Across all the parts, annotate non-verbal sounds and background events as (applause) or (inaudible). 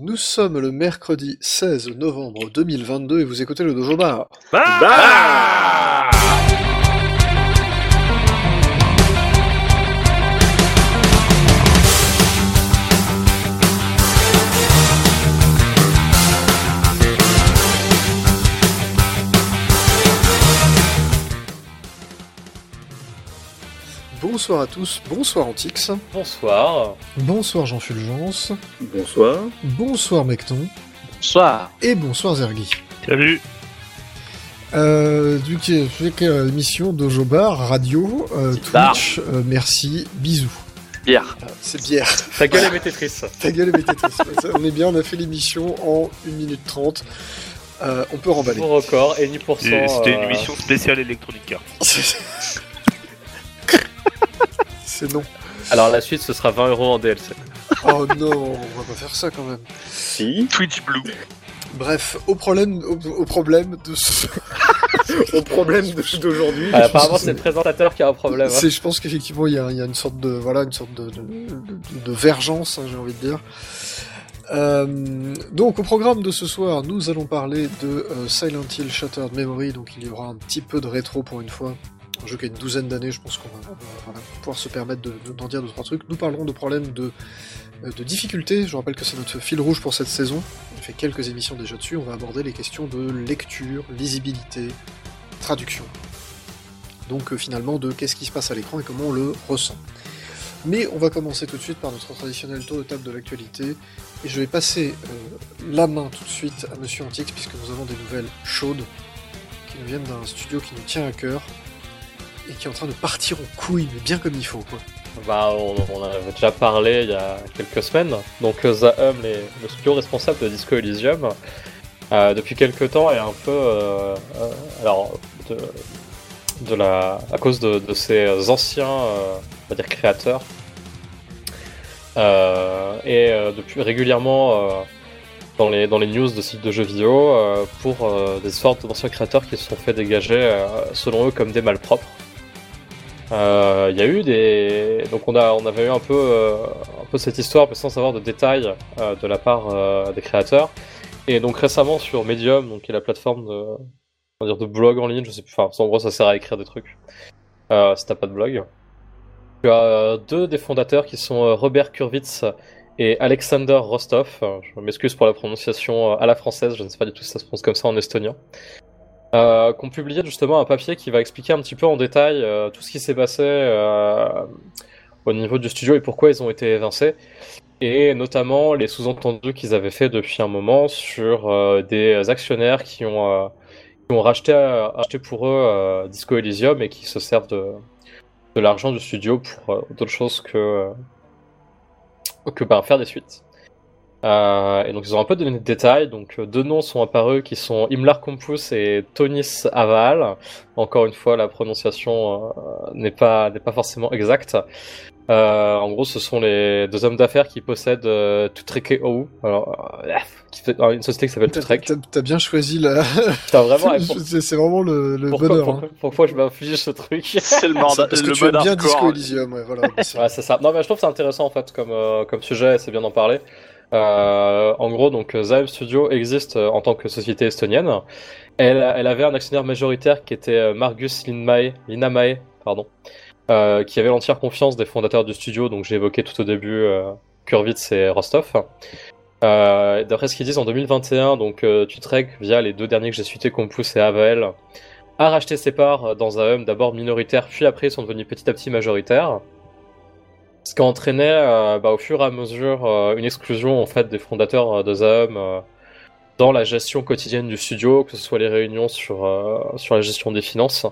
Nous sommes le mercredi 16 novembre 2022 et vous écoutez le Dojo Bar. Bah Bonsoir à tous, bonsoir Antix, Bonsoir. bonsoir Jean Fulgence, Bonsoir. bonsoir Mecton Bonsoir. et bonsoir Zergi. Salut. Euh, du coup, avec euh, l'émission Dojo Bar, radio, euh. Twitch, euh, merci, bisous. Bière. C'est bière. Ta gueule est mététrice. (laughs) Ta gueule est mététrice. on est bien, on a fait l'émission en 1 minute 30. Euh, on peut remballer. Bon record et 10%. Et C'était une euh, émission spéciale Electronic Arts. (laughs) C'est non. Alors la suite, ce sera 20 euros en DLC. Oh non, on va pas faire ça quand même. Si. Twitch Blue. Bref, au problème, au, au problème de ce... (laughs) au problème d'aujourd'hui. Ah, apparemment, c'est le présentateur qui a un problème. hein. C'est, je pense qu'effectivement, il y a, il y a une sorte de, voilà, une sorte de, de, de- de vergence, hein, j'ai envie de dire. Euh, donc, au programme de ce soir, nous allons parler de euh, Silent Hill Shattered Memory. Donc, il y aura un petit peu de rétro pour une fois. Jeu qui a une douzaine d'années, je pense qu'on va, pouvoir se permettre de, de- d'en dire deux trois trucs. Nous parlerons de problèmes de, euh, de difficulté. Je rappelle que c'est notre fil rouge pour cette saison. On fait quelques émissions déjà dessus. On va aborder les questions de lecture, lisibilité, traduction. Donc euh, finalement de qu'est-ce qui se passe à l'écran et comment on le ressent. Mais on va commencer tout de suite par notre traditionnel tour de table de l'actualité. Et je vais passer euh, la main tout de suite à Monsieur Antix puisque nous avons des nouvelles chaudes qui nous viennent d'un studio qui nous tient à cœur et qui est en train de partir en couille, mais bien comme il faut quoi. Bah, on, en avait déjà parlé il y a quelques semaines. Donc euh, Zahum, les- le studio responsable de Disco Elysium, euh, depuis quelques temps est un peu, euh, euh, alors, de, la, à cause de, ses anciens, euh, on va dire créateurs, euh, et euh, depuis régulièrement euh, dans les dans les news de sites de jeux vidéo euh, pour euh, des sortes d'anciens créateurs qui se sont fait dégager, euh, selon eux, comme des malpropres. Euh, Il y a eu des donc on a on avait eu un peu euh, un peu cette histoire mais sans avoir de détails euh, de la part euh, des créateurs. Et donc récemment sur Medium donc qui est la plateforme de on va dire de blog en ligne je sais plus enfin en gros ça sert à écrire des trucs euh, si t'as pas de blog. Tu as euh, deux des fondateurs qui sont euh, Robert Kurwitz et Alexander Rostov. Euh, je m'excuse pour la prononciation euh, à la française je ne sais pas du tout si ça se prononce comme ça en estonien euh, qu'on publié justement un papier qui va expliquer un petit peu en détail euh, tout ce qui s'est passé euh, au niveau du studio et pourquoi ils ont été évincés, et notamment les sous-entendus qu'ils avaient fait depuis un moment sur des actionnaires qui ont, qui ont racheté, acheté pour eux Disco Elysium et qui se servent de, de l'argent du studio pour d'autres choses que, que ben, faire des suites. Euh, et donc ils ont un peu donné de détails. Donc euh, deux noms sont apparus qui sont Imlar Kompus et Tonis Aval. Encore une fois, la prononciation euh, n'est pas n'est pas forcément exacte. Euh, en gros, ce sont les deux hommes d'affaires qui possèdent euh, Tutreke OU, alors euh, qui fait une société qui s'appelle T'as, Tutrek. t'as- bien choisi la. (laughs) Putain, vraiment. (laughs) c'est, vraiment le, le pourquoi, bonheur. pourquoi, hein. pourquoi je m'inflige ce truc (laughs) C'est le C'est mandat. parce que le tu aimes bien. Disco Elysium, ouais, voilà. Ouais, c'est ça. Non, mais je trouve que c'est intéressant en fait comme, euh, comme sujet, et c'est bien d'en parler. Euh, en gros, donc Zaem Studio existe euh, en tant que société estonienne. Elle, avait un actionnaire majoritaire qui était euh, Margus Linmae, Linamae, pardon, qui avait l'entière confiance des fondateurs du studio. Donc j'ai évoqué tout au début Kurwitz et Rostov. D'après ce qu'ils disent, en 2021, donc Tutrek, via les deux derniers que j'ai cités, Compus et Avel, a racheté ses parts dans Zaem, d'abord minoritaire, puis après ils sont devenus petit à petit majoritaires. Ce qui a entraîné euh, bah, au fur et à mesure euh, une exclusion en fait des fondateurs euh, de Zaum euh, dans la gestion quotidienne du studio, que ce soit les réunions sur, la gestion des finances,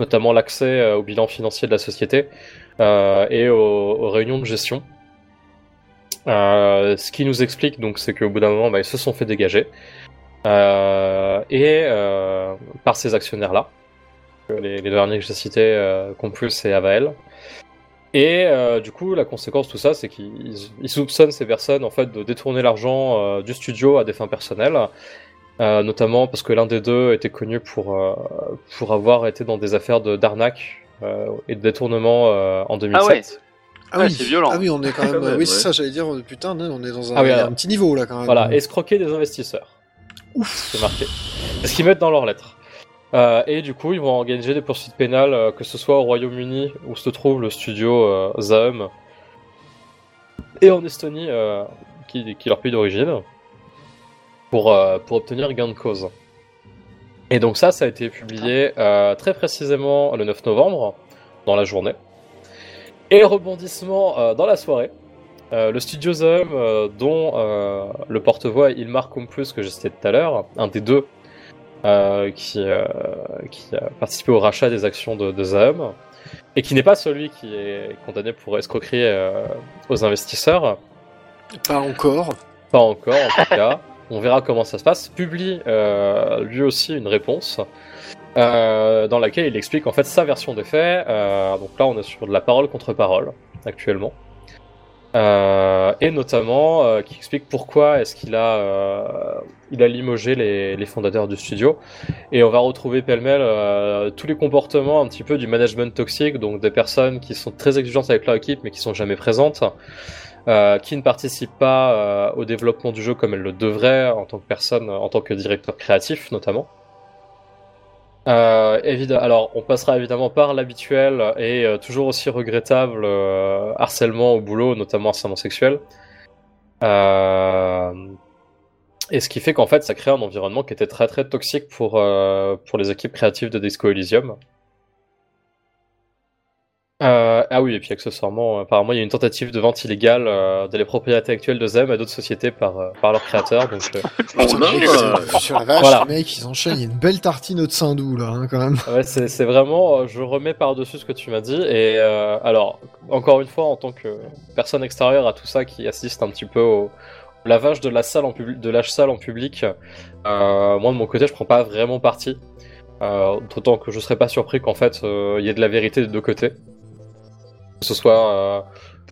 notamment l'accès au bilan financier de la société et aux, réunions de gestion. Ce qui nous explique donc c'est qu'au bout d'un moment bah, ils se sont fait dégager et par ces actionnaires là, les, derniers que j'ai cités, euh, Compus et Avael. Et euh, du coup, la conséquence de tout ça, c'est qu'ils ils soupçonnent ces personnes en fait de détourner l'argent euh, du studio à des fins personnelles, euh, notamment parce que l'un des deux était connu pour euh, pour avoir été dans des affaires de d'arnaque euh, et de détournement euh, en 2007. Ah ouais. Ah oui, c'est violent. Ah oui, on est quand même. (laughs) Oui, c'est ouais. ça, j'allais dire. Putain, on est dans un, Ah oui, un petit niveau là quand même. Voilà, escroquer des investisseurs. C'est marqué. C'est ce qu'ils mettent dans leurs lettres. Euh, et du coup, ils vont engager des poursuites pénales, euh, que ce soit au Royaume-Uni, où se trouve le studio euh, et en Estonie, euh, qui, est leur pays d'origine, pour, pour obtenir gain de cause. Et donc ça, ça a été publié très précisément le 9 novembre, dans la journée. Et rebondissement dans la soirée, le studio Zaum, dont le porte-voix Ilmar Komplus que j'ai tout à l'heure, un des deux euh, qui, euh, qui a participé au rachat des actions de, de et qui n'est pas celui qui est condamné pour escroquerie euh, aux investisseurs, Pas encore. pas encore en tout cas, (laughs) on verra comment ça se passe, publie euh, lui aussi une réponse euh, dans laquelle il explique en fait sa version des faits. Euh, donc là, on est sur de la parole contre parole actuellement. Euh, et notamment euh, qui explique pourquoi est-ce qu'il a euh, il a limogé les, les fondateurs du studio. Et on va retrouver pêle-mêle euh, tous les comportements un petit peu du management toxique donc des personnes qui sont très exigeantes avec leur équipe mais qui sont jamais présentes euh, qui ne participent pas euh, au développement du jeu comme elles le devraient en tant que personne en tant que directeur créatif notamment euh, évidemment, alors on passera évidemment par l'habituel et euh, toujours aussi regrettable euh, harcèlement au boulot, notamment harcèlement sexuel. Et ce qui fait qu'en fait ça crée un environnement qui était très très toxique pour, pour les équipes créatives de Disco Elysium. Euh, ah oui, et puis accessoirement, apparemment il y a une tentative de vente illégale euh, de les propriétés actuelles de Zem à d'autres sociétés par, euh, par leurs créateurs. Donc, euh, (laughs) non, euh, c'est- sur la vache, voilà. les mecs, ils enchaînent. Il y a une belle tartine de Sindou là, hein, quand même. Ouais, c'est c'est vraiment, je remets par-dessus ce que tu m'as dit. Et euh, alors, encore une fois, en tant que personne extérieure à tout ça qui assiste un petit peu au, au lavage de la salle en public, de la salle en public, euh, moi de mon côté, je prends pas vraiment parti. Euh, D'autant que je serais pas surpris qu'en fait, euh, il y ait de la vérité des deux côtés. Que ce soit euh,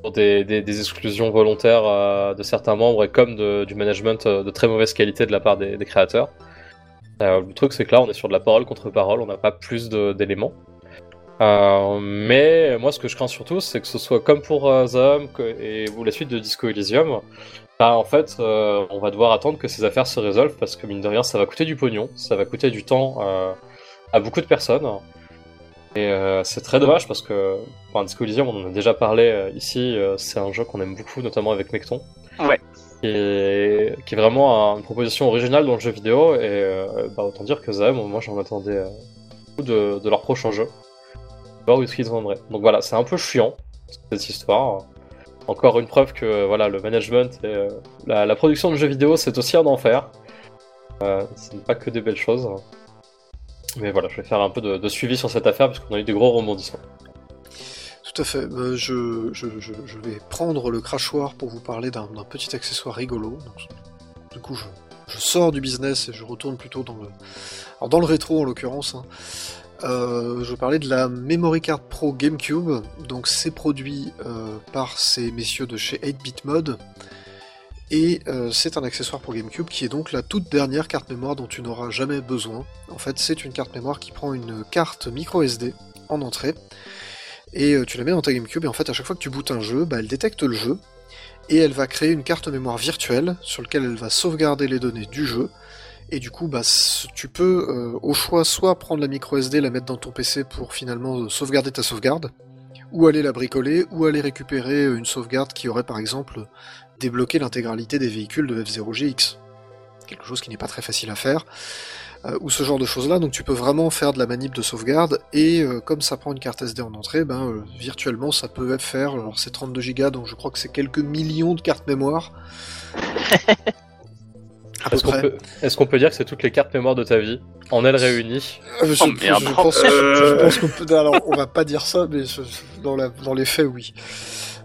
pour des, exclusions volontaires euh, de certains membres et comme du management euh, de très mauvaise qualité de la part des, créateurs. Le truc, c'est que là, on est sur de la parole contre parole, on n'a pas plus d'éléments. Mais moi, ce que je crains surtout, c'est que ce soit comme pour euh, Zom et ou la suite de Disco Elysium. Bah, en fait, on va devoir attendre que ces affaires se résolvent parce que mine de rien, ça va coûter du pognon, ça va coûter du temps à beaucoup de personnes. Et euh, c'est très dommage parce que enfin, Disco Elysium, on en a déjà parlé euh, ici, euh, c'est un jeu qu'on aime beaucoup, notamment avec Mecton. Ouais. Qui est, qui est vraiment un- une proposition originale dans le jeu vidéo, et bah, autant dire que Zam, moi j'en attendais beaucoup de, de leur prochain jeu. Voir où est-ce qu'ils vendraient. Donc voilà, c'est un peu chiant, cette histoire. Encore une preuve que voilà, le management et la, la production de jeux vidéo, c'est aussi un enfer. Ce n'est pas que des belles choses. Mais voilà, je vais faire un peu de, suivi sur cette affaire parce qu'on a eu des gros rebondissements. Tout à fait. Euh, je, vais prendre le crachoir pour vous parler d'un petit accessoire rigolo. Du coup, je, je sors du business et je retourne plutôt dans le, alors dans le rétro en l'occurrence. hein. Euh, je parlais de la Memory Card Pro GameCube. Donc, c'est produit euh, par ces messieurs de chez 8-Bit Mode. Et euh, c'est un accessoire pour GameCube qui est donc la toute dernière carte mémoire dont tu n'auras jamais besoin. En fait, c'est une carte mémoire qui prend une carte micro SD en entrée. Et euh, tu la mets dans ta GameCube et en fait à chaque fois que tu bootes un jeu, bah, elle détecte le jeu. Et elle va créer une carte mémoire virtuelle sur laquelle elle va sauvegarder les données du jeu. Et du coup bah, tu peux euh, au choix soit prendre la micro SD, la mettre dans ton PC pour finalement sauvegarder ta sauvegarde ou aller la bricoler ou aller récupérer une sauvegarde qui aurait par exemple débloqué l'intégralité des véhicules de F0GX. Quelque chose qui n'est pas très facile à faire euh, ou ce genre de choses là, donc tu peux vraiment faire de la manip de sauvegarde, et euh, comme ça prend une carte SD en entrée, ben euh, virtuellement ça peut faire, alors c'est 32 Go, donc je crois que c'est quelques millions de cartes mémoire. (laughs) Est-ce qu'on peut, dire que c'est toutes les cartes mémoire de ta vie en elles réunies je, Oh, merde. je pense, (laughs) Euh. je pense qu'on peut. Alors, on va pas dire ça, mais je- dans, la, dans les faits, oui.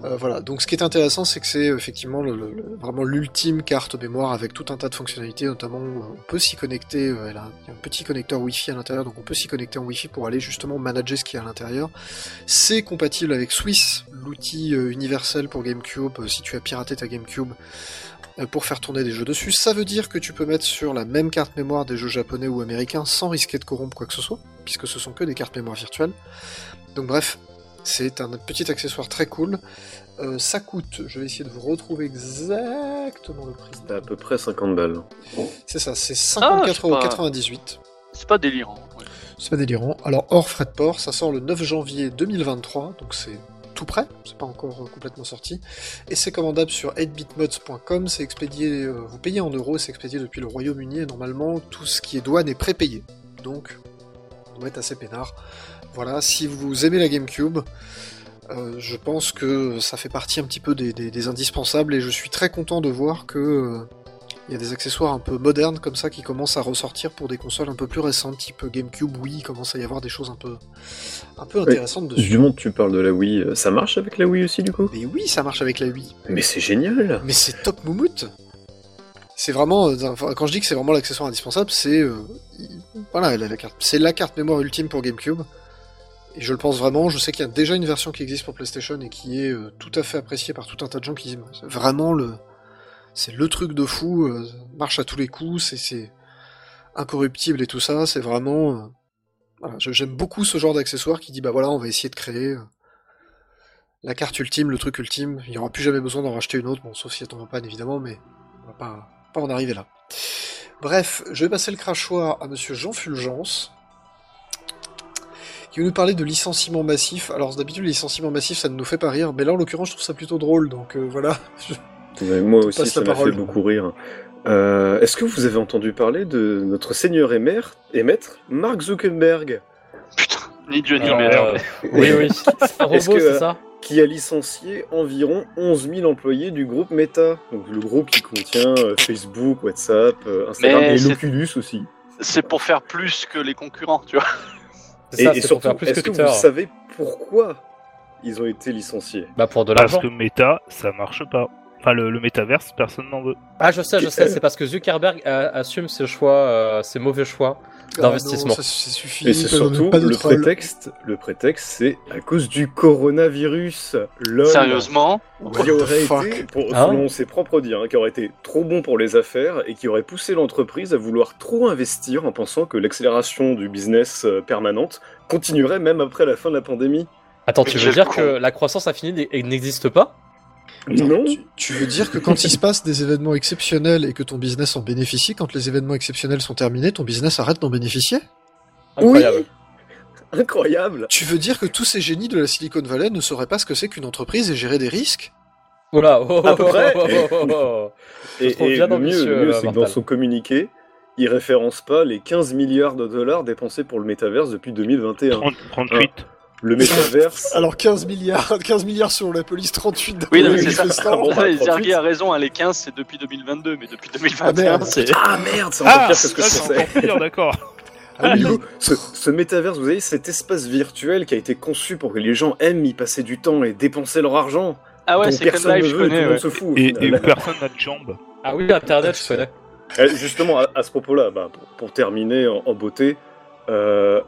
Euh, voilà. Donc, ce qui est intéressant, c'est que c'est effectivement vraiment l'ultime carte mémoire avec tout un tas de fonctionnalités. Notamment, euh, on peut s'y connecter. euh, elle a un, petit connecteur Wi-Fi à l'intérieur, donc on peut s'y connecter en Wi-Fi pour aller justement manager ce qu'il y a à l'intérieur. C'est compatible avec Swiss, l'outil universel pour GameCube. si tu as piraté ta GameCube pour faire tourner des jeux dessus. Ça veut dire que tu peux mettre sur la même carte mémoire des jeux japonais ou américains sans risquer de corrompre quoi que ce soit, puisque ce sont que des cartes mémoire virtuelles. Donc bref, C'est un petit accessoire très cool. Euh, ça coûte, je vais essayer de vous retrouver exactement le prix. C'est à peu près 50 balles. C'est ça, c'est Ah, 54,98€. C'est pas délirant. ouais. C'est pas délirant. Alors, hors frais de port, ça sort le 9 janvier 2023, donc c'est tout prêt, c'est pas encore euh, complètement sorti. Et c'est commandable sur 8bitmods.com, c'est expédié, euh, vous payez en euros, c'est expédié depuis le Royaume-Uni, et normalement, tout ce qui est douane est prépayé. Donc, on doit être assez peinard. Voilà, si vous aimez la GameCube, euh, je pense que ça fait partie un petit peu des, des- des indispensables, et je suis très content de voir que euh, il y a des accessoires un peu modernes comme ça qui commencent à ressortir pour des consoles un peu plus récentes, type GameCube, Wii, il commence à y avoir des choses un peu, un peu intéressantes dessus. Du que tu parles de la Wii, euh, ça marche avec la Wii aussi du coup? Mais oui, ça marche avec la Wii. Mais c'est génial Mais c'est top moumoute C'est vraiment, euh, quand je dis que c'est vraiment l'accessoire indispensable, c'est euh, il- voilà, la, carte, c'est la carte mémoire ultime pour GameCube. Et je le pense vraiment. Je sais qu'il y a déjà une version qui existe pour PlayStation et qui est euh, tout à fait appréciée par tout un tas de gens qui disent vraiment le, c'est le truc de fou, marche à tous les coups, c'est incorruptible et tout ça. C'est vraiment, voilà, j'aime beaucoup ce genre d'accessoire qui dit bah voilà, on va essayer de créer. la carte ultime, le truc ultime, il n'y aura plus jamais besoin d'en racheter une autre, sauf si elle tombe en panne évidemment, mais on va pas, pas en arriver là. Bref, je vais passer le crachoir à monsieur Jean Fulgence, qui va nous parler de licenciement massif. Alors d'habitude, les licenciements massifs, ça ne nous fait pas rire, mais là en l'occurrence, je trouve ça plutôt drôle, donc euh, voilà. Je- Moi aussi, ça la m'a fait parole. beaucoup rire. Euh, Est-ce que vous avez entendu parler de notre seigneur et, maire, et maître, Mark Zuckerberg, Putain, ni Dieu ni merde. euh, oui, oui. C'est un (laughs) Est-ce robot, que, c'est ça? Qui a licencié environ 11 000 employés du groupe Meta Donc le groupe qui contient euh, Facebook, WhatsApp, euh, Instagram Mais et l'Oculus aussi. C'est pour faire plus que les concurrents, tu vois. Et, ça, surtout, faire plus que est-ce que vous savez pourquoi ils ont été licenciés? Bah pour de Parce l'argent. que Meta, ça marche pas. Enfin, le, le métaverse, personne n'en veut. Ah je sais, je sais, c'est parce que Zuckerberg euh, assume ses choix, euh, ses mauvais choix. D'investissement. Ah non, ça, ça suffit. Et c'est surtout pas le troll. prétexte. Le prétexte, c'est à cause du coronavirus. Sérieusement qui aurait fuck été, pour, Hein selon ses propres dires, hein, qui aurait été trop bon pour les affaires et qui aurait poussé l'entreprise à vouloir trop investir en pensant que l'accélération du business euh, permanente continuerait même après la fin de la pandémie. Attends, Mais tu veux dire con. que la croissance infinie et n'existe pas? Non Tu, tu veux dire que quand il se passe des événements exceptionnels et que ton business en bénéficie, quand les événements exceptionnels sont terminés, ton business arrête d'en bénéficier? Incroyable. Incroyable Tu veux dire que tous ces génies de la Silicon Valley ne sauraient pas ce que c'est qu'une entreprise et gérer des risques? Oula, oh, À peu oh, près. oh, oh, oh, oh. Et, et bien le mieux, mieux, c'est que dans son communiqué, il référence pas les 15 milliards de dollars dépensés pour le métaverse depuis 2021. 30, 38. Le métaverse, Alors 15 milliards, (laughs) 15 milliards selon la police, 38 d'après Oui, non, mais les c'est ça. Bon, bah, Ouais, 38. Zergi a raison, hein, les 15 c'est depuis 2022, mais depuis Ah, 2021 merde. c'est. Ah merde, c'est encore Ah, pire que ce que je pensais. encore pire, d'accord. (laughs) Ah oui, ce, ce métaverse, vous avez cet espace virtuel qui a été conçu pour que les gens aiment y passer du temps et dépenser leur argent. Ah ouais, c'est Life, ne je veut, et tout connais. le monde ouais. se fout. Et, où personne n'a de jambes. Ah oui, Internet, je connais. Euh, Justement, à, à ce propos-là, bah, pour, pour terminer en, en beauté, euh,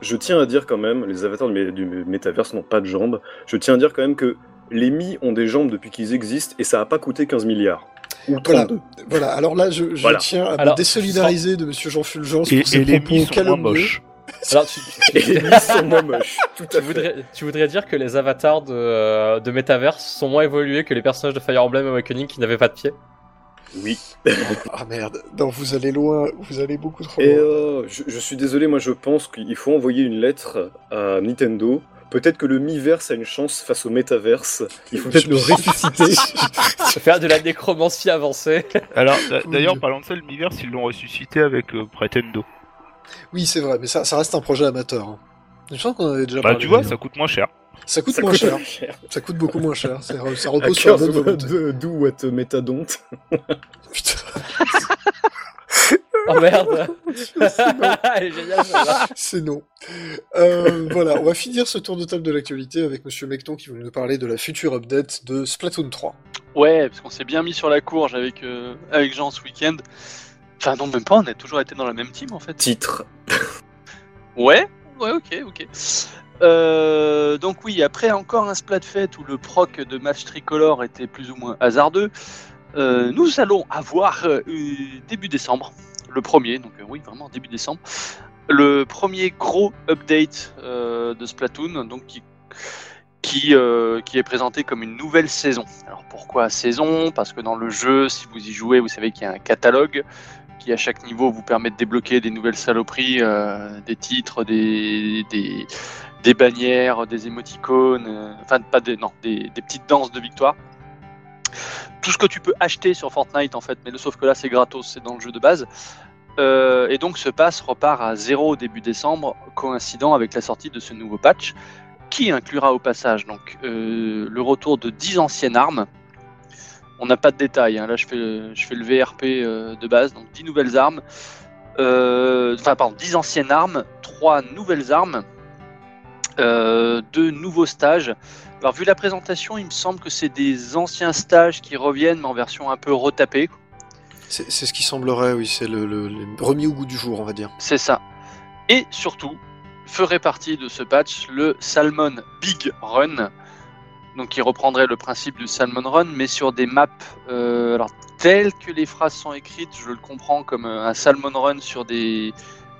je tiens à dire quand même, les avatars du, mé- du métaverse n'ont pas de jambes. Je tiens à dire quand même que les Mi ont des jambes depuis qu'ils existent et ça a pas coûté 15 milliards. Ou Voilà. 32. Voilà, alors là, je, je Voilà. tiens à me désolidariser de Monsieur Jean Fulgence Et, pour ses et les mis sont moins moches. (laughs) Alors, tu, les Mi sont moins moches. Tout (laughs) à tu fait. voudrais, tu voudrais dire que les avatars de, euh, de Metaverse sont moins évolués que les personnages de Fire Emblem Awakening qui n'avaient pas de pied? Oui. (laughs) Ah merde, non, vous allez loin, vous allez beaucoup trop Et loin. euh, je, je suis désolé, moi je pense qu'il faut envoyer une lettre à Nintendo. Peut-être que le Miiverse a une chance face au métaverse. Il faut peut-être le ressusciter. (laughs) (laughs) Faire de la nécromancie avancée. Alors, Oui. d'ailleurs, parlant de ça, le Miiverse, ils l'ont ressuscité avec euh, Pretendo. Oui, c'est vrai, mais ça, ça reste un projet amateur. hein. Je pense qu'on en avait déjà Bah, parlé. tu vois, ça coûte moins cher. Ça coûte Ça moins coûte cher. Ça coûte beaucoup moins cher. Ça, repose sur la 15 bonne volonté. de do what métadonte. (laughs) Putain. Oh merde (laughs) Elle est géniale celle-là. C'est non. Euh, voilà, on va finir ce tour de table de l'actualité avec Monsieur Mecton qui va nous parler de la future update de Splatoon 3. Ouais, parce qu'on s'est bien mis sur la courge avec, euh, avec Jean ce week-end. Enfin, non, même pas, on a toujours été dans la même team en fait. Titre. Ouais, ouais, ok, ok. Euh, donc oui, après encore un Splatfest où le proc de match tricolore était plus ou moins hasardeux, euh, nous allons avoir euh, début décembre, le premier, donc oui, vraiment début décembre, le premier gros update de Splatoon, donc qui, qui, est présenté comme une nouvelle saison. Alors pourquoi saison? Parce que dans le jeu, si vous y jouez, vous savez qu'il y a un catalogue qui à chaque niveau vous permet de débloquer des nouvelles saloperies, des titres, des, des bannières, des émoticônes, euh, enfin pas des, non, des, des petites danses de victoire. Tout ce que tu peux acheter sur Fortnite en fait, mais le sauf que là c'est gratos, c'est dans le jeu de base. Euh, et donc ce pass repart à zéro début décembre, coïncident avec la sortie de ce nouveau patch, qui inclura au passage donc euh, le retour de 10 anciennes armes. On n'a pas de détails, hein. là je fais, je fais le VRP de base, donc 10 nouvelles armes. Enfin, pardon, 10 anciennes armes, 3 nouvelles armes, euh, 2 nouveaux stages. Alors, vu la présentation, il me semble que c'est des anciens stages qui reviennent, mais en version un peu retapée. C'est ce qui semblerait, oui, c'est le, le- le remis au goût du jour, on va dire. C'est ça. Et surtout, ferait partie de ce patch le Salmon Big Run, donc qui reprendrait le principe du Salmon Run, mais sur des maps, euh, alors telles que les phrases sont écrites, je le comprends comme un Salmon Run sur des,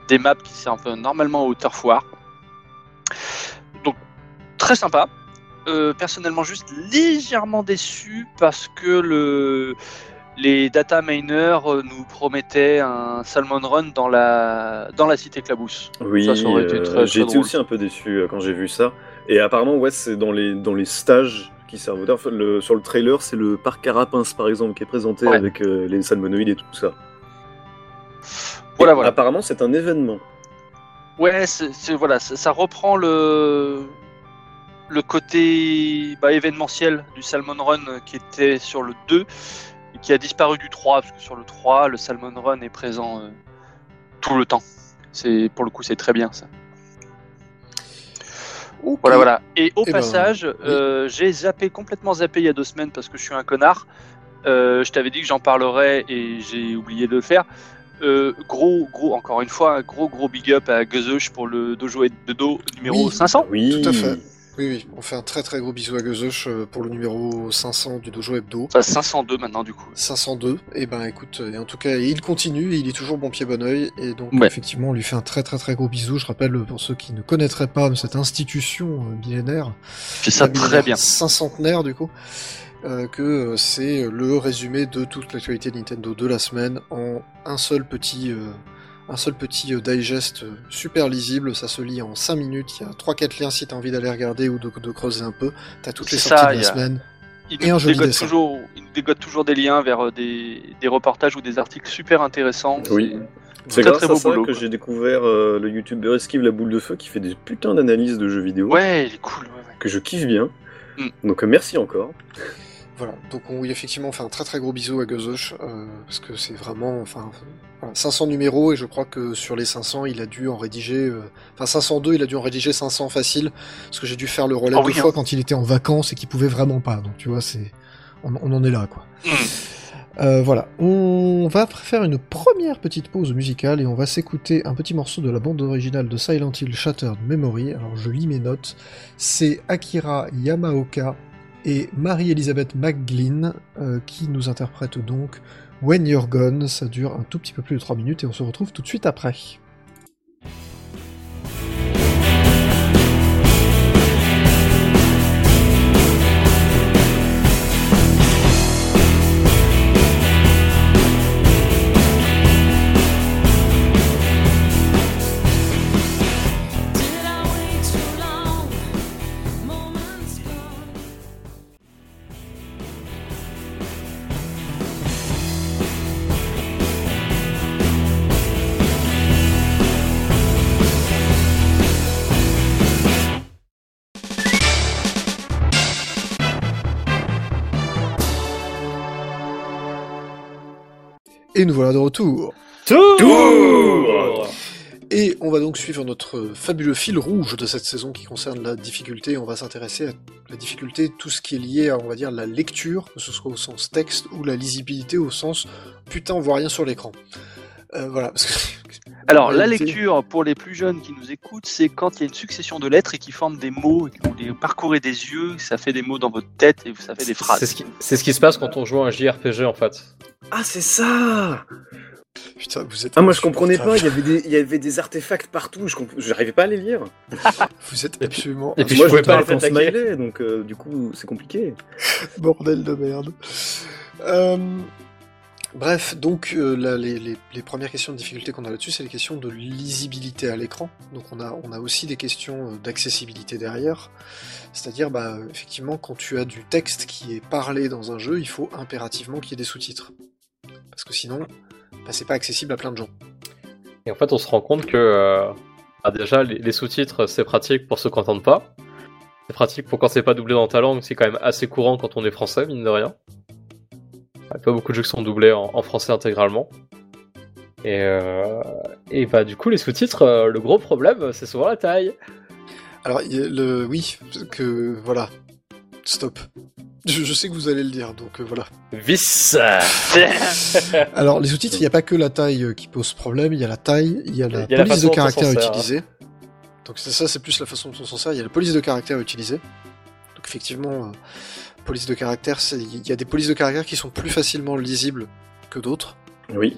des maps qui peu normalement au turf war. Donc très sympa. Euh, personnellement, juste légèrement déçu parce que le les data miners euh, nous promettaient un Salmon Run dans la, dans la cité Clabousse. Oui, euh, j'ai été aussi un peu déçu quand j'ai vu ça. Et apparemment, ouais, c'est dans les, dans les stages qui servent. Enfin, le- sur le trailer, c'est le parc Carapince, par exemple, qui est présenté Ouais. avec euh, les salmonoïdes et tout ça. Voilà, Et voilà. Apparemment, c'est un événement. Ouais, c'est voilà, ça, reprend le le côté bah, événementiel du Salmon Run euh, qui était sur le 2 et qui a disparu du 3 parce que sur le 3 le Salmon Run est présent euh, tout le temps. C'est pour le coup c'est très bien ça. Voilà voilà. Et au Eh ben, passage, euh, j'ai zappé complètement zappé il y a deux semaines parce que je suis un connard. Euh, je t'avais dit que j'en parlerais et j'ai oublié de le faire. Euh, gros, gros, encore une fois, un gros, gros big up à Guzush pour le dojo et de dos numéro Oui. 500. Oui. Tout à fait. Oui, oui, on fait un très très gros bisou à Guzush euh, pour le numéro 500 du Dojo Hebdo. Enfin, 502 maintenant, du coup. 502, et ben écoute, et en tout cas, il continue, et il est toujours bon pied bon oeil, et donc Ouais. effectivement, on lui fait un très très très gros bisou. Je rappelle, pour ceux qui ne connaîtraient pas cette institution euh, millénaire, Fait ça très bien. Cinquantenaire du coup. Euh, que euh, c'est le résumé de toute l'actualité Nintendo de la semaine en un seul petit, euh, un seul petit digest super lisible. Ça se lit en 5 minutes. Il y a 3-4 liens si t'as envie d'aller regarder ou de, de creuser un peu. T'as toutes les sorties ça, de la a- semaine. Il Et un joli dégote toujours, il nous dégote toujours des liens vers des, des reportages ou des articles super intéressants. Oui. C'est grâce très à beau ça boulot, que quoi. j'ai découvert euh, le youtubeur Esquive la boule de feu qui fait des putains d'analyses de jeux vidéo Ouais, il est cool. ouais, ouais. que je kiffe bien. Mm. Donc merci encore. Voilà, donc on, oui, effectivement, on fait un très très gros bisou à Guzush, euh, parce que c'est vraiment, enfin, voilà, 500 numéros, et je crois que sur les 500, il a dû en rédiger, euh, enfin 502, il a dû en rédiger 500 facile, parce que j'ai dû faire le relais Ah deux oui, fois hein. quand il était en vacances et qu'il pouvait vraiment pas, donc tu vois, c'est, on, on en est là, quoi. Mm. Euh, voilà, on va faire une première petite pause musicale et on va s'écouter un petit morceau de la bande originale de Silent Hill Shattered Memory. Alors je lis mes notes. C'est Akira Yamaoka et Marie-Elisabeth McGlynn euh, qui nous interprètent donc When You're Gone. Ça dure un tout petit peu plus de 3 minutes et on se retrouve tout de suite après. Voilà de retour. Tour Et on va donc suivre notre fabuleux fil rouge de cette saison qui concerne la difficulté. On va s'intéresser à la difficulté, tout ce qui est lié à, on va dire, la lecture, que ce soit au sens texte ou la lisibilité au sens putain, on voit rien sur l'écran. Euh, voilà. Parce que... Alors, la lecture, pour les plus jeunes qui nous écoutent, c'est quand il y a une succession de lettres et qui forment des mots, et que vous les parcourez des yeux, ça fait des mots dans votre tête et ça fait des C'est phrases. ce, qui, c'est ce qui se passe quand on joue à un JRPG en fait. Ah c'est ça Putain, vous êtes. Ah, moi je comprenais pas, il y avait des, il y avait des artefacts partout, je comp- j'arrivais pas à les lire. Vous êtes absolument. Et puis moi je pouvais je pas les smiley, donc euh, du coup c'est compliqué. (laughs) Bordel de merde. Euh, bref, donc euh, les, premières questions de difficulté qu'on a là-dessus, c'est les questions de lisibilité à l'écran. Donc on a, aussi des questions euh, d'accessibilité derrière. C'est-à-dire, bah, effectivement, quand tu as du texte qui est parlé dans un jeu, il faut impérativement qu'il y ait des sous-titres. Parce que sinon, bah, c'est pas accessible à plein de gens. Et en fait, on se rend compte que euh, ah, déjà, les, les sous-titres, c'est pratique pour ceux qui n'entendent pas. C'est pratique pour quand c'est pas doublé dans ta langue, c'est quand même assez courant quand on est français, mine de rien. A pas beaucoup de jeux qui sont doublés en, en français intégralement. Et, euh, et bah du coup, les sous-titres, euh, le gros problème, c'est souvent la taille. Alors, il y a le, oui, que voilà, stop. Je, je sais que vous allez le dire, donc euh, voilà. Vis (laughs) Alors, les sous-titres, il n'y a pas que la taille qui pose problème, il y a la taille, il y a la y a police de caractère sert, utilisée. Donc ça, c'est plus la façon dont on s'en sert. Il y a la police de caractère utilisée. Donc effectivement, euh, police de caractère, il y a des polices de caractère qui sont plus facilement lisibles que d'autres. Oui.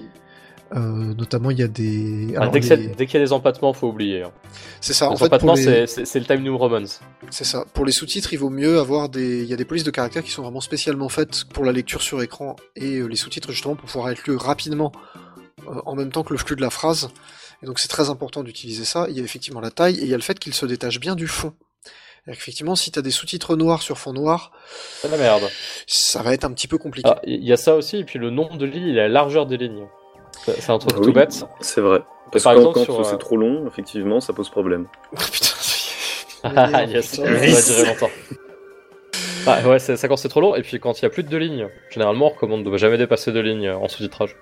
Euh, notamment, il y a des. Ah, alors, dès qu'il y, les- dès qu'il y a des empattements, faut oublier. hein. C'est ça. En fait, empattements, les... c'est le Time New Romans. C'est ça. Pour les sous-titres, il vaut mieux avoir des. Il y a des polices de caractère qui sont vraiment spécialement faites pour la lecture sur écran et euh, les sous-titres justement pour pouvoir être lus rapidement euh, en même temps que le flux de la phrase. Et donc c'est très important d'utiliser ça. Il y a effectivement la taille et il y a le fait qu'il se détache bien du fond. C'est-à-dire qu'effectivement, si tu as des sous-titres noirs sur fond noir, C'est la merde. ça va être un petit peu compliqué. Ah, Il y a ça aussi, et puis le nombre de lignes et la largeur des lignes. C'est c'est un truc Ah tout bête. C'est vrai. Parce que Par quand, exemple, quand sur, euh, c'est trop long, effectivement, ça pose problème. (laughs) putain. (laughs) Ah, yes, putain. ça va durer longtemps. Ah, ouais, c'est ça quand c'est trop long, et puis quand il y a plus de deux lignes, généralement on recommande de jamais dépasser deux lignes en sous-titrage.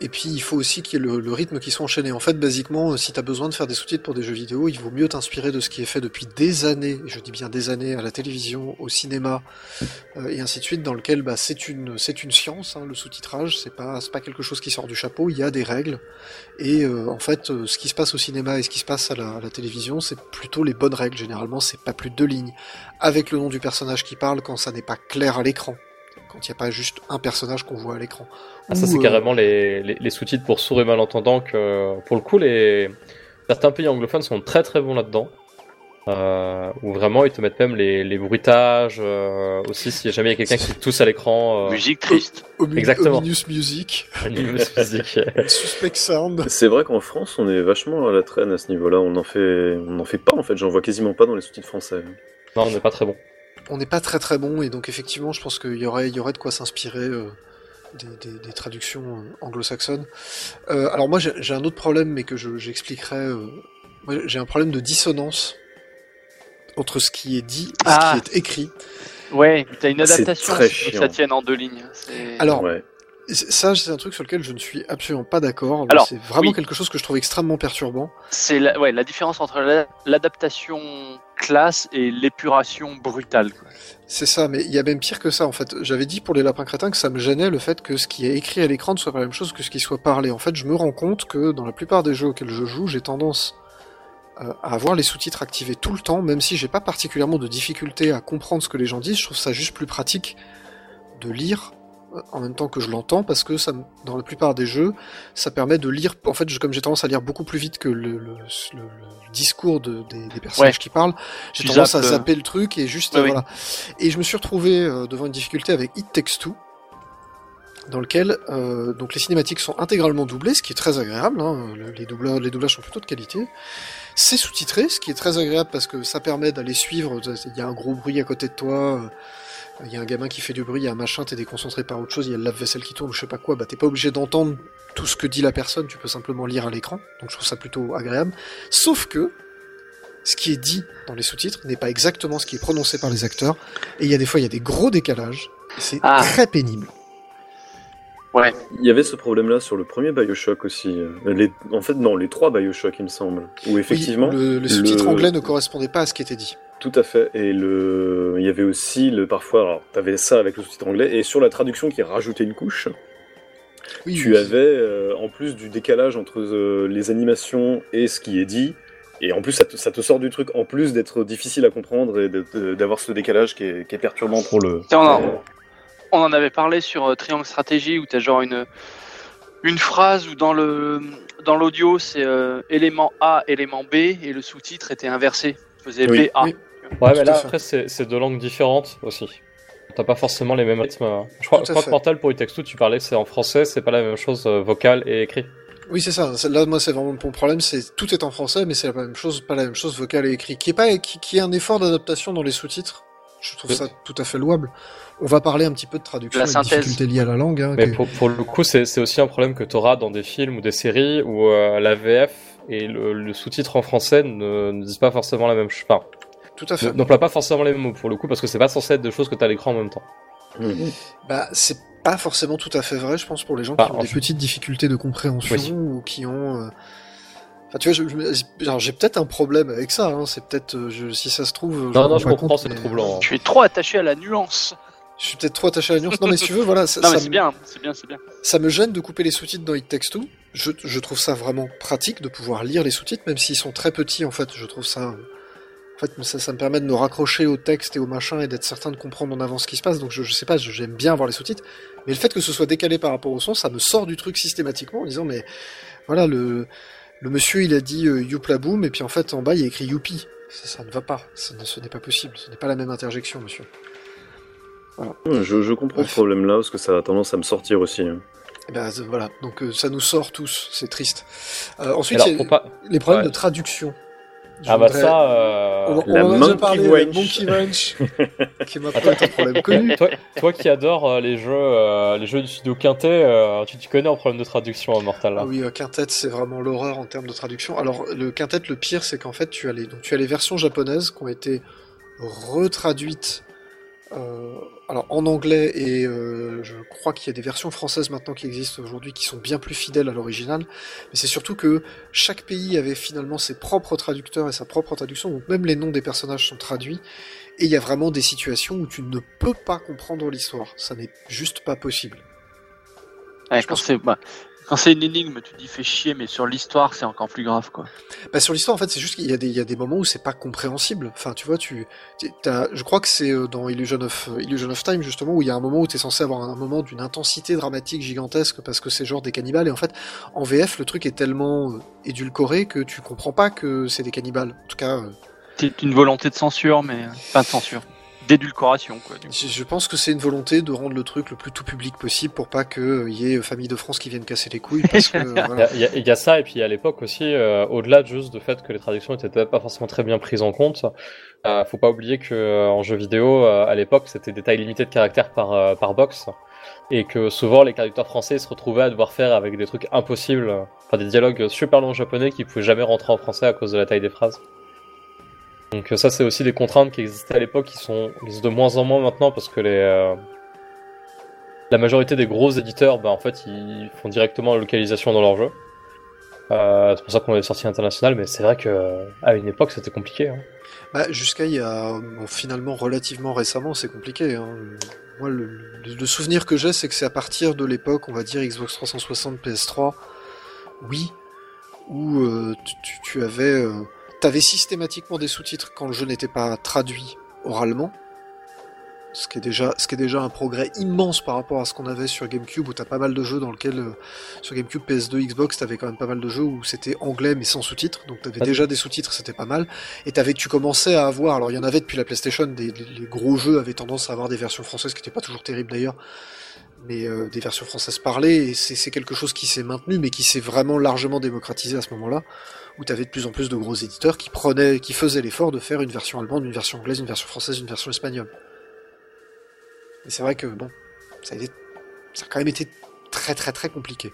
Et puis il faut aussi qu'il y ait le, rythme qui soit enchaîné. En fait, basiquement, euh, si tu as besoin de faire des sous-titres pour des jeux vidéo, il vaut mieux t'inspirer de ce qui est fait depuis des années, je dis bien des années, à la télévision, au cinéma, euh, et ainsi de suite, dans lequel bah, c'est une, une science, hein, le sous-titrage, c'est pas, pas quelque chose qui sort du chapeau, il y a des règles, et euh, en fait, euh, ce qui se passe au cinéma et ce qui se passe à la, à la télévision, c'est plutôt les bonnes règles, généralement, c'est pas plus de deux lignes, avec le nom du personnage qui parle quand ça n'est pas clair à l'écran. Quand il n'y a pas juste un personnage qu'on voit à l'écran. Ah, ça c'est euh, carrément les, les, les sous-titres pour sourds et malentendants que, pour le coup, les... certains pays anglophones sont très très bons là-dedans. Euh, où vraiment ils te mettent même les, les bruitages, euh, aussi si jamais il y a quelqu'un qui tousse à l'écran. Euh, Musique triste. Omi- Exactement. Ominous Music, niveau (laughs) physique. Suspect Sound. C'est vrai qu'en France, on est vachement à la traîne à ce niveau-là. On en fait, on en fait pas en fait. J'en vois quasiment pas dans les sous-titres français. non, on n'est pas très bon. On n'est pas très très bon et donc effectivement, je pense qu'il y aurait, il y aurait de quoi s'inspirer euh, des, des- des traductions euh, anglo-saxonnes. Euh, alors moi, j'ai un autre problème, mais que je- j'expliquerai. euh, j'ai un problème de dissonance entre ce qui est dit et Ah. ce qui est écrit. Ouais, t'as une adaptation très chiant. ça tienne en deux lignes. Alors, Ouais. ça, c'est un truc sur lequel je ne suis absolument pas d'accord. Alors, C'est vraiment oui. quelque chose que je trouve extrêmement perturbant. c'est la, ouais, la différence entre la- l'adaptation classe et l'épuration brutale. C'est ça, mais il y a même pire que ça en fait. J'avais dit pour les lapins crétins que ça me gênait le fait que ce qui est écrit à l'écran ne soit pas la même chose que ce qui soit parlé. En fait, je me rends compte que dans la plupart des jeux auxquels je joue, j'ai tendance euh, à avoir les sous-titres activés tout le temps, même si j'ai pas particulièrement de difficulté à comprendre ce que les gens disent. Je trouve ça juste plus pratique de lire en même temps que je l'entends parce que ça, dans la plupart des jeux, ça permet de lire. En fait, je- comme j'ai tendance à lire beaucoup plus vite que le, le- le- le discours de- des, des personnages Ouais. qui parlent, j'ai tendance à zappes, euh, zapper le truc et juste Ouais, euh, oui. voilà. Et je me suis retrouvé euh, devant une difficulté avec It Takes Two, dans lequel euh, donc les cinématiques sont intégralement doublées, ce qui est très agréable. hein, le- les, doublages, les doublages sont plutôt de qualité. C'est sous-titré, ce qui est très agréable parce que ça permet d'aller suivre. Il y a un gros bruit à côté de toi. Il y a un gamin qui fait du bruit, il y a un machin, t'es déconcentré par autre chose, il y a le lave-vaisselle qui tourne ou je sais pas quoi, bah t'es pas obligé d'entendre tout ce que dit la personne, tu peux simplement lire à l'écran, donc je trouve ça plutôt agréable. Sauf que, ce qui est dit dans les sous-titres n'est pas exactement ce qui est prononcé par les acteurs, et il y a des fois il y a des gros décalages, et c'est Ah. très pénible. Ouais. Il y avait ce problème-là sur le premier Bioshock aussi. Euh, Les... En fait, non, les trois Bioshock, il me semble. Où effectivement, Oui, le, le sous-titre le- anglais ne correspondait pas à ce qui était dit. Tout à fait. Et le... il y avait aussi le parfois. Alors, t'avais ça avec le sous-titre anglais, et sur la traduction qui rajoutait une couche, Oui, tu oui. avais euh, en plus du décalage entre euh, les animations et ce qui est dit. Et en plus, ça te, ça te sort du truc, en plus d'être difficile à comprendre et d'avoir ce décalage qui est, qui est perturbant pour le. Tiens, on en- On en avait parlé sur euh, Triangle Stratégie où t'as genre une, une phrase où dans le dans l'audio c'est euh, élément A, élément B et le sous-titre était inversé. Faisait Oui, BA. Ouais, Tout mais là, après, c'est c'est deux langues différentes aussi. T'as pas forcément les mêmes rythmes. Je crois, Tout je crois que Mortal, pour It Takes Two, tu parlais, c'est en français, c'est pas la même chose euh, vocal et écrit. Oui, c'est ça. Là, moi, c'est vraiment mon problème. C'est tout est en français, mais c'est la même chose, pas la même chose vocal et écrit. Qui est pas, qui, qui est un effort d'adaptation dans les sous-titres. Je trouve Oui. ça tout à fait louable. On va parler un petit peu de traduction La et de synthèse. difficultés liées à la langue. Hein, Mais que- pour, pour le coup, c'est c'est aussi un problème que t'auras dans des films ou des séries où euh, la VF et le, le sous-titre en français ne, ne disent pas forcément la même chose. Enfin, Tout à fait. ne- n'emploient pas forcément les mêmes mots pour le coup, parce que c'est pas censé être des choses que t'as à l'écran en même temps. Mhm. Bah, c'est pas forcément tout à fait vrai, je pense, pour les gens Bah, qui ont des fait- petites difficultés de compréhension Oui. ou qui ont. euh, Enfin, tu vois, j'ai peut-être un problème avec ça. Hein. C'est peut-être, euh, si ça se trouve. Non, non, je comprends, compte, c'est mais- troublant. hein. Tu es trop attaché à la nuance. Je suis peut-être trop attaché à la nuance. Non, mais si tu veux, voilà, ça, Non mais c'est me- bien, c'est bien, c'est bien. ça me gêne de couper les sous-titres dans It Takes Two. Je, je trouve ça vraiment pratique de pouvoir lire les sous-titres, même s'ils sont très petits. En fait, je trouve ça. En fait, ça, ça me permet de me raccrocher au texte et au machin et d'être certain de comprendre en avance ce qui se passe. Donc, je, je sais pas, j'aime bien voir les sous-titres. Mais le fait que ce soit décalé par rapport au son, ça me sort du truc systématiquement en disant, mais voilà, le, le monsieur, il a dit euh, Youpla boom, et puis en fait, en bas, il y a écrit Youpi. Ça, ça ne va pas. Ça ne- ce n'est pas possible. Ce n'est pas la même interjection, monsieur. Ouais, Je, je comprends Bref. ce problème-là, parce que ça a tendance à me sortir aussi. hein. Eh ben, euh, voilà. Donc, euh, ça nous sort tous. C'est triste. Euh, ensuite, Alors, il y a- pas... les problèmes Ouais. de traduction. Je Ah bah voudrais- ça... euh, On, va- La en a déjà Monkey parlé, la Monkey Wrench, (laughs) qui est maintenant un problème connu. Toi, toi qui adores euh, les jeux, euh, les jeux du studio Quintet, euh, tu t'y connais en problème de traduction, hein, Mortal. Là. Ah oui, euh, Quintet, c'est vraiment l'horreur en termes de traduction. Alors, le Quintet, le pire, c'est qu'en fait, tu as, les, donc, tu as les versions japonaises qui ont été retraduites euh, alors, en anglais, et euh, je crois qu'il y a des versions françaises maintenant qui existent aujourd'hui qui sont bien plus fidèles à l'original. Mais c'est surtout que chaque pays avait finalement ses propres traducteurs et sa propre traduction, donc même les noms des personnages sont traduits. Et il y a vraiment des situations où tu ne peux pas comprendre l'histoire. Ça n'est juste pas possible. Ouais, Je pense c'est bah, quand c'est une énigme, tu te dis fais chier, mais sur l'histoire, c'est encore plus grave quoi. Bah, sur l'histoire, en fait, c'est juste qu'il y, a des- il y a des moments où c'est pas compréhensible. Enfin, tu vois, tu, t'as- je crois que c'est euh, dans Illusion of, Illusion of Time, justement, où il y a un moment où tu es censé avoir un, un moment d'une intensité dramatique gigantesque parce que c'est genre des cannibales. Et en fait, en VF, le truc est tellement euh, édulcoré que tu comprends pas que c'est des cannibales. En tout cas, euh, C'est une volonté de censure, mais pas de censure, d'édulcoration quoi. je, je pense que c'est une volonté de rendre le truc le plus tout public possible pour pas qu'il y ait euh, Famille de France qui viennent casser les couilles. Parce que, (laughs) euh, Il y, voilà. a- il y a- il y a ça, et puis à l'époque aussi, euh, au-delà de juste du fait que les traductions étaient peut-être pas forcément très bien prises en compte, euh, faut pas oublier que euh, en jeu vidéo, euh, à l'époque, c'était des tailles limitées de caractères par, euh, par box, et que souvent les traducteurs français se retrouvaient à devoir faire avec des trucs impossibles, euh, enfin des dialogues super longs japonais qui pouvaient jamais rentrer en français à cause de la taille des phrases. Donc euh, ça, c'est aussi des contraintes qui existaient à l'époque, qui sont de moins en moins maintenant parce que les euh, la majorité des gros éditeurs, bah, en fait, ils font directement la localisation dans leur jeu. Euh, c'est pour ça qu'on est sorti international, mais c'est vrai que à une époque, c'était compliqué. hein. Bah, jusqu'à il y a finalement relativement récemment, c'est compliqué. Hein. Moi, le, souvenir que j'ai, c'est que c'est à partir de l'époque, on va dire Xbox 360, PS3, oui, où tu, avais, t'avais systématiquement des sous-titres quand le jeu n'était pas traduit oralement. Ce qui, est déjà, ce qui est déjà un progrès immense par rapport à ce qu'on avait sur GameCube, où t'as pas mal de jeux dans lesquels, euh, sur GameCube, PS2, Xbox, t'avais quand même pas mal de jeux où c'était anglais mais sans sous-titres, donc t'avais Ah. déjà des sous-titres, c'était pas mal. Et t'avais, tu commençais à avoir, alors il y en avait depuis la PlayStation, des, les, les gros jeux avaient tendance à avoir des versions françaises qui n'étaient pas toujours terribles d'ailleurs, mais euh, des versions françaises parlées, et c'est c'est quelque chose qui s'est maintenu, mais qui s'est vraiment largement démocratisé à ce moment-là, où t'avais de plus en plus de gros éditeurs qui prenaient, qui faisaient l'effort de faire une version allemande, une version anglaise, une version française, une version espagnole. Et c'est vrai que bon, ça a, été- ça a quand même été très très très compliqué.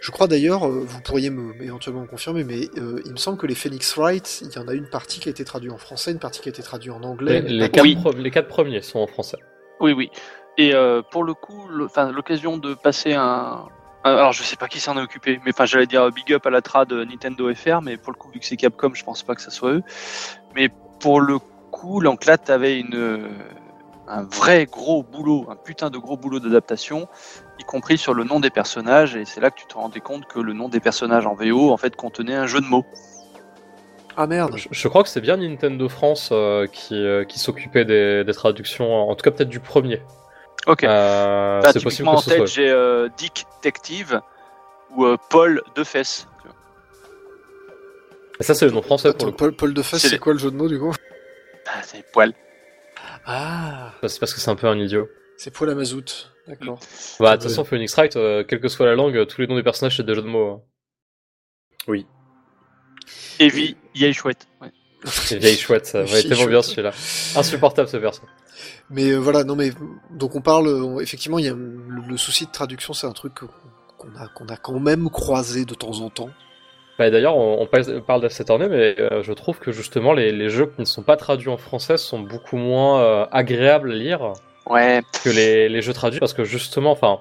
Je crois d'ailleurs, euh, vous pourriez me éventuellement me confirmer, mais euh, il me semble que les Phoenix Wright, il y en a une partie qui a été traduite en français, une partie qui a été traduite en anglais. Les, quatre Oui. pre- les quatre premiers sont en français. Oui, oui. Et euh, pour le coup, l'occasion de passer un- alors je sais pas qui s'en est occupé, mais enfin j'allais dire big up à la trad Nintendo FR, mais pour le coup vu que c'est Capcom, je pense pas que ça soit eux. Mais pour le coup, l'Enclate avait une euh, un vrai gros boulot, un putain de gros boulot d'adaptation, y compris sur le nom des personnages, et c'est là que tu te rendais compte que le nom des personnages en VO en fait contenait un jeu de mots. Ah merde. Je, je crois que c'est bien Nintendo France euh, qui, euh, qui s'occupait des, des traductions, en tout cas peut-être du premier. Ok. Euh, Bah, typiquement que en ce tête, soit. j'ai euh, Dick Detective ou euh, Paul de Fesses. Et ça, c'est le nom français pour Attends, le coup. Paul, Paul de Fesse, C'est quoi le jeu de mots du coup? Ah, c'est poil. Ah, C'est parce que c'est un peu un idiot. c'est poil à mazout. D'accord. Bah, de toute façon, Phoenix Wright, euh, quelle que soit la langue, tous les noms des personnages, c'est des jeux de mots. hein. Evie, Yay Chouette. Ouais. Vieille chouette, ça. Vieille Ouais, tellement bien celui-là. Insupportable ce perso. Mais euh, voilà, non mais donc on parle on- effectivement, il y a le, le souci de traduction, c'est un truc qu'on a qu'on a quand même croisé de temps en temps. Bah, d'ailleurs, on, on parle d'Assettornay, mais euh, je trouve que justement, les, les jeux qui ne sont pas traduits en français sont beaucoup moins euh, agréables à lire Ouais. que les, les jeux traduits, parce que justement, enfin,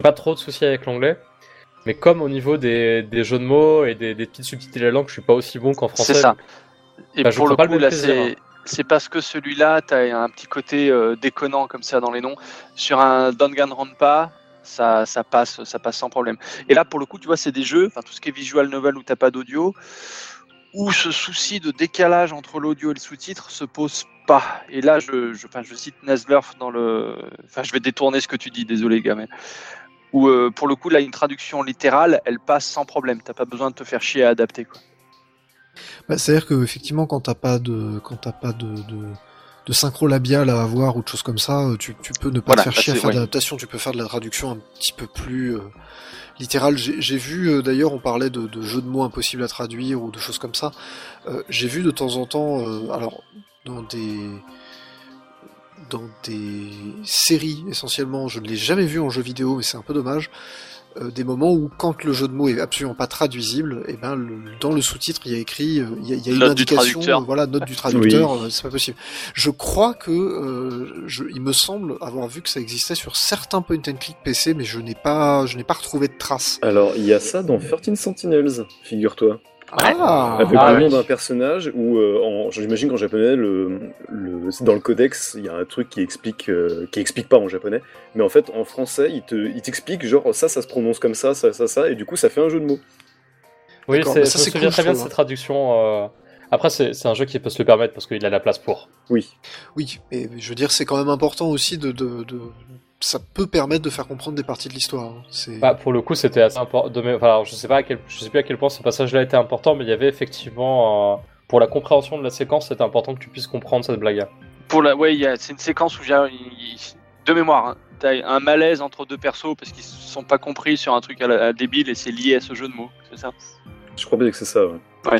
pas trop de soucis avec l'anglais. Mais comme au niveau des, des jeux de mots et des, des petites subtilités de la langue, je suis pas aussi bon qu'en français. C'est ça. Et Bah, je pour le prends pas coup, le là, c'est c'est parce que celui-là, t'as un petit côté euh, déconnant comme ça dans les noms. Sur un Danganronpa, ça, ça passe, ça passe sans problème. Et là, pour le coup, tu vois, c'est des jeux, tout ce qui est visual novel où t'as pas d'audio, où ce souci de décalage entre l'audio et le sous-titre se pose pas. Et là, je, je, cite Naslerf dans le, enfin, je vais détourner ce que tu dis, désolé, gars, mais où euh, pour le coup, là, une traduction littérale, elle passe sans problème. T'as pas besoin de te faire chier à adapter, quoi. Bah, C'est-à-dire que effectivement, quand t'as pas de quand t'as pas de, de de synchro labial à avoir ou de choses comme ça, euh, tu, tu peux ne pas Voilà, te faire chier à faire ouais. l'adaptation, tu peux faire de la traduction un petit peu plus euh, littérale. J'ai j'ai vu euh, d'ailleurs, on parlait de, de jeux de mots impossibles à traduire ou de choses comme ça. Euh, J'ai vu de temps en temps, euh, alors dans des dans des séries essentiellement, je ne l'ai jamais vu en jeu vidéo, mais c'est un peu dommage. Euh, des moments où quand le jeu de mots est absolument pas traduisible, et ben le- dans le sous-titre il y a écrit, euh, il y a, il y a une indication, euh, voilà, note du traducteur, euh, c'est pas possible. Je crois que, euh, je, il me semble avoir vu que ça existait sur certains point and click PC, mais je n'ai pas, je n'ai pas retrouvé de traces. Alors, il y a ça dans 13 Sentinels, figure-toi. Ah, Avec Ah le ouais. nom d'un personnage où, euh, en- j'imagine qu'en japonais, le, le, c'est dans le codex, il y a un truc qui explique, euh, qui explique pas en japonais, mais en fait, en français, il te, il t'explique genre ça, ça se prononce comme ça, ça, ça, ça, et du coup, ça fait un jeu de mots. Oui, D'accord, c'est, bah je ça, me c'est souviens cool, très bien de cette traduction. euh, Après, c'est, c'est un jeu qui peut se le permettre parce qu'il a la place pour. Oui. Oui, mais je veux dire, c'est quand même important aussi de, de, de, ça peut permettre de faire comprendre des parties de l'histoire. hein. Bah, pour le coup, c'était assez important. Enfin, je sais pas à quel, je sais plus à quel point ce passage-là était important, mais il y avait effectivement, euh, pour la compréhension de la séquence, c'était important que tu puisses comprendre cette blague. Pour la, ouais, a- c'est une séquence où j'ai de mémoire, hein, t'as un malaise entre deux persos parce qu'ils se sont pas compris sur un truc à la, à débile et c'est lié à ce jeu de mots, c'est ça? Je crois bien que c'est ça. ouais.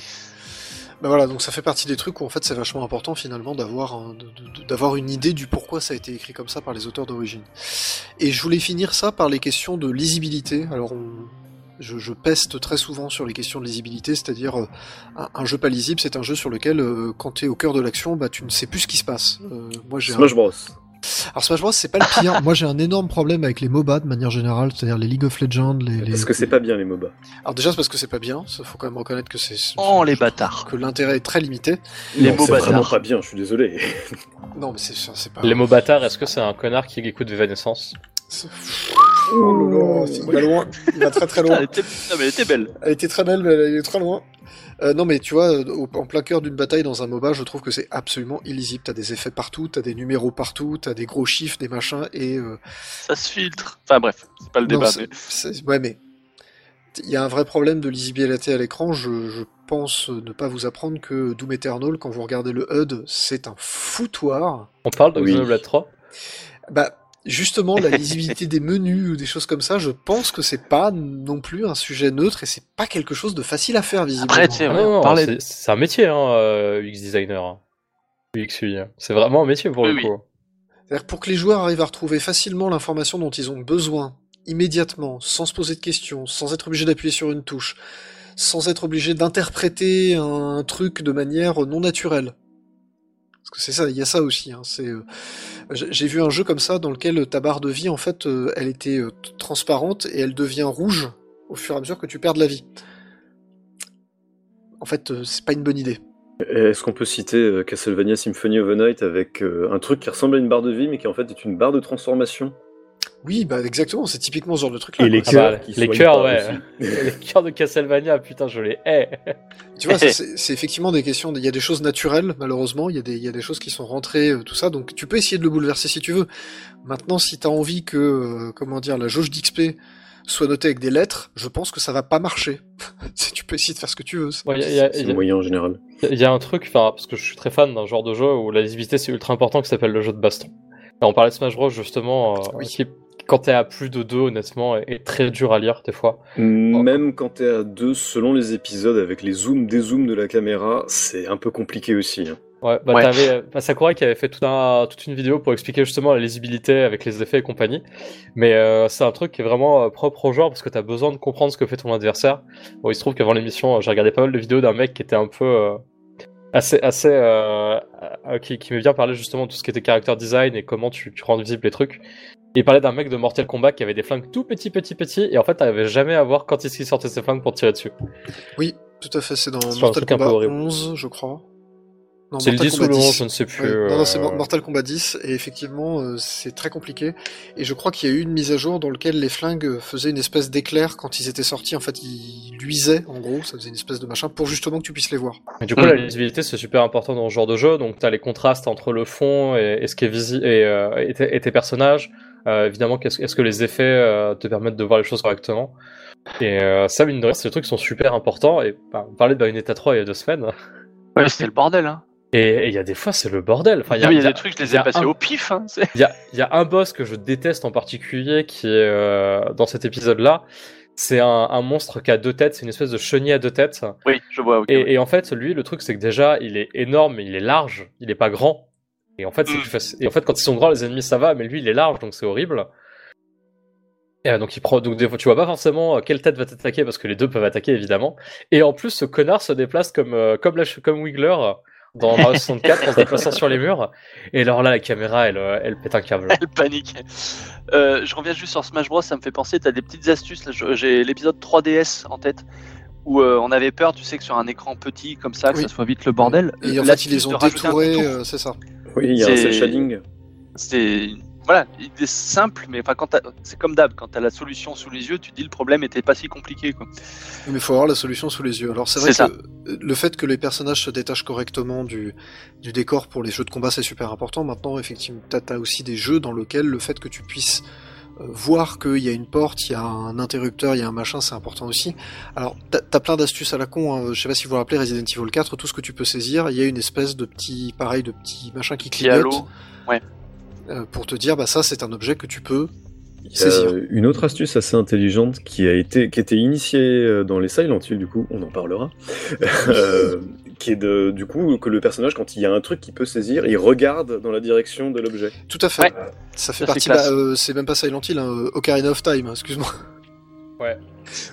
Bah voilà, donc ça fait partie des trucs où en fait c'est vachement important finalement d'avoir un- d'avoir une idée du pourquoi ça a été écrit comme ça par les auteurs d'origine. Et je voulais finir ça par les questions de lisibilité. Alors on- je, je peste très souvent sur les questions de lisibilité, c'est-à-dire euh, un, un jeu pas lisible, c'est un jeu sur lequel euh, quand tu es au cœur de l'action, bah tu ne sais plus ce qui se passe. Euh, moi j'ai un- Smash Bros. Alors Smash Bros c'est pas le pire. (laughs) moi j'ai un énorme problème avec les MOBA de manière générale, c'est-à-dire les League of Legends, les. les- Parce que c'est pas bien les MOBA. Alors déjà c'est parce que c'est pas bien, ça faut quand même reconnaître que c'est Oh les bâtards que l'intérêt est très limité. Les Non, mots c'est vraiment pas bien, je suis désolé. Non mais c'est c'est pas. Les bâtards, est-ce que c'est un connard qui écoute Vévanescence C'est- Oh là là, il va loin, il va très très loin. elle était... Non mais elle était belle Elle était très belle, mais elle est très loin. Euh, non mais tu vois, au- en plein cœur d'une bataille dans un MOBA, je trouve que c'est absolument illisible. T'as des effets partout, t'as des numéros partout, t'as des gros chiffres, des machins, et... euh, Ça se filtre Enfin bref, c'est pas le débat mais... Ouais mais... Il y a un vrai problème de lisibilité à l'écran, je, je pense ne pas vous apprendre que Doom Eternal, quand vous regardez le HUD, c'est un foutoir. On parle de Oui. Xenoblade 3 Bah, justement, la (laughs) lisibilité des menus ou des choses comme ça, je pense que c'est pas non plus un sujet neutre et c'est pas quelque chose de facile à faire, visiblement. Après, tu sais, Ah non, c'est, c'est un métier, hein, euh, UX designer. UX. C'est vraiment un métier pour Oui, le oui. coup. C'est-à-dire que pour que les joueurs arrivent à retrouver facilement l'information dont ils ont besoin, immédiatement, sans se poser de questions, sans être obligé d'appuyer sur une touche, sans être obligé d'interpréter un truc de manière non naturelle. Parce que c'est ça, il y a ça aussi. Hein, c'est, euh, j'ai vu un jeu comme ça dans lequel ta barre de vie, en fait, euh, elle était euh, transparente et elle devient rouge au fur et à mesure que tu perds de la vie. En fait, euh, c'est pas une bonne idée. Est-ce qu'on peut citer Castlevania Symphony of the Night avec un truc qui ressemble à une barre de vie, mais qui en fait est une barre de transformation? Oui, bah exactement, c'est typiquement ce genre de truc. Et les Ah cœurs bah, qui les soignent cœurs, ouais. (laughs) Les cœurs de Castlevania, putain, je les hais. Tu vois, (laughs) c'est effectivement des questions. Il y a des choses naturelles, malheureusement. Il y a des, il y a des choses qui sont rentrées, euh, tout ça. Donc, tu peux essayer de le bouleverser si tu veux. Maintenant, si t'as envie que, euh, comment dire, la jauge d'XP soit notée avec des lettres, je pense que ça va pas marcher. (laughs) Si tu peux essayer de faire ce que tu veux. Ouais, C'est a- moyen en général. Il y a un truc, enfin, parce que je suis très fan d'un genre de jeu où la lisibilité c'est ultra important qui s'appelle le jeu de baston. Et on parlait de Smash Bros justement, euh, Oui. qui, quand t'es à plus de deux, honnêtement, est, très dur à lire des fois. Même quand t'es à deux, selon les épisodes, avec les zooms, dézooms de la caméra, c'est un peu compliqué aussi. hein. Ouais, bah Ouais. t'avais bah, Sakurai qui avait fait tout un, toute une vidéo pour expliquer justement la lisibilité avec les effets et compagnie. Mais euh, c'est un truc qui est vraiment euh, propre aux joueurs parce que t'as besoin de comprendre ce que fait ton adversaire. Bon, il se trouve qu'avant l'émission, euh, j'ai regardé pas mal de vidéos d'un mec qui était un peu euh, assez, assez, euh, qui, qui m'est bien parlé justement de tout ce qui était character design et comment tu, tu rends visible les trucs. Il parlait d'un mec de Mortal Kombat qui avait des flingues tout petits, petits, petits, et en fait, t'arrivais jamais à voir quand est-ce qu'il sortait ses flingues pour tirer dessus. Oui, tout à fait. C'est dans Mortal truc un peu Kombat horrible. 11, je crois. C'est le Mortal 10 ou Kombat le 11, 10. je ne sais plus. Ouais, Non, non, c'est euh, Mor- Mortal Kombat 10, et effectivement, euh, c'est très compliqué. Et je crois qu'il y a eu une mise à jour dans laquelle les flingues faisaient une espèce d'éclair quand ils étaient sortis. En fait, ils luisaient, en gros, ça faisait une espèce de machin pour justement que tu puisses les voir. Et du coup, la lisibilité, c'est super important dans ce genre de jeu. Donc, tu as les contrastes entre le fond et, et ce qui est visible et, euh, et, tes, et tes personnages. Euh, évidemment, qu'est-ce- est-ce que les effets euh, te permettent de voir les choses correctement? Et euh, ça, mine de rien, c'est des trucs qui sont super importants. Et bah, on parlait de Bayonetta 3 il y a deux semaines. Ouais, c'était le bordel. Hein. Et il y a des fois, c'est le bordel. Enfin, il y a, y y des trucs, je les ai passés un- au pif. Hein. il y a, il y a un boss que je déteste en particulier qui est euh, dans cet épisode-là. C'est un, un monstre qui a deux têtes. C'est une espèce de chenille à deux têtes. Oui, je vois. ok, Et, et en fait, lui, le truc, c'est que déjà, il est énorme, mais il est large. Il est pas grand. Et en fait. Et en fait, quand ils sont grands, les ennemis, ça va, mais lui, il est large, donc c'est horrible. Et, euh, donc, il prend, donc, des fois, tu vois pas forcément euh, quelle tête va t'attaquer, parce que les deux peuvent attaquer, évidemment. Et en plus, ce connard se déplace comme, euh, comme, comme Wiggler dans Mario 64, en se déplaçant sur les murs. Et alors là, la caméra, elle, elle pète un câble. Elle paniquait. Euh, je reviens juste sur Smash Bros, ça me fait penser, t'as des petites astuces, j'ai l'épisode 3DS en tête, où euh, on avait peur, tu sais, que sur un écran petit comme ça, que Oui. ça soit vite le bordel. Et en fait, ils les ont détourés, euh, c'est ça. Oui, il y a un shading. C'est voilà, il est simple, mais enfin quand c'est comme d'hab, quand t'as la solution sous les yeux, tu te dis le problème était pas si compliqué quoi. Mais il faut avoir la solution sous les yeux. Alors c'est vrai C'est que le fait que les personnages se détachent correctement du, du décor pour les jeux de combat, c'est super important. Maintenant, effectivement, t'as as aussi des jeux dans lesquels le fait que tu puisses euh, voir qu'il y a une porte, il y a un interrupteur, il y a un machin, c'est important aussi. Alors, t'as as plein d'astuces à la con. Hein. Je sais pas si vous vous rappelez Resident Evil 4, tout ce que tu peux saisir, il y a une espèce de petit, pareil, de petit machin qui clignote euh, pour te dire, bah ça, c'est un objet que tu peux a saisir. une autre astuce assez intelligente qui a été qui était initiée euh, dans les Silent Hill du coup on en parlera (laughs) Euh, qui est de du coup que le personnage quand il y a un truc qu'il peut saisir il regarde dans la direction de l'objet Tout à fait. Ouais. Ça fait Ça, partie. bah, euh, c'est même pas Silent Hill, hein, euh, Ocarina of Time. Excuse-moi. Ouais.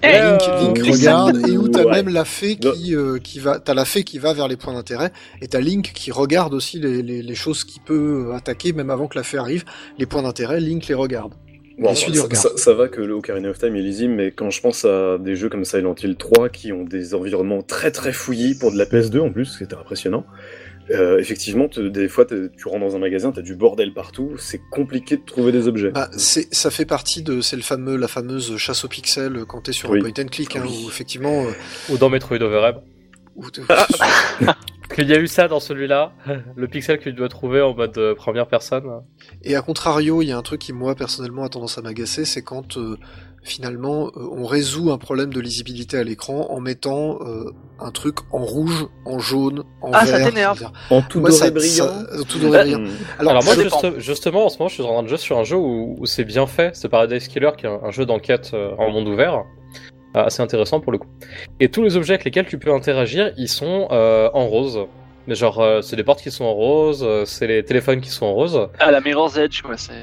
Eh, Link, euh, Link regarde et où t'as Ouais. même la fée qui euh, qui va. T'as la fée qui va vers les points d'intérêt et t'as Link qui regarde aussi les, les, les choses qu'il peut attaquer même avant que la fée arrive. Les points d'intérêt, Link les regarde. Bon, du ça, regard. ça- ça va que le Ocarina of Time est lisible, mais quand je pense à des jeux comme Silent Hill 3 qui ont des environnements très très fouillis pour de la PS2 en plus, c'était impressionnant. euh, effectivement, des fois, tu rentres dans un magasin, t'as du bordel partout, c'est compliqué de trouver des objets. Bah, c'est ça fait partie de c'est le fameux la fameuse chasse aux pixels euh, quand t'es sur Oui. un point and click hein, Oui. où effectivement. euh, Ou dans Metroid Overhead. où t'es- (laughs) (laughs) Qu'il y a eu ça dans celui-là. (laughs) Le pixel que tu dois trouver en mode euh, première personne. Et à contrario, il y a un truc qui moi personnellement a tendance à m'agacer, c'est quand euh, finalement euh, on résout un problème de lisibilité à l'écran en mettant euh, un truc en rouge, en jaune, en Ah, ça vert. t'énerve. c'est-à-dire- En tout Moi, doré ça- brillant. ça- tout doré brillant. Hmm. Alors, Alors, moi, juste- justement, en ce moment, je suis en train de jouer sur un jeu où, où c'est bien fait. C'est Paradise Killer, qui est un, un jeu d'enquête euh, en monde ouvert. Euh, assez intéressant pour le coup. Et tous les objets avec lesquels tu peux interagir, ils sont euh, en rose. Mais genre, euh, c'est les portes qui sont en rose, euh, c'est les téléphones qui sont en rose. Ah la Mirror's Edge quoi, c'est.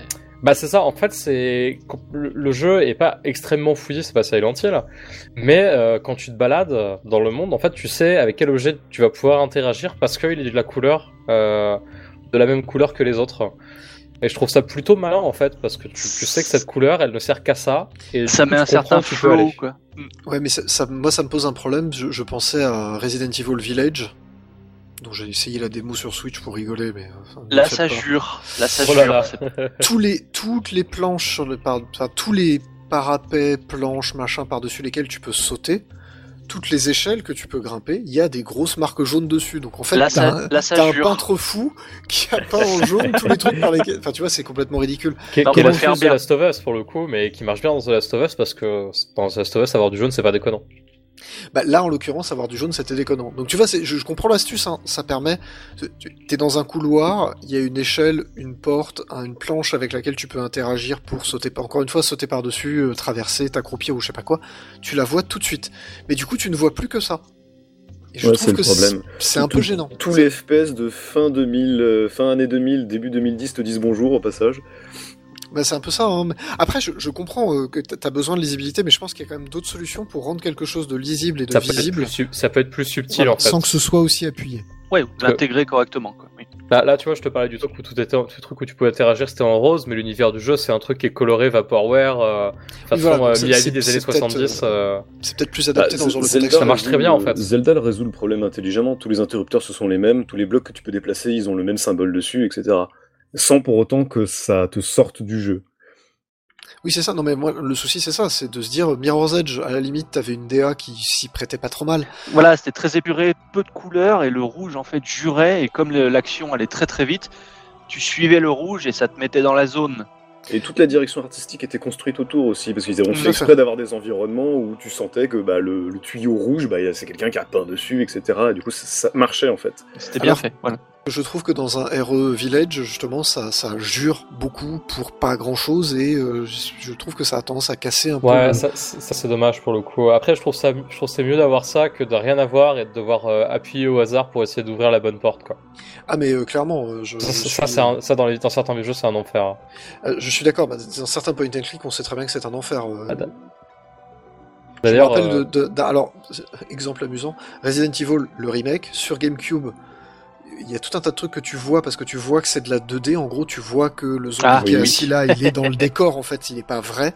Bah c'est ça, en fait c'est le le jeu est pas extrêmement fouillé, c'est pas Silent Hill, mais euh, quand tu te balades dans le monde, en fait tu sais avec quel objet tu vas pouvoir interagir parce qu'il est de la couleur, euh, de la même couleur que les autres. Et je trouve ça plutôt malin en fait parce que tu, tu sais que cette couleur elle ne sert qu'à ça. Et Ça coup, met un certain flow quoi. Ouais, mais ça, ça- moi ça me pose un problème. Je, je pensais à Resident Evil Village. dont j'ai essayé la démo sur Switch pour rigoler, mais enfin, ne Là, ça jure. Là, ça Oh là jure. là. C'est- (laughs) tous les toutes les planches sur le par, enfin, tous les parapets, planches, machin par-dessus lesquels tu peux sauter, toutes les échelles que tu peux grimper, il y a des grosses marques jaunes dessus. Donc en fait, Là, t'as ça- un, là, ça t'as un jure. peintre fou qui a peint en jaune tous les trucs par lesquels. Enfin, tu vois, c'est complètement ridicule. Qui on va faire bien. Last of Us pour le coup, mais qui marche bien dans The Last of Us parce que dans The Last of Us, avoir du jaune, c'est pas déconnant. Bah, là, en l'occurrence, avoir du jaune, c'était déconnant. Donc tu vois, je, je comprends l'astuce. Hein. Ça permet. tu- T'es dans un couloir, il y a une échelle, une porte, un- une planche avec laquelle tu peux interagir pour sauter. Encore une fois, sauter par dessus, traverser, t'accroupir ou je sais pas quoi. Tu la vois tout de suite. Mais du coup, tu ne vois plus que ça. Et je Ouais, trouve que c'est un peu gênant. Tous les FPS de fin 2000, euh, fin année 2000, début 2010 te disent bonjour au passage. Bah, c'est un peu ça. Hein. mais Après, je, je comprends euh, que t'as besoin de lisibilité, mais je pense qu'il y a quand même d'autres solutions pour rendre quelque chose de lisible et de Ça visible ça peut être plus subtil voilà, en fait. sans que ce soit aussi appuyé. Ouais, l'intégrer correctement. Quoi. Oui. Là, là, tu vois, je te parlais du truc où tout était, ce truc où tu pouvais interagir, c'était en rose, mais l'univers du jeu, c'est un truc qui est coloré Vaporware, euh, façon voilà, euh, Miyavi des années peut-être, 70. euh, C'est peut-être plus adapté Bah, dans le Zelda contexte. Ça marche très bien, en fait. Zelda résout le problème intelligemment. Tous les interrupteurs, ce sont les mêmes. Tous les blocs que tu peux déplacer, ils ont le même symbole dessus, etc. Sans pour autant que ça te sorte du jeu. Oui, c'est ça. Non, mais moi, le souci, c'est ça. C'est de se dire, Mirror's Edge, à la limite, t'avais une DA qui s'y prêtait pas trop mal. Voilà, c'était très épuré, peu de couleurs, et le rouge, en fait, jurait, et comme l'action allait très très vite, tu suivais le rouge et ça te mettait dans la zone. Et toute la direction artistique était construite autour aussi, parce qu'ils à fait fait. exprès d'avoir des environnements où tu sentais que bah, le, le tuyau rouge, bah, c'est quelqu'un qui a peint dessus, etc. Et du coup, ça, ça marchait en fait. C'était bien Alors- fait. Voilà. Je trouve que dans un RE Village, justement, ça, ça jure beaucoup pour pas grand chose et euh, je trouve que ça a tendance à casser un peu. Ouais, le- ça, c'est dommage pour le coup. Après, je trouve ça, je trouve que c'est mieux d'avoir ça que de rien avoir et de devoir euh, appuyer au hasard pour essayer d'ouvrir la bonne porte, quoi. Ah, mais euh, clairement, je, Ça, je suis, c'est un- ça, dans, les, dans certains jeux, c'est un enfer. hein. je suis d'accord. Bah, dans certains point and click, on sait très bien que c'est un enfer. Ah, da- Je me D'ailleurs, rappelle de, de- d'un- alors, exemple amusant, Resident Evil, le remake, sur GameCube, il y a tout un tas de trucs que tu vois parce que tu vois que c'est de la 2D. En gros, tu vois que le zombie Ah, qui est oui, assis là, il est dans le (laughs) décor, en fait, il n'est pas vrai.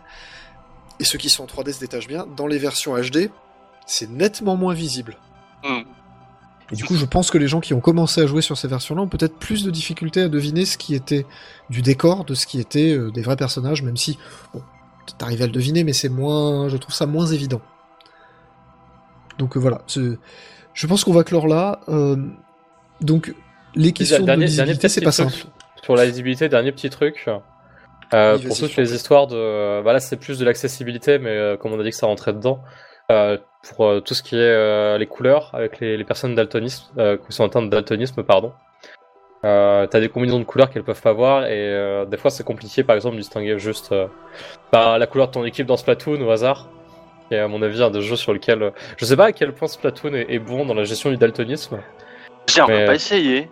Et ceux qui sont en 3D se détachent bien. Dans les versions HD, c'est nettement moins visible. Hmm. Et du coup, je pense que les gens qui ont commencé à jouer sur ces versions-là ont peut-être plus de difficultés à deviner ce qui était du décor, de ce qui était euh, des vrais personnages, même si, bon, t'arrives à le deviner, mais c'est moins, je trouve ça moins évident. Donc euh, voilà, je pense qu'on va clore là. Euh, donc, les questions de dernier, visibilité, petit c'est pas simple. Sur la visibilité, dernier petit truc. Euh, Oui, pour toutes les histoires de. Bah là, c'est plus de l'accessibilité, mais euh, comme on a dit que ça rentrait dedans. Euh, pour euh, tout ce qui est les couleurs, avec les, les personnes daltonisme, qui sont atteintes de daltonisme, pardon. Euh, T'as des combinaisons de couleurs qu'elles peuvent pas voir, et euh, des fois c'est compliqué, par exemple, de distinguer juste euh, bah, la couleur de ton équipe dans Splatoon au hasard. Et à mon avis, un des jeux sur lequel. je sais pas à quel point Splatoon est, est bon dans la gestion du daltonisme. J'ai encore Mais- pas essayé.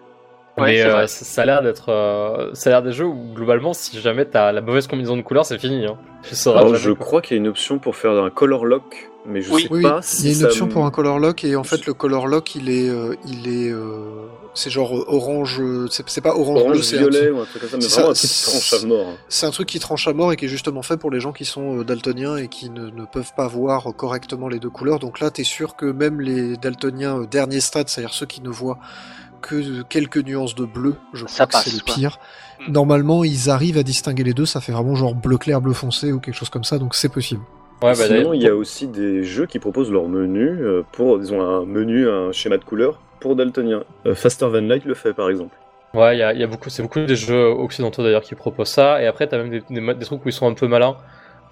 Ouais, mais euh, ça, ça a l'air d'être, euh, ça a l'air des jeux où globalement, si jamais t'as la mauvaise combinaison de couleurs, c'est fini. Hein. Tu sauras Alors, jamais, je quoi. crois qu'il y a une option pour faire un color lock, mais je Oui. sais Oui, pas il si y a une option me- pour un color lock, et en fait, le color lock, il est, euh, il est, euh, c'est genre euh, orange, euh, c'est pas orange, bleu, orange c'est un violet truc- ou un truc comme ça, mais c'est vraiment un truc qui tranche à mort. hein. C'est un truc qui tranche à mort et qui est justement fait pour les gens qui sont euh, daltoniens et qui ne, ne peuvent pas voir correctement les deux couleurs. Donc là, t'es sûr que même les daltoniens euh, dernier stade, c'est-à-dire ceux qui ne voient que quelques nuances de bleu, je Ça crois que c'est le pire. Hmm. Normalement, ils arrivent à distinguer les deux. Ça fait vraiment genre bleu clair, bleu foncé ou quelque chose comme ça. Donc c'est possible. Ouais, bah, Sinon, d'ailleurs, il y a aussi des jeux qui proposent leur menu euh, pour, disons, un menu, un schéma de couleurs pour daltonien. Euh, Faster Than Light le fait, par exemple. Ouais, il y a, il y a beaucoup, c'est beaucoup des jeux occidentaux d'ailleurs qui proposent ça. Et après, t'as même des, des, mo- des trucs où ils sont un peu malins.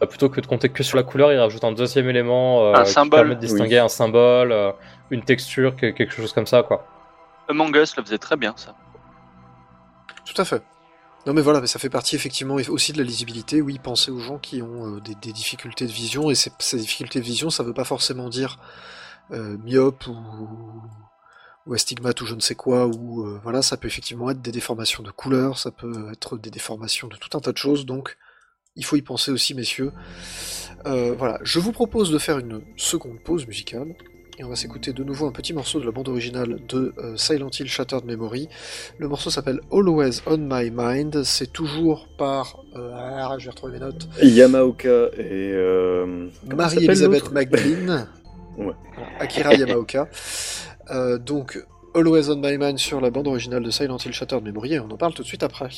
Euh, plutôt que de compter que sur la couleur, ils rajoutent un deuxième élément euh, Un qui symbole. permet de distinguer Oui. un symbole, euh, une texture, que- quelque chose comme ça, quoi. Among Us le faisait très bien, ça. Tout à fait. Non mais voilà, mais ça fait partie effectivement aussi de la lisibilité. Oui, penser aux gens qui ont euh, des, des difficultés de vision et ces, ces difficultés de vision, ça veut pas forcément dire euh, myope ou, ou astigmate ou je ne sais quoi. Ou euh, voilà, ça peut effectivement être des déformations de couleur, ça peut être des déformations de tout un tas de choses. Donc il faut y penser aussi, messieurs. Euh, voilà, je vous propose de faire une seconde pause musicale. Et on va s'écouter de nouveau un petit morceau de la bande originale de euh, Silent Hill Shattered Memory. Le morceau s'appelle Always on My Mind. C'est toujours par. euh, ah, je vais retrouver mes notes. Yamaoka et. Marie-Elisabeth McGlynn. Ouais. Akira Yamaoka. Euh, donc, Always on My Mind sur la bande originale de Silent Hill Shattered Memory, et on en parle tout de suite après.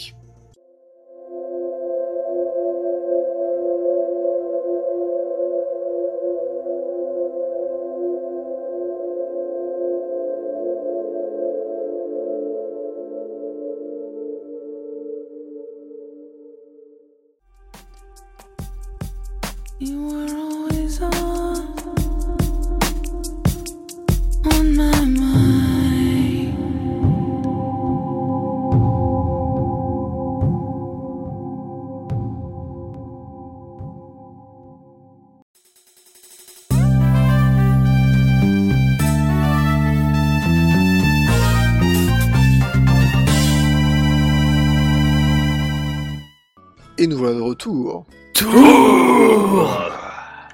Retour.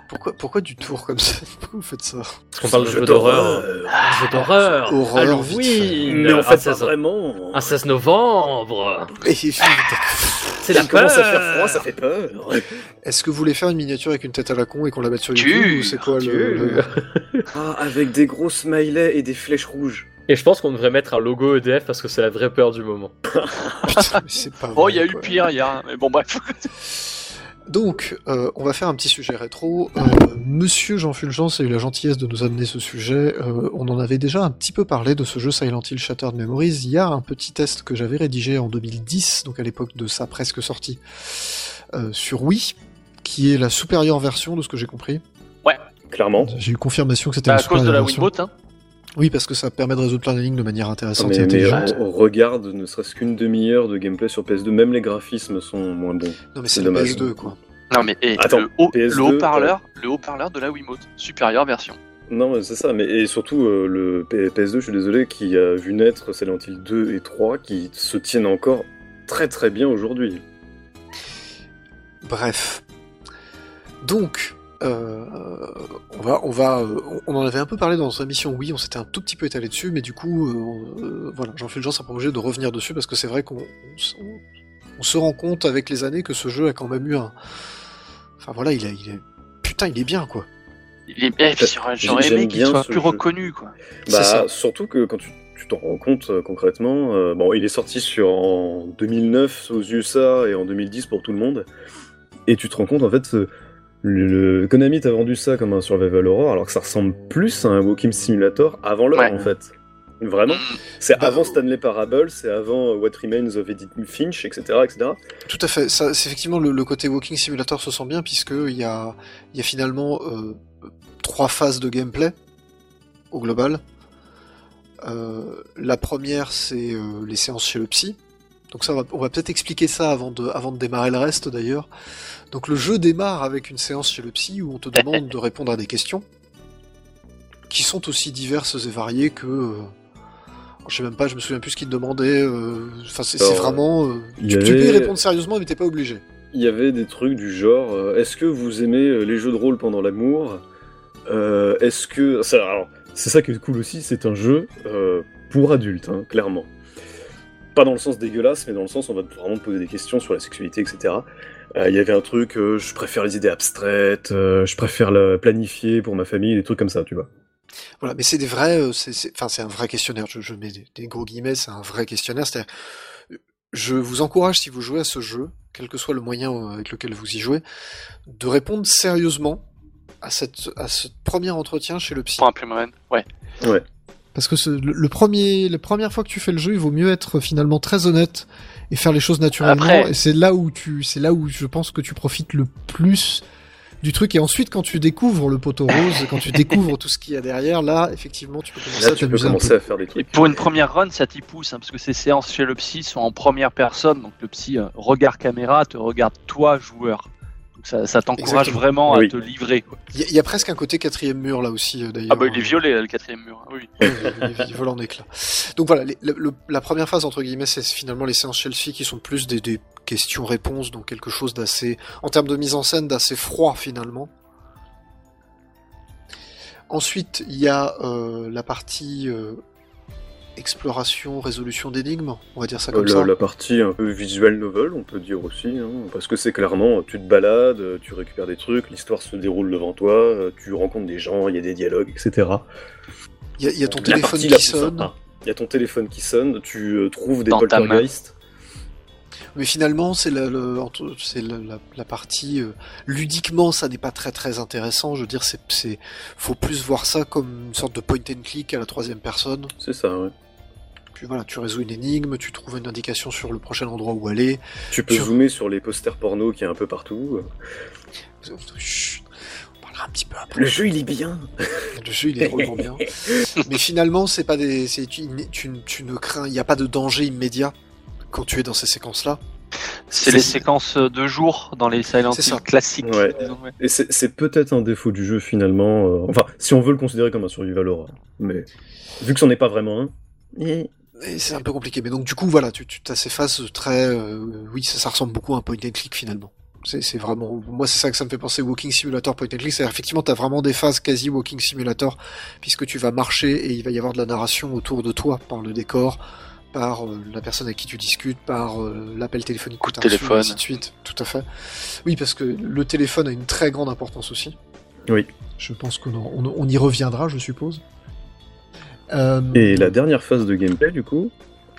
Pourquoi, pourquoi du tour comme ça (laughs) Pourquoi vous faites ça Parce qu'on parle de jeux d'horreur. Jeu d'horreur Horreur, Halloween Mais en fait, 16, vraiment. un 16 novembre (laughs) C'est la Il commence à faire peur. froid, ça fait peur. Est-ce que vous voulez faire une miniature avec une tête à la con et qu'on la mette sur Tu- YouTube ou c'est quoi le, (laughs) Ah, avec des gros smileys et des flèches rouges. Et je pense qu'on devrait mettre un logo EDF parce que c'est la vraie peur du moment. Putain, mais c'est pas Oh, vrai, il y a eu pire hier, mais bon, bref. Donc, euh, on va faire un petit sujet rétro. Euh, Monsieur Jean Fulgence a eu la gentillesse de nous amener ce sujet. Euh, on en avait déjà un petit peu parlé de ce jeu Silent Hill Shattered Memories. Il y a un petit test que j'avais rédigé en 2010, donc à l'époque de sa presque sortie, sur Wii, qui est la supérieure version de ce que j'ai compris. Clairement. J'ai eu confirmation que c'était à la cause de la version. Wiimote, hein. Oui, parce que ça permet de résoudre plein d'énigmes de manière intéressante mais, et mais intelligente. on regarde ne serait-ce qu'une demi-heure de gameplay sur PS2, même les graphismes sont moins bons. Non, mais c'est le dommage. PS2, quoi. Non, mais et, Attends, le haut- PS2, le haut-parleur le haut-parleur de la Wiimote, supérieure version. Non, mais c'est ça, mais et surtout euh, le P- PS2, je suis désolé, qui a vu naître Silent Hill 2 et 3, qui se tiennent encore très très bien aujourd'hui. Bref. Donc, on va, on va, euh, on en avait un peu parlé dans notre émission. Oui, on s'était un tout petit peu étalé dessus, mais du coup, euh, on- euh, voilà, Jean Fulgence a pas obligé de revenir dessus parce que c'est vrai qu'on on se rend compte avec les années que ce jeu a quand même eu un. Enfin voilà, il a, il est, putain, il est bien quoi. Il est... puis j'aurais aimé qu'il bien soit ce plus jeu. reconnu, quoi. Bah, ça. surtout que quand tu tu t'en rends compte euh, concrètement, euh, bon, il est sorti sur en 2009 aux USA et en 2010 pour tout le monde, et tu te rends compte en fait, euh, le, le- Konami t'a vendu ça comme un survival horror, alors que ça ressemble plus à un walking simulator avant l'heure Ouais. en fait. Vraiment, c'est Bah, avant euh, Stanley Parable, c'est avant euh, What Remains of Edith Finch, etc., etc. Tout à fait. Ça, c'est effectivement le, le côté Walking Simulator se sent bien puisque il y a, il y a finalement euh, trois phases de gameplay au global. Euh, la première, c'est euh, les séances chez le psy. Donc ça, on va, peut-être expliquer ça avant de, avant de démarrer le reste d'ailleurs. Donc le jeu démarre avec une séance chez le psy où on te demande de répondre à des questions qui sont aussi diverses et variées que. euh, je sais même pas, je me souviens plus ce qu'il te demandait. euh, Enfin, c'est vraiment. euh, tu, tu peux y avait- répondre sérieusement, mais t'es pas obligé. Il y avait des trucs du genre est-ce que vous aimez les jeux de rôle pendant l'amour? Est-ce que. c'est ça qui est cool aussi, c'est un jeu pour adultes, hein, clairement. Pas dans le sens dégueulasse, mais dans le sens où on va vraiment te poser des questions sur la sexualité, etc. Euh, Il y avait un truc, euh, je préfère les idées abstraites, euh, je préfère la planifier pour ma famille, des trucs comme ça, tu vois. Voilà, mais c'est des vrais, euh, c'est, c'est- enfin, c'est un vrai questionnaire. Je, je mets des, des gros guillemets, c'est un vrai questionnaire. C'est-à-dire, je vous encourage si vous jouez à ce jeu, quel que soit le moyen avec lequel vous y jouez, de répondre sérieusement à cette, à ce premier entretien chez le psy. Pour un Plumren, ouais. Parce que ce- le, le premier, la première fois que tu fais le jeu, il vaut mieux être finalement très honnête et faire les choses naturellement. Après- Et c'est là où tu, c'est là où je pense que tu profites le plus du truc. Et ensuite, quand tu découvres le poteau rose, quand tu découvres tout ce qu'il y a derrière, là, effectivement, tu peux commencer Là, à tu peux t'amuser un commencer peu. à faire des Et trucs. pour une première run, ça t'y pousse, hein, parce que ces séances chez le psy sont en première personne, donc le psy, euh, regard caméra, te regarde toi, joueur. Ça, ça t'encourage vraiment à te livrer. Il y, a- il y a presque un côté quatrième mur là aussi, euh, d'ailleurs. Ah bah il est violet, là, le quatrième mur. hein, Oui. (laughs) Il, vole en éclats. Donc voilà, les- le- le- la première phase entre guillemets, c'est finalement les séances Chelsea qui sont plus des, des questions-réponses, donc quelque chose d'assez, en termes de mise en scène, d'assez froid finalement. Ensuite, il y a euh, la partie euh, exploration, résolution d'énigmes, on va dire ça Euh, comme la, ça. la partie un peu visual novel, on peut dire aussi, hein, parce que c'est clairement, tu te balades, euh, tu récupères des trucs, l'histoire se déroule devant toi, euh, tu rencontres des gens, il y a des dialogues, etc. Il y a, il y a ton La téléphone partie qui sonne. il y a ton téléphone qui sonne, tu euh, trouves des Dans poltergeists. Mais finalement, c'est la, la, la- la partie euh, ludiquement, ça n'est pas très très intéressant. Je veux dire, c'est, c'est, faut plus voir ça comme une sorte de point and click à la troisième personne. C'est ça, ouais. Puis voilà, tu résous une énigme, tu trouves une indication sur le prochain endroit où aller. Tu peux zoomer sur les posters porno qui est un peu partout. Chut, on parlera un petit peu après. Le jeu, il est bien. Le jeu, il est vraiment bien. (laughs) Mais finalement, c'est pas des, c'est, tu, tu, tu ne crains, il n'y a pas de danger immédiat quand tu es dans ces séquences-là. C'est les séquences de jour dans les Silent. Hill classiques. Ouais. disons, ouais. Et c'est c'est peut-être un défaut du jeu finalement. euh, Enfin, si on veut le considérer comme un survival horror. Mais vu que c'en est pas vraiment un. eh, c'est un peu compliqué. Mais donc, du coup, voilà, tu, tu as ces phases très, euh, oui, ça, ça ressemble beaucoup à un point and click finalement. C'est, c'est vraiment, moi, c'est ça que ça me fait penser Walking Simulator Point and Click. C'est effectivement, t'as vraiment des phases quasi Walking Simulator, puisque tu vas marcher et il va y avoir de la narration autour de toi par le décor, par euh, la personne avec qui tu discutes, par euh, l'appel téléphonique Coup que t'as reçu, téléphone. ainsi de suite. Tout à fait. Oui, parce que le téléphone a une très grande importance aussi. Oui. Je pense qu'on on, on y reviendra, je suppose. Euh, Et la dernière phase de gameplay, du coup,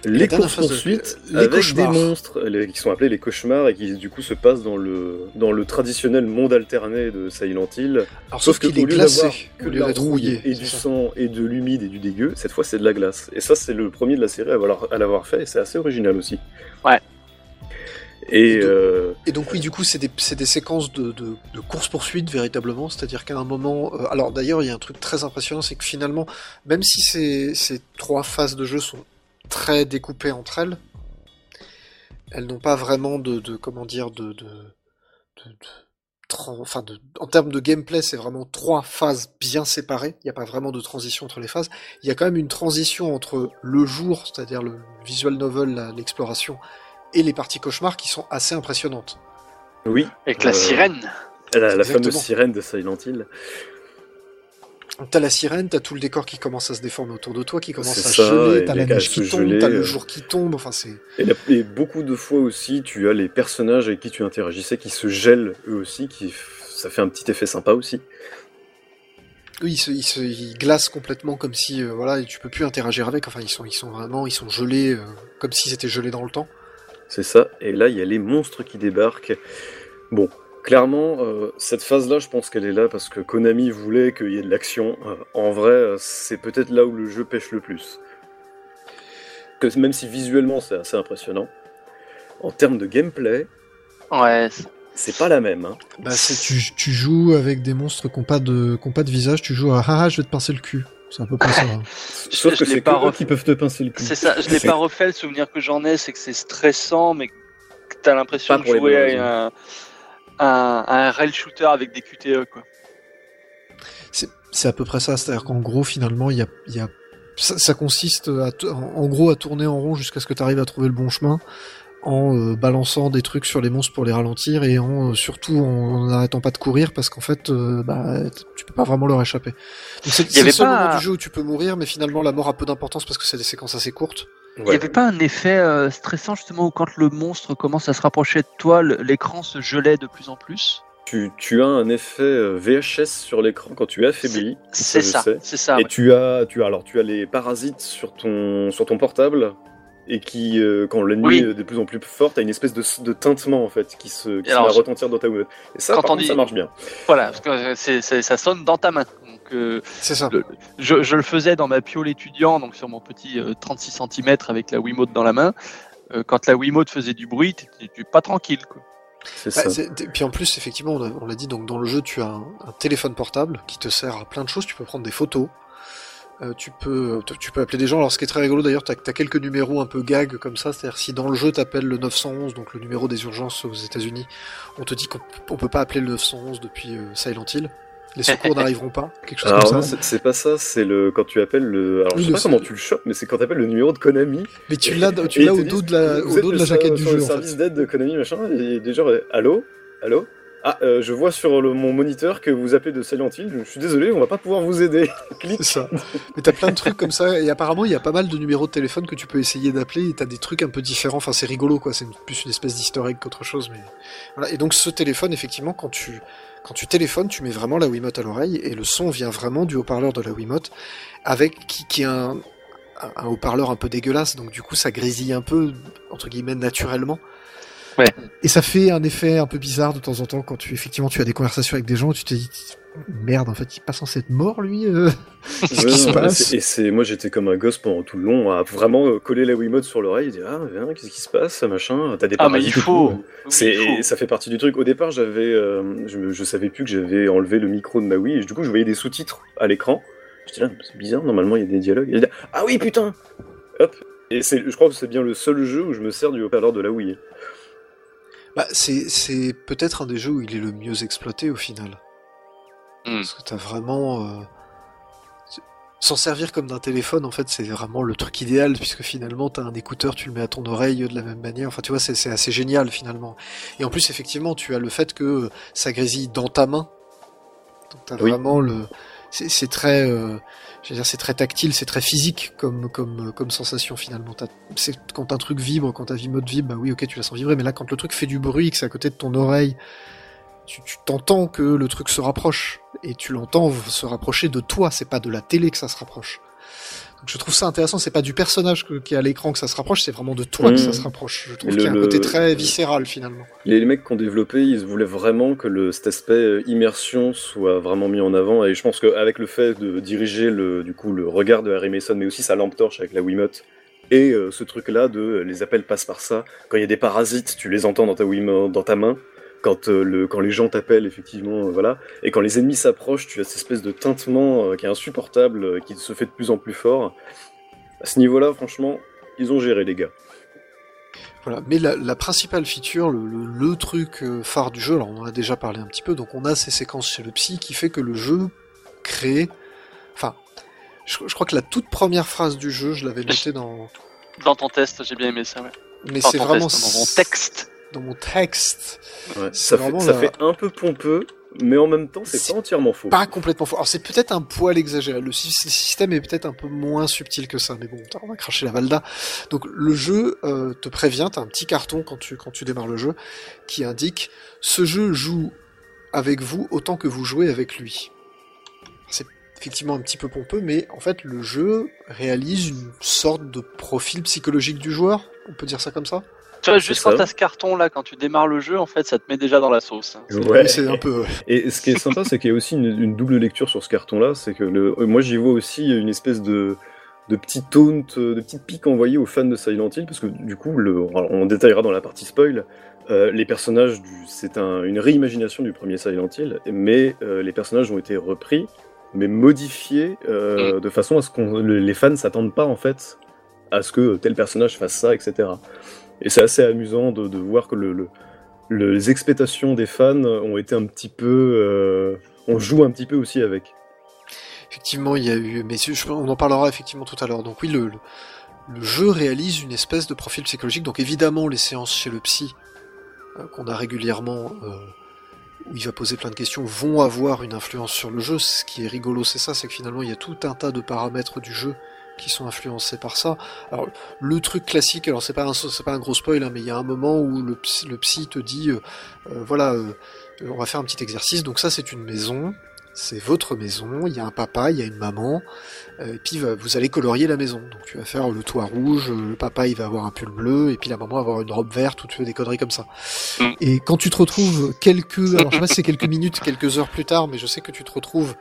les phase de- courses-poursuites les avec cauchemars. des monstres les- qui sont appelés les cauchemars et qui du coup se passent dans le, dans le traditionnel monde alterné de Silent Hill. alors, Sauf sauf que qu'il au est lieu d'avoir glacé, que de la rouillé. et du ça. sang et de l'humide et du dégueu, cette fois c'est de la glace. Et ça c'est le premier de la série à l'avoir fait et c'est assez original aussi. Ouais. Et Et de- euh, Et donc oui, du coup, c'est des, séquences de, de, de course-poursuite véritablement, c'est-à-dire qu'à un moment... euh, alors d'ailleurs, il y a un truc très impressionnant, c'est que finalement, même si ces, ces trois phases de jeu sont très découpées entre elles, elles n'ont pas vraiment de, de comment dire, de... Enfin, de, en termes de gameplay, c'est vraiment trois phases bien séparées. Il n'y a pas vraiment de transition entre les phases. Il y a quand même une transition entre le jour, c'est-à-dire le visual novel, l'exploration, et les parties cauchemars qui sont assez impressionnantes. oui, Avec la Euh, sirène. la, la fameuse sirène de Silent Hill. T'as la sirène, t'as tout le décor qui commence à se déformer autour de toi, qui commence à ça, geler, t'as la neige qui tombe, t'as le jour qui tombe, enfin c'est... Et, beaucoup de fois aussi, tu as les personnages avec qui tu interagissais qui se gèlent eux aussi, qui ça fait un petit effet sympa aussi. Oui, ils, se, ils, se- ils glacent complètement comme si, euh, voilà, tu peux plus interagir avec, enfin ils sont, ils sont vraiment, ils sont gelés, euh, comme s'ils étaient gelés dans le temps. C'est ça. Et là, il y a les monstres qui débarquent. Bon, clairement, euh, cette phase-là, je pense qu'elle est là parce que Konami voulait qu'il y ait de l'action. Euh, en vrai, euh, c'est peut-être là où le jeu pêche le plus. Que même si visuellement c'est assez impressionnant, en termes de gameplay, Ouais. c'est- pas la même. hein. Bah, tu, tu joues avec des monstres qui n'ont pas, de, qui ont pas de visage, tu joues à ah, ah, je vais te pincer le cul. C'est un peu comme ça. hein. (laughs) Sauf je que c'est pas qui peuvent te pincer le cul. C'est ça, je l'ai pas refait. Le souvenir que j'en ai, c'est que c'est stressant, mais que t'as l'impression de jouer à un, un, un rail shooter avec des QTE, quoi. C'est, c'est à peu près ça, c'est-à-dire qu'en gros, finalement, il y a, il y a, ça, ça consiste à, t- en, en gros à tourner en rond jusqu'à ce que tu arrives à trouver le bon chemin, en euh, balançant des trucs sur les monstres pour les ralentir et en euh, surtout en n'arrêtant pas de courir parce qu'en fait, euh, bah, tu peux pas vraiment leur échapper. C'est, le avait seul pas- moment du jeu où tu peux mourir, mais finalement la mort a peu d'importance parce que c'est des séquences assez courtes. Il n'y avait pas un effet euh, stressant justement où quand le monstre commence à se rapprocher de toi, l'écran se gelait de plus en plus? Tu, tu as un effet VHS sur l'écran quand tu es affaibli. C'est ça, sais. c'est ça. Et ouais. tu as, tu as, alors tu as les parasites sur ton, sur ton portable et qui, euh, quand l'ennemi Oui. est de plus en plus fort, t'as une espèce de, de tintement en fait qui se, qui Alors, je- retentir dans ta Wii. Et ça, Quand par on contre, dit- ça marche bien. Voilà, parce que euh, ça sonne dans ta main. Donc, euh, C'est ça. le- je, je le faisais dans ma piole étudiant, donc sur mon petit euh, 36 cm avec la Wiimote dans la main. Euh, quand la Wiimote faisait du bruit, t'étais pas tranquille. Quoi. Bah, ça. puis en plus, effectivement, on, a- on l'a dit, donc dans le jeu, tu as un, un téléphone portable qui te sert à plein de choses. Tu peux prendre des photos. Euh, tu peux, tu- peux appeler des gens. Alors, ce qui est très rigolo d'ailleurs, t'as as quelques numéros un peu gag comme ça. C'est-à-dire, si dans le jeu t'appelles le 911, donc le numéro des urgences aux États-Unis, on te dit qu'on on peut pas appeler le 911 depuis euh, Silent Hill. Les secours (laughs) n'arriveront pas. Quelque chose Alors comme ça. c'est c'est pas ça, c'est le quand tu appelles le. Alors Oui, je sais pas comment tu le chopes, mais c'est quand tu appelles le numéro de Konami. Mais tu l'as, tu l'as au dos de la, au dos de la jaquette du jeu. le En service fait. d'aide de Konami machin. Et des gens, euh, allô, allô? Ah, euh, je vois sur le- mon moniteur que vous appelez de Silent Hill. Je suis désolé, on va pas pouvoir vous aider. (laughs) Clique. Ça. Mais t'as plein de trucs comme ça, et apparemment il y a pas mal de numéros de téléphone que tu peux essayer d'appeler, et t'as des trucs un peu différents, enfin c'est rigolo quoi, c'est plus une espèce d'historique qu'autre chose, mais... Et donc ce téléphone, effectivement, quand tu, quand tu téléphones, tu mets vraiment la Wiimote à l'oreille, et le son vient vraiment du haut-parleur de la Wiimote, avec, qui, est un haut-parleur un peu dégueulasse, donc du coup ça grésille un peu entre guillemets naturellement. Ouais. Et ça fait un effet un peu bizarre de temps en temps quand tu effectivement tu as des conversations avec des gens, où tu te dis merde en fait il est pas censé être mort lui. euh. (laughs) Qu'est-ce Ouais, qui se non, passe c'est- Et c'est moi j'étais comme un gosse pendant tout le long à vraiment euh, coller la Wiimote sur l'oreille et dire ah viens qu'est-ce qui se passe machin t'as des Ah, mais il faut. Oui, C'est ça fait partie du truc. Au départ j'avais euh, je, savais plus que j'avais enlevé le micro de ma Wii et du coup je voyais des sous-titres à l'écran. J'étais là c'est bizarre normalement il y a des dialogues. Et là, ah oui putain hop et c'est je crois que c'est bien le seul jeu où je me sers du haut-parleur de la Wii. Bah, c'est c'est peut-être un des jeux où il est le mieux exploité au final. Hmm. Parce que t'as vraiment. euh, S'en servir comme d'un téléphone, en fait, c'est vraiment le truc idéal, puisque finalement, t'as un écouteur, tu le mets à ton oreille de la même manière. Enfin, tu vois, c'est c'est assez génial, finalement. Et en plus, effectivement, tu as le fait que ça grésille dans ta main. Donc, t'as Oui. vraiment le. C'est c'est très. euh, C'est très tactile, c'est très physique comme, comme, comme sensation, finalement. C'est quand un truc vibre, quand ta Wiimote vibre, bah oui, ok, tu la sens vibrer, mais là, quand le truc fait du bruit, que c'est à côté de ton oreille, tu t'entends que le truc se rapproche et tu l'entends se rapprocher de toi, c'est pas de la télé que ça se rapproche. Je trouve ça intéressant, c'est pas du personnage que- qui est à l'écran que ça se rapproche, c'est vraiment de toi Mmh. que ça se rapproche. Je trouve qu'il y a un côté très viscéral finalement. Les, les mecs qui ont développé, ils voulaient vraiment que le, cet aspect euh, immersion soit vraiment mis en avant. Et je pense qu'avec le fait de diriger le, du coup, le regard de Harry Mason, mais aussi sa lampe torche avec la Wiimote, et euh, ce truc-là de les appels passent par ça. Quand il y a des parasites, tu les entends dans ta Wiimote, dans ta main. Quand, euh, le, quand les gens t'appellent, effectivement, euh, voilà. Et quand les ennemis s'approchent, tu as cette espèce de tintement euh, qui est insupportable, euh, qui se fait de plus en plus fort. À ce niveau-là, franchement, ils ont géré, les gars. Voilà. Mais la, la principale feature, le, le, le truc phare du jeu, alors on en a déjà parlé un petit peu, donc on a ces séquences chez le psy qui fait que le jeu crée. Enfin, je, je crois que la toute première phrase du jeu, je l'avais notée dans. Dans ton test, j'ai bien aimé ça. Ouais. Mais Dans c'est ton vraiment test, dans mon texte. Dans mon texte. Ouais, ça fait, vraiment ça la- fait un peu pompeux, mais en même temps, c'est pas entièrement faux. Pas complètement faux. Alors c'est peut-être un poil exagéré. Le système est peut-être un peu moins subtil que ça, mais bon, on va cracher la Valda. Donc le jeu euh, te prévient, t'as un petit carton quand tu quand tu démarres le jeu qui indique ce jeu joue avec vous autant que vous jouez avec lui. C'est effectivement un petit peu pompeux, mais en fait le jeu réalise une sorte de profil psychologique du joueur. On peut dire ça comme ça? Tu vois, juste quand t'as ce carton là, quand tu démarres le jeu, en fait, ça te met déjà dans la sauce. Ouais. C'est un peu. Et ce qui est sympa, c'est qu'il y a aussi une, une double lecture sur ce carton-là. C'est que le, moi, j'y vois aussi une espèce de, de petit taunt, euh, de petite pique envoyée aux fans de Silent Hill, parce que du coup, le, on détaillera dans la partie spoil. euh, les personnages, du, c'est un- une réimagination du premier Silent Hill, mais euh, les personnages ont été repris, mais modifiés euh, de façon à ce que les fans s'attendent pas en fait à ce que tel personnage fasse ça, etc. Et c'est assez amusant de, voir que le, le- le- les expectations des fans ont été un petit peu. euh, on joue un petit peu aussi avec. Effectivement, il y a eu, mais on en parlera effectivement tout à l'heure. Donc oui, le jeu réalise une espèce de profil psychologique. Donc évidemment, les séances chez le psy euh, qu'on a régulièrement, euh, où il va poser plein de questions, vont avoir une influence sur le jeu. Ce qui est rigolo, c'est ça, c'est que finalement, il y a tout un tas de paramètres du jeu qui sont influencés par ça. Alors le truc classique, alors c'est pas un, c'est pas un gros spoil, hein, mais il y a un moment où le psy, le psy te dit, euh, euh, voilà, euh, on va faire un petit exercice. Donc ça, c'est une maison. C'est votre maison, il y a un papa, il y a une maman, euh, et puis va- vous allez colorier la maison. Donc tu vas faire le toit rouge, euh, le papa il va avoir un pull bleu, et puis la maman va avoir une robe verte, ou tu fais des conneries comme ça. Mm. Et quand tu te retrouves quelques, alors je sais pas si c'est quelques minutes, quelques heures plus tard, mais je sais que tu te retrouves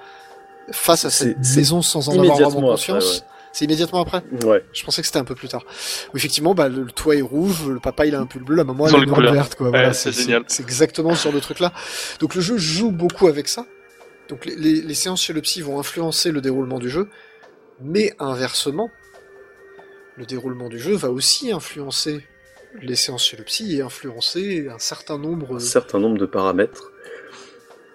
face à cette maison sans en avoir vraiment conscience. ouais. C'est immédiatement après? Ouais. Je pensais que c'était un peu plus tard. Où effectivement, bah, le, le toit est rouge, le papa il a un pull bleu, la maman elle ont a les une robe couleurs. verte. Quoi. Ouais, Voilà, c'est génial. C'est exactement ce genre de truc là. Donc le jeu joue beaucoup avec ça. Donc les, les- les séances chez le psy vont influencer le déroulement du jeu, mais inversement, le déroulement du jeu va aussi influencer les séances chez le psy et influencer un certain nombre, Un certain nombre de paramètres.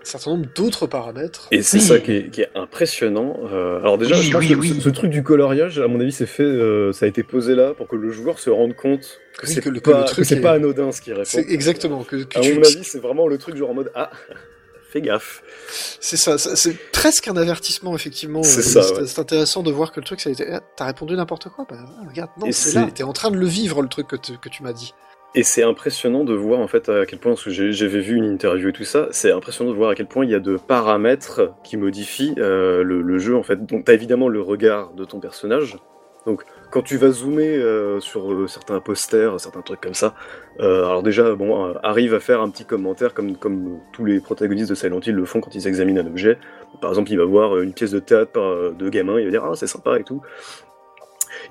Un certain nombre d'autres paramètres. Et c'est Oui. ça qui est, qui est impressionnant. Euh, alors déjà, Oui, je pense oui, que oui. Ce, ce truc du coloriage, à mon avis, c'est fait, euh, ça a été posé là pour que le joueur se rende compte que Oui, c'est que le- que le pas, truc que c'est est- pas anodin ce qu'il répond. C'est exactement que, que À tu- mon avis, c'est vraiment le truc genre en mode ah, (laughs) fais gaffe. C'est ça, ça- c'est presque un avertissement, effectivement. C'est Euh, ça, c'est ouais. intéressant de voir que le truc, ça a été. Ah, T'as répondu n'importe quoi Bah, regarde, non, c'est c'est- là, t'es en train de le vivre, le truc que, tu- que tu m'as dit. Et c'est impressionnant de voir en fait à quel point, j'avais vu une interview et tout ça, c'est impressionnant de voir à quel point il y a de paramètres qui modifient euh, le, jeu en fait. Donc t'as évidemment le regard de ton personnage, Donc quand tu vas zoomer euh, sur euh, certains posters, certains trucs comme ça, alors déjà, bon, Harry va faire un petit commentaire comme, comme tous les protagonistes de Silent Hill le font quand ils examinent un objet. Par exemple, il va voir une pièce de théâtre de gamin, il va dire ah c'est sympa et tout.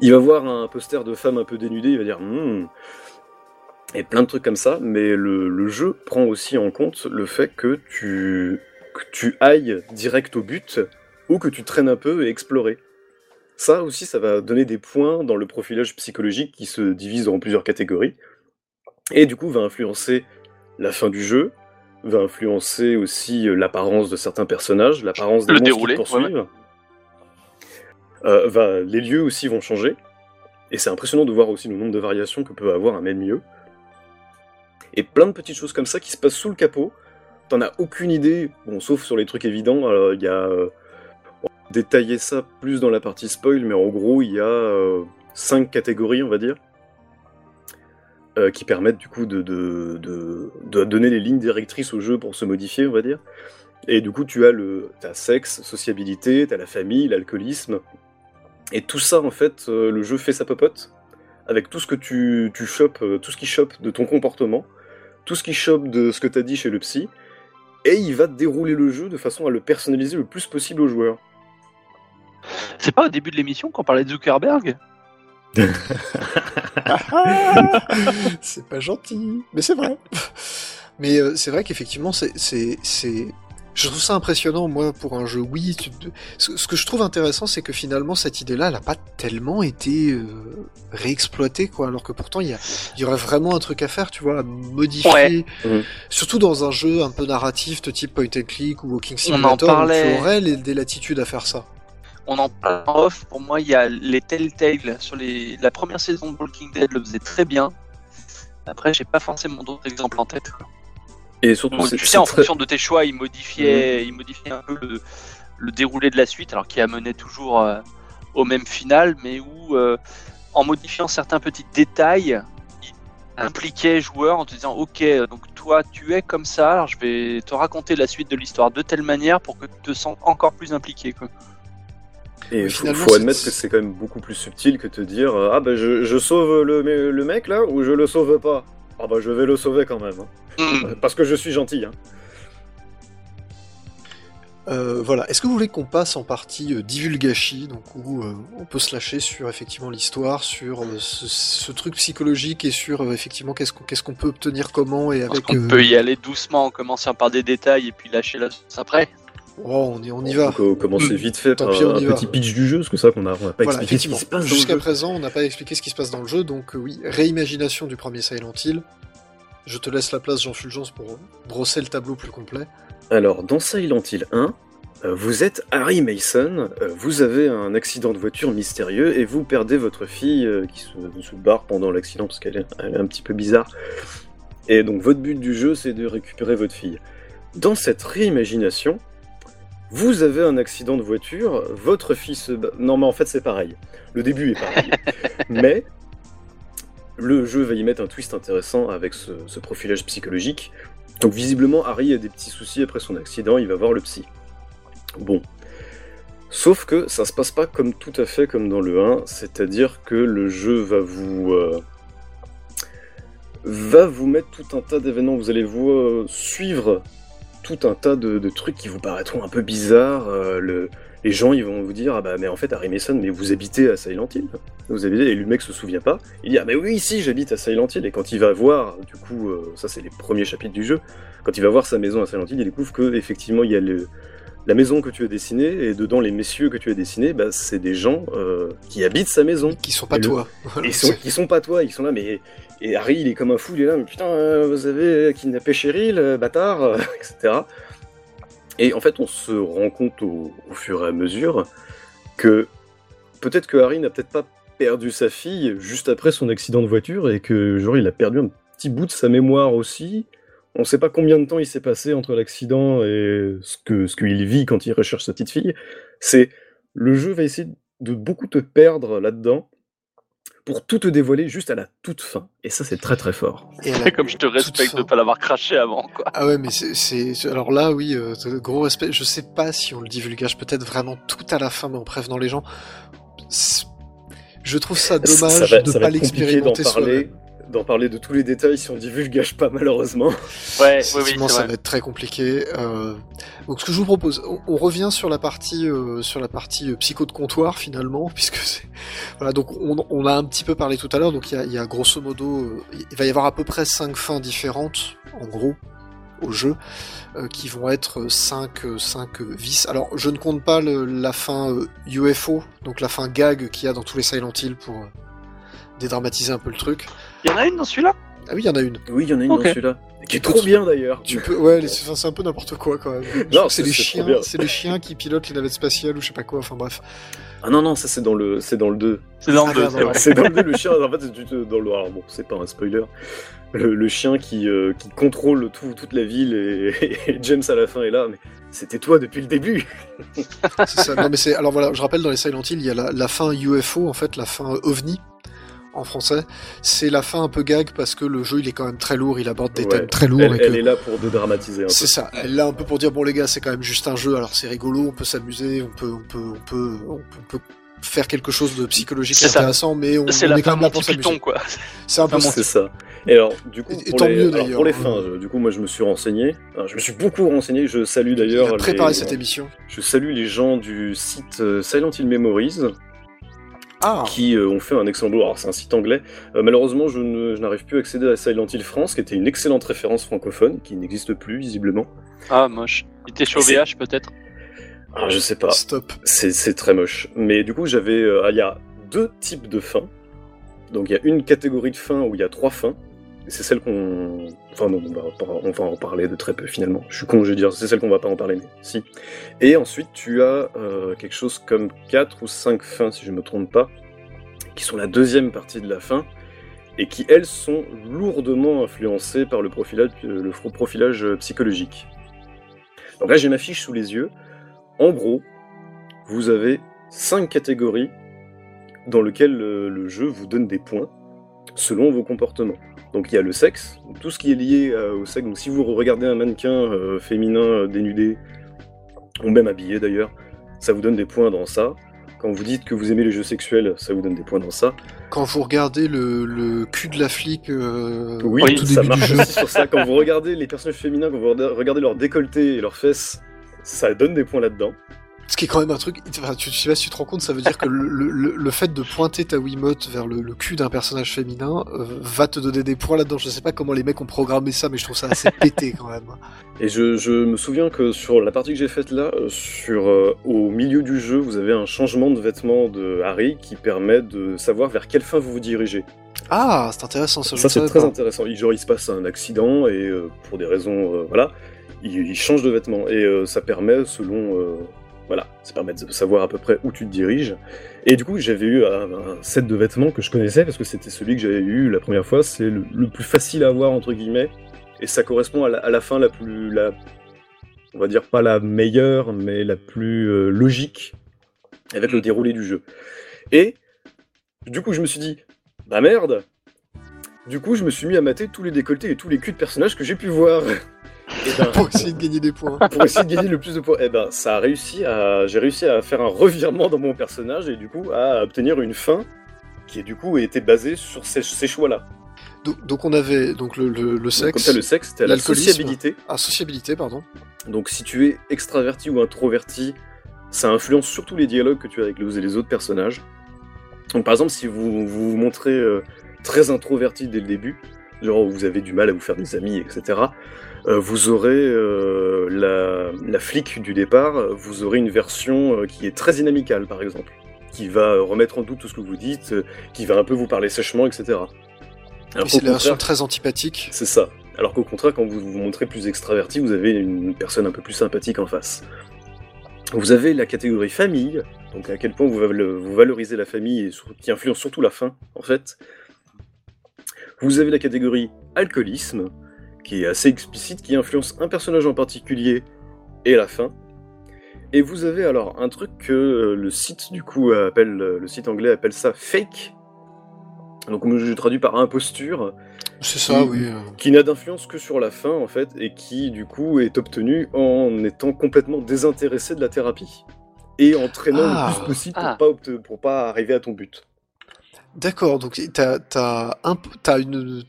Il va voir un poster de femme un peu dénudée, il va dire hmm. Et plein de trucs comme ça, mais le, le jeu prend aussi en compte le fait que tu, que tu ailles direct au but ou que tu traînes un peu et explorer. Ça aussi, ça va donner des points dans le profilage psychologique qui se divise en plusieurs catégories. Et du coup, va influencer la fin du jeu, va influencer aussi l'apparence de certains personnages, l'apparence des Le monstres déroulé, poursuivent. Euh, va, les lieux aussi vont changer. Et c'est impressionnant de voir aussi le nombre de variations que peut avoir un même lieu. Et plein de petites choses comme ça qui se passent sous le capot. T'en as aucune idée, bon, sauf sur les trucs évidents. Alors, Il y a. euh, on va détailler ça plus dans la partie spoil, mais en gros, il y a euh, cinq catégories, on va dire, euh, qui permettent du coup de, de, de, de donner les lignes directrices au jeu pour se modifier, on va dire. Et du coup, tu as le t'as sexe, sociabilité, t'as la famille, l'alcoolisme. Et tout ça, en fait, euh, le jeu fait sa popote avec tout ce que tu, tu chopes, euh, tout ce qui chope de ton comportement, tout ce qui chope de ce que t'as dit chez le psy, et il va dérouler le jeu de façon à le personnaliser le plus possible aux joueurs. C'est pas au début de l'émission qu'on parlait de Zuckerberg (laughs) c'est pas gentil, mais c'est vrai. Mais euh, c'est vrai qu'effectivement, c'est, c'est, c'est, je trouve ça impressionnant, moi, pour un jeu Wii. tu- Ce, que je trouve intéressant, c'est que finalement, cette idée-là, elle a pas tellement été euh, réexploitée, quoi. Alors que pourtant, il y, a, il y aurait vraiment un truc à faire, tu vois, à modifier. Ouais. Mhm. Surtout dans un jeu un peu narratif, de type point and click ou Walking On en Simulator, où parlait. tu aurais les, des latitudes à faire ça. On en parle en off. Pour moi, il y a les Telltale sur les... la première saison de Walking Dead le faisait très bien. Après, j'ai pas forcément d'autres exemples en tête. quoi. Et surtout, tu sais, en très- fonction de tes choix, il modifiait, il modifiait un peu le, le déroulé de la suite, alors qui amenait toujours euh, au même final, mais où, euh, en modifiant certains petits détails, il impliquait joueur en te disant Ok, donc toi, tu es comme ça, alors je vais te raconter la suite de l'histoire de telle manière pour que tu te sens encore plus impliqué. Quoi. Et Mais faut, faut admettre que c'est quand même beaucoup plus subtil que te dire euh, Ah bah je, je sauve le, le mec là ou je le sauve pas? Ah bah je vais le sauver quand même. hein. Mm. (laughs) Parce que je suis gentil. Hein. Euh, voilà. Est-ce que vous voulez qu'on passe en partie euh, divulgachi, donc où euh, on peut se lâcher sur effectivement l'histoire, sur euh, ce, ce truc psychologique et sur euh, effectivement qu'est-ce qu'on qu'est-ce qu'on peut obtenir comment et avec. qu'on euh, peut y aller doucement en commençant par des détails et puis lâcher la sauce après. Oh, on y, on y va. Donc, commencer Mm. vite fait par pis, un petit pitch du jeu, parce que ça qu'on a, on a pas Voilà, expliqué ce qui se passe dans le Jusqu'à présent, on n'a pas expliqué ce qui se passe dans le jeu, donc euh, oui, réimagination du premier Silent Hill. Je te laisse la place, Jean Fulgence, pour brosser le tableau plus complet. Alors, dans Silent Hill 1, euh, vous êtes Harry Mason, euh, vous avez un accident de voiture mystérieux et vous perdez votre fille qui se, se barre pendant l'accident parce qu'elle est, elle est un petit peu bizarre. Et donc, votre but du jeu, c'est de récupérer votre fille. Dans cette réimagination, vous avez un accident de voiture, votre fille se bat. Non, mais en fait, c'est pareil. Le début est pareil. (laughs) mais le jeu va y mettre un twist intéressant avec ce, ce profilage psychologique. Donc visiblement, Harry a des petits soucis après son accident, il va voir le psy. Bon. Sauf que ça se passe pas comme tout à fait comme dans le 1, c'est-à-dire que le jeu va vous euh, va vous mettre tout un tas d'événements, vous allez vous euh, suivre tout un tas de, trucs qui vous paraîtront un peu bizarres. euh, le- les gens ils vont vous dire ah bah mais en fait Harry Mason mais vous habitez à Silent Hill vous habitez et le mec se souvient pas il dit ah mais oui si j'habite à Silent Hill et quand il va voir du coup euh, ça c'est les premiers chapitres du jeu quand il va voir sa maison à Silent Hill il découvre que effectivement il y a le, la maison que tu as dessinée et dedans les messieurs que tu as dessinés bah, c'est des gens euh, qui habitent sa maison Qui sont pas Et toi. (laughs) Et sont, ils sont pas toi, ils sont là, mais. Et Harry, il est comme un fou, il est là, mais putain, euh, vous avez kidnappé Cheryl, euh, bâtard, (laughs) etc. Et en fait, on se rend compte au, au fur et à mesure que peut-être que Harry n'a peut-être pas perdu sa fille juste après son accident de voiture et que, genre, il a perdu un petit bout de sa mémoire aussi. On sait pas combien de temps il s'est passé entre l'accident et ce que ce qu'il vit quand il recherche sa petite fille. C'est le jeu va essayer de beaucoup te perdre là-dedans pour tout te dévoiler juste à la toute fin. Et ça, c'est très très fort. Et la Comme je te respecte de fin. pas l'avoir craché avant, quoi. Ah ouais, mais c'est, c'est, alors là, oui, euh, gros respect. Je sais pas si on le divulgage peut-être vraiment tout à la fin, mais en prévenant les gens. Je trouve ça dommage ça va, de ça pas compliqué d'en l'expérimenter parler. D'en parler de tous les détails si on divulgage pas malheureusement. Ouais, oui, ça vrai. va être très compliqué. Euh, donc, ce que je vous propose, on, on revient sur la partie euh, sur la partie euh, psycho de comptoir finalement, (laughs) puisque c'est voilà. Donc, on, on a un petit peu parlé tout à l'heure. Donc, il y a, il y a grosso modo, il va y avoir à peu près cinq fins différentes, en gros, au jeu, euh, qui vont être 5 cinq vices. Alors, je ne compte pas le- la fin euh, UFO, donc la fin gag qu'il y a dans tous les Silent Hill pour euh, dédramatiser un peu le truc. Il y en a une dans celui-là? Ah oui, il y en a une. Oui, il y en a une dans celui-là. Qui est trop bien d'ailleurs. Tu peux, ouais, c'est un peu n'importe quoi quand même. Non, c'est les c'est chiens, c'est les chiens qui pilotent les navettes spatiales ou je sais pas quoi. Enfin bref. Ah non, non, ça c'est dans le, c'est dans le 2. C'est dans Ah, le 2, merde, c'est dans le 2, le chien, en fait, c'est du- dans le. Alors bon, c'est pas un spoiler. Le, le chien qui, euh, qui contrôle tout, toute la ville et, (laughs) et James à la fin est là, mais c'était toi depuis le début. C'est ça. Non mais c'est. Alors voilà, je rappelle dans les Silent Hill, il y a la, la fin UFO en fait, la fin ovni en français. C'est la fin un peu gag parce que le jeu il est quand même très lourd, il aborde des Ouais. thèmes très lourds Elle, et que. elle est là pour dédramatiser un peu. C'est ça. Elle est là un peu pour dire bon les gars, c'est quand même juste un jeu. Alors c'est rigolo, on peut s'amuser, on peut, on peut, on peut, on peut, on peut faire quelque chose de psychologique ça. intéressant, mais on, C'est on la est quand même là pour s'amuser. Quoi. C'est un peu. C'est ça. Et alors, du coup, Et- et pour, tant les, mieux, alors, d'ailleurs. pour les fins, je- du coup, moi je me suis renseigné. Alors, je me suis beaucoup renseigné. Je salue Il d'ailleurs. préparé les- cette émission. Je salue les gens du site euh, Silent Hill Memories Ah. qui euh, ont fait un excellent boulot. Alors, c'est un site anglais. Euh, malheureusement, je ne- je n'arrive plus à accéder à Silent Hill France, qui était une excellente référence francophone, qui n'existe plus visiblement. Ah, moche. Il était sur C'est- VH, peut-être Ah, je sais pas. Stop. C'est c'est très moche. Mais du coup, j'avais. euh, Il y a deux types de fins. Donc, il y a une catégorie de fins où il y a trois fins. C'est celle qu'on. Enfin, non, on va, en parler de très peu finalement. Je suis con, je vais dire, c'est celle qu'on va pas en parler, mais si. Et ensuite, tu as euh, quelque chose comme quatre ou cinq fins, si je me trompe pas, qui sont la deuxième partie de la fin. Et qui, elles, sont lourdement influencées par le profilage, le profilage euh, psychologique. Donc là, j'ai ma fiche sous les yeux. En gros, vous avez cinq catégories dans lesquelles le, le jeu vous donne des points selon vos comportements. Donc il y a le sexe, tout ce qui est lié euh, au sexe. Donc si vous regardez un mannequin euh, féminin euh, dénudé, ou même habillé d'ailleurs, ça vous donne des points dans ça. Quand vous dites que vous aimez les jeux sexuels, ça vous donne des points dans ça. Quand vous regardez le, le cul de la flic euh, Oui, au tout ça début du marche jeu, (laughs) aussi sur ça. Quand vous regardez les personnages féminins, quand vous regardez leur décolleté et leurs fesses, ça donne des points là-dedans. Ce qui est quand même un truc. Enfin, tu, je sais pas si tu te rends compte, ça veut dire que le, le, le- fait de pointer ta Wiimote vers le, le cul d'un personnage féminin euh, va te donner des points là-dedans. Je sais pas comment les mecs ont programmé ça, mais je trouve ça assez (laughs) pété quand même. Et je, je me souviens que sur la partie que j'ai faite là, euh, sur, euh, au milieu du jeu, vous avez un changement de vêtements de Harry qui permet de savoir vers quelle fin vous vous dirigez. Ah, c'est intéressant ça. je Ça c'est très pas. intéressant. Il, genre il se passe un accident et euh, pour des raisons, euh, voilà, il, il change de vêtements et euh, ça permet selon, euh, voilà, ça permet de savoir à peu près où tu te diriges. Et du coup j'avais eu un, un set de vêtements que je connaissais parce que c'était celui que j'avais eu la première fois. C'est le, le plus facile à avoir entre guillemets et ça correspond à la, à la fin la plus, la, on va dire pas la meilleure mais la plus euh, logique avec le déroulé du jeu. Et du coup je me suis dit bah merde du coup, je me suis mis à mater tous les décolletés et tous les culs de personnages que j'ai pu voir. Et ben, Pour essayer de gagner des points. pour essayer de gagner le plus de points. Et ben, ça a réussi à, j'ai réussi à faire un revirement dans mon personnage et du coup à obtenir une fin qui est du coup était basée sur ces, ces choix-là. Donc, donc on avait donc le, le, le Donc, sexe, Comme ça, le sexe, t'as la sociabilité. ah, sociabilité, pardon. Donc, si tu es extraverti ou introverti, ça influence surtout les dialogues que tu as avec les, les autres personnages. Donc, par exemple, si vous vous, vous montrez euh, très introverti dès le début, genre vous avez du mal à vous faire des amis, etc., euh, vous aurez euh, la, la flic du départ, vous aurez une version euh, qui est très inamicale, par exemple, qui va remettre en doute tout ce que vous dites, qui va un peu vous parler sèchement, etc. Alors c'est la version très antipathique. c'est ça. Alors qu'au contraire, quand vous vous montrez plus extraverti, vous avez une personne un peu plus sympathique en face. Vous avez la catégorie famille, donc à quel point vous, vous valorisez la famille et qui influence surtout la fin, en fait. Vous avez la catégorie alcoolisme, qui est assez explicite, qui influence un personnage en particulier et la fin. Et vous avez alors un truc que euh, le site du coup appelle, euh, le site anglais appelle ça fake. Donc je traduis par imposture C'est ça, Qui- oui. euh. qui n'a d'influence que sur la fin en fait et qui du coup est obtenu en étant complètement désintéressé de la thérapie et en traînant Ah. le plus possible pour, Ah. pas pour pas arriver à ton but. D'accord, donc t'as un une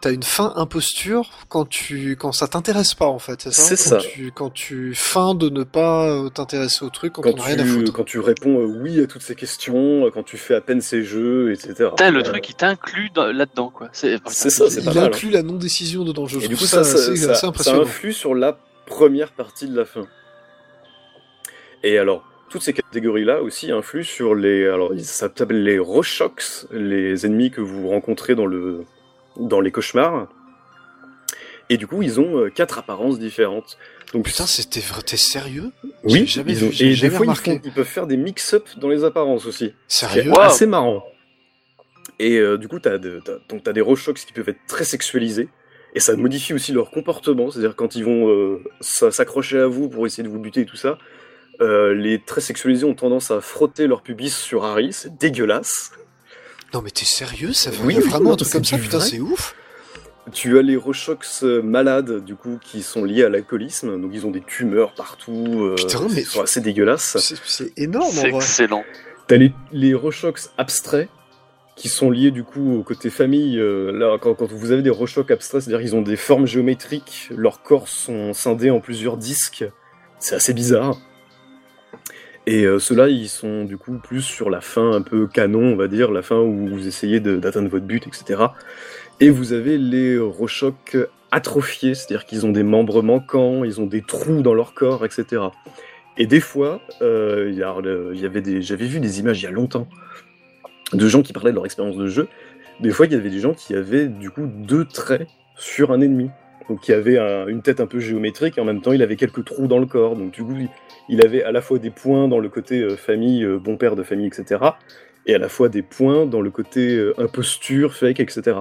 t'as une fin imposture quand tu quand ça t'intéresse pas en fait, c'est ça? C'est Quand ça. Tu, quand tu feins de ne pas euh, t'intéresser au truc quand, Quand on a rien à tu, foutre. quand tu réponds euh, oui à toutes ces questions, euh, quand tu fais à peine ces jeux, etc. Putain, le Euh, truc, il t'inclut dans- là-dedans, quoi. C'est ça, c'est Il pas mal, inclut la non décision dedans. Je Et trouve du coup, ça, ça, ça, assez, ça- ça influe sur la première partie de la fin. Et alors, toutes ces catégories-là aussi influent sur les. Alors, ça s'appelle les Roshox, les ennemis que vous rencontrez dans, le, dans les cauchemars. Et du coup, ils ont euh, quatre apparences différentes. Donc, Putain, c'était vrai, t'es sérieux? Oui, jamais ils vu, ont- j'ai et des fois, ils, remarqué. font- ils peuvent faire des mix-up dans les apparences aussi. C'est Sérieux? Wow. assez marrant. Et euh, du coup, t'as de, t'as- donc t'as des Roshox qui peuvent être très sexualisés. Et ça modifie aussi leur comportement. C'est-à-dire quand ils vont euh, s'accrocher à vous pour essayer de vous buter et tout ça, euh, les très sexualisés ont tendance à frotter leur pubis sur Harry. C'est dégueulasse. Non mais t'es sérieux Ça Oui, a oui, vraiment un truc c'est comme ça, putain, c'est ouf Tu as les Roshox euh, malades, du coup, qui sont liés à l'alcoolisme. Donc ils ont des tumeurs partout. euh, Putain, mais- sont assez dégueulasses. C'est c'est énorme en C'est excellent. T'as les, les Roshox abstraits qui sont liés du coup au côté famille. euh, là, quand, quand vous avez des Roshox abstraits, c'est-à-dire qu'ils ont des formes géométriques, leurs corps sont scindés en plusieurs disques. C'est assez bizarre. Et euh, ceux-là, ils sont du coup plus sur la fin un peu canon, on va dire, la fin où vous essayez d'atteindre votre but, etc. Et vous avez les Roshox atrophiés, c'est-à-dire qu'ils ont des membres manquants, ils ont des trous dans leur corps, etc. Et des fois, euh, euh, j'avais vu des images il y a longtemps de gens qui parlaient de leur expérience de jeu. Des fois, il y avait des gens qui avaient du coup deux traits sur un ennemi. Donc, il avait un- une tête un peu géométrique et en même temps, il avait quelques trous dans le corps. Donc, du coup, il, il avait à la fois des points dans le côté euh, famille, euh, bon père de famille, etc. Et à la fois des points dans le côté euh, imposture, fake, etc.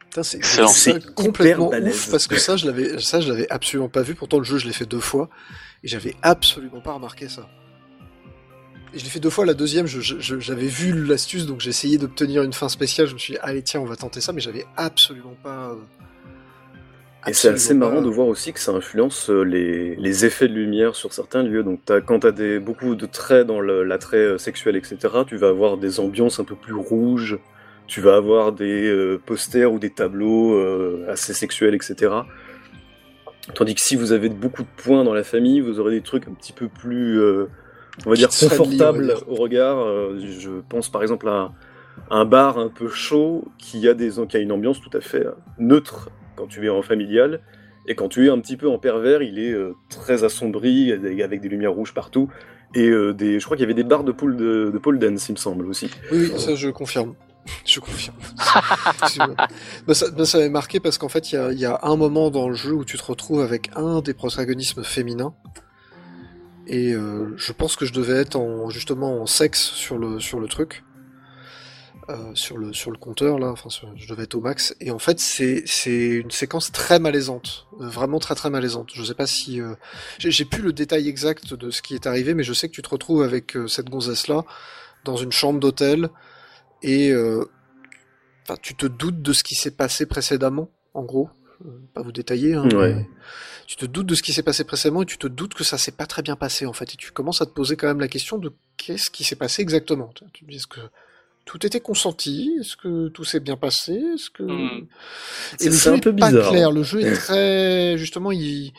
Putain, c'est complètement ouf parce que ça, je l'avais, ça, je l'avais absolument pas vu. Pourtant, le jeu, je l'ai fait deux fois et j'avais absolument pas remarqué ça. Et je l'ai fait deux fois. La deuxième, j'avais vu l'astuce, donc j'ai essayé d'obtenir une fin spéciale. Je me suis dit, allez, tiens, on va tenter ça, mais j'avais absolument pas. Et c'est assez marrant de voir aussi que ça influence euh, les, les effets de lumière sur certains lieux. Donc quand tu as beaucoup de traits dans l'attrait euh, sexuel, etc., tu vas avoir des ambiances un peu plus rouges, tu vas avoir des euh, posters ou des tableaux euh, assez sexuels, etc. Tandis que si vous avez beaucoup de points dans la famille, vous aurez des trucs un petit peu plus, euh, on va dire, confortables au regard. Je pense par exemple à un bar un peu chaud qui a, des, qui a une ambiance tout à fait neutre quand tu es en familial. Et quand tu es un petit peu en pervers, il est euh, très assombri, avec des lumières rouges partout. Et euh, des, je crois qu'il y avait des barres de pole, de, de pole il me semble aussi. Oui, oui, ça je confirme. (laughs) Je confirme. (laughs) Bah, ça, ça m'avait marqué parce qu'en fait, il y a, il y a un moment dans le jeu où tu te retrouves avec un des protagonismes féminins. Et euh, je pense que je devais être en, justement en sexe sur le, sur le truc. Euh, sur le sur le compteur là, enfin sur- je devais être au max et en fait c'est c'est une séquence très malaisante, euh, vraiment très très malaisante. Je sais pas si euh, j'ai plus le détail exact de ce qui est arrivé, mais je sais que tu te retrouves avec euh, cette gonzesse là dans une chambre d'hôtel et euh, enfin, tu te doutes de ce qui s'est passé précédemment, en gros. Pas vous détailler, hein, Ouais. mais tu te doutes de ce qui s'est passé précédemment et tu te doutes que ça s'est pas très bien passé en fait. Et tu commences à te poser quand même la question de qu'est-ce qui s'est passé exactement. Tu tu te dis est-ce que tout était consenti Est-ce que tout s'est bien passé? Est-ce que Hmm. et le C'est jeu un peu est pas bizarre. clair. Le jeu est très justement il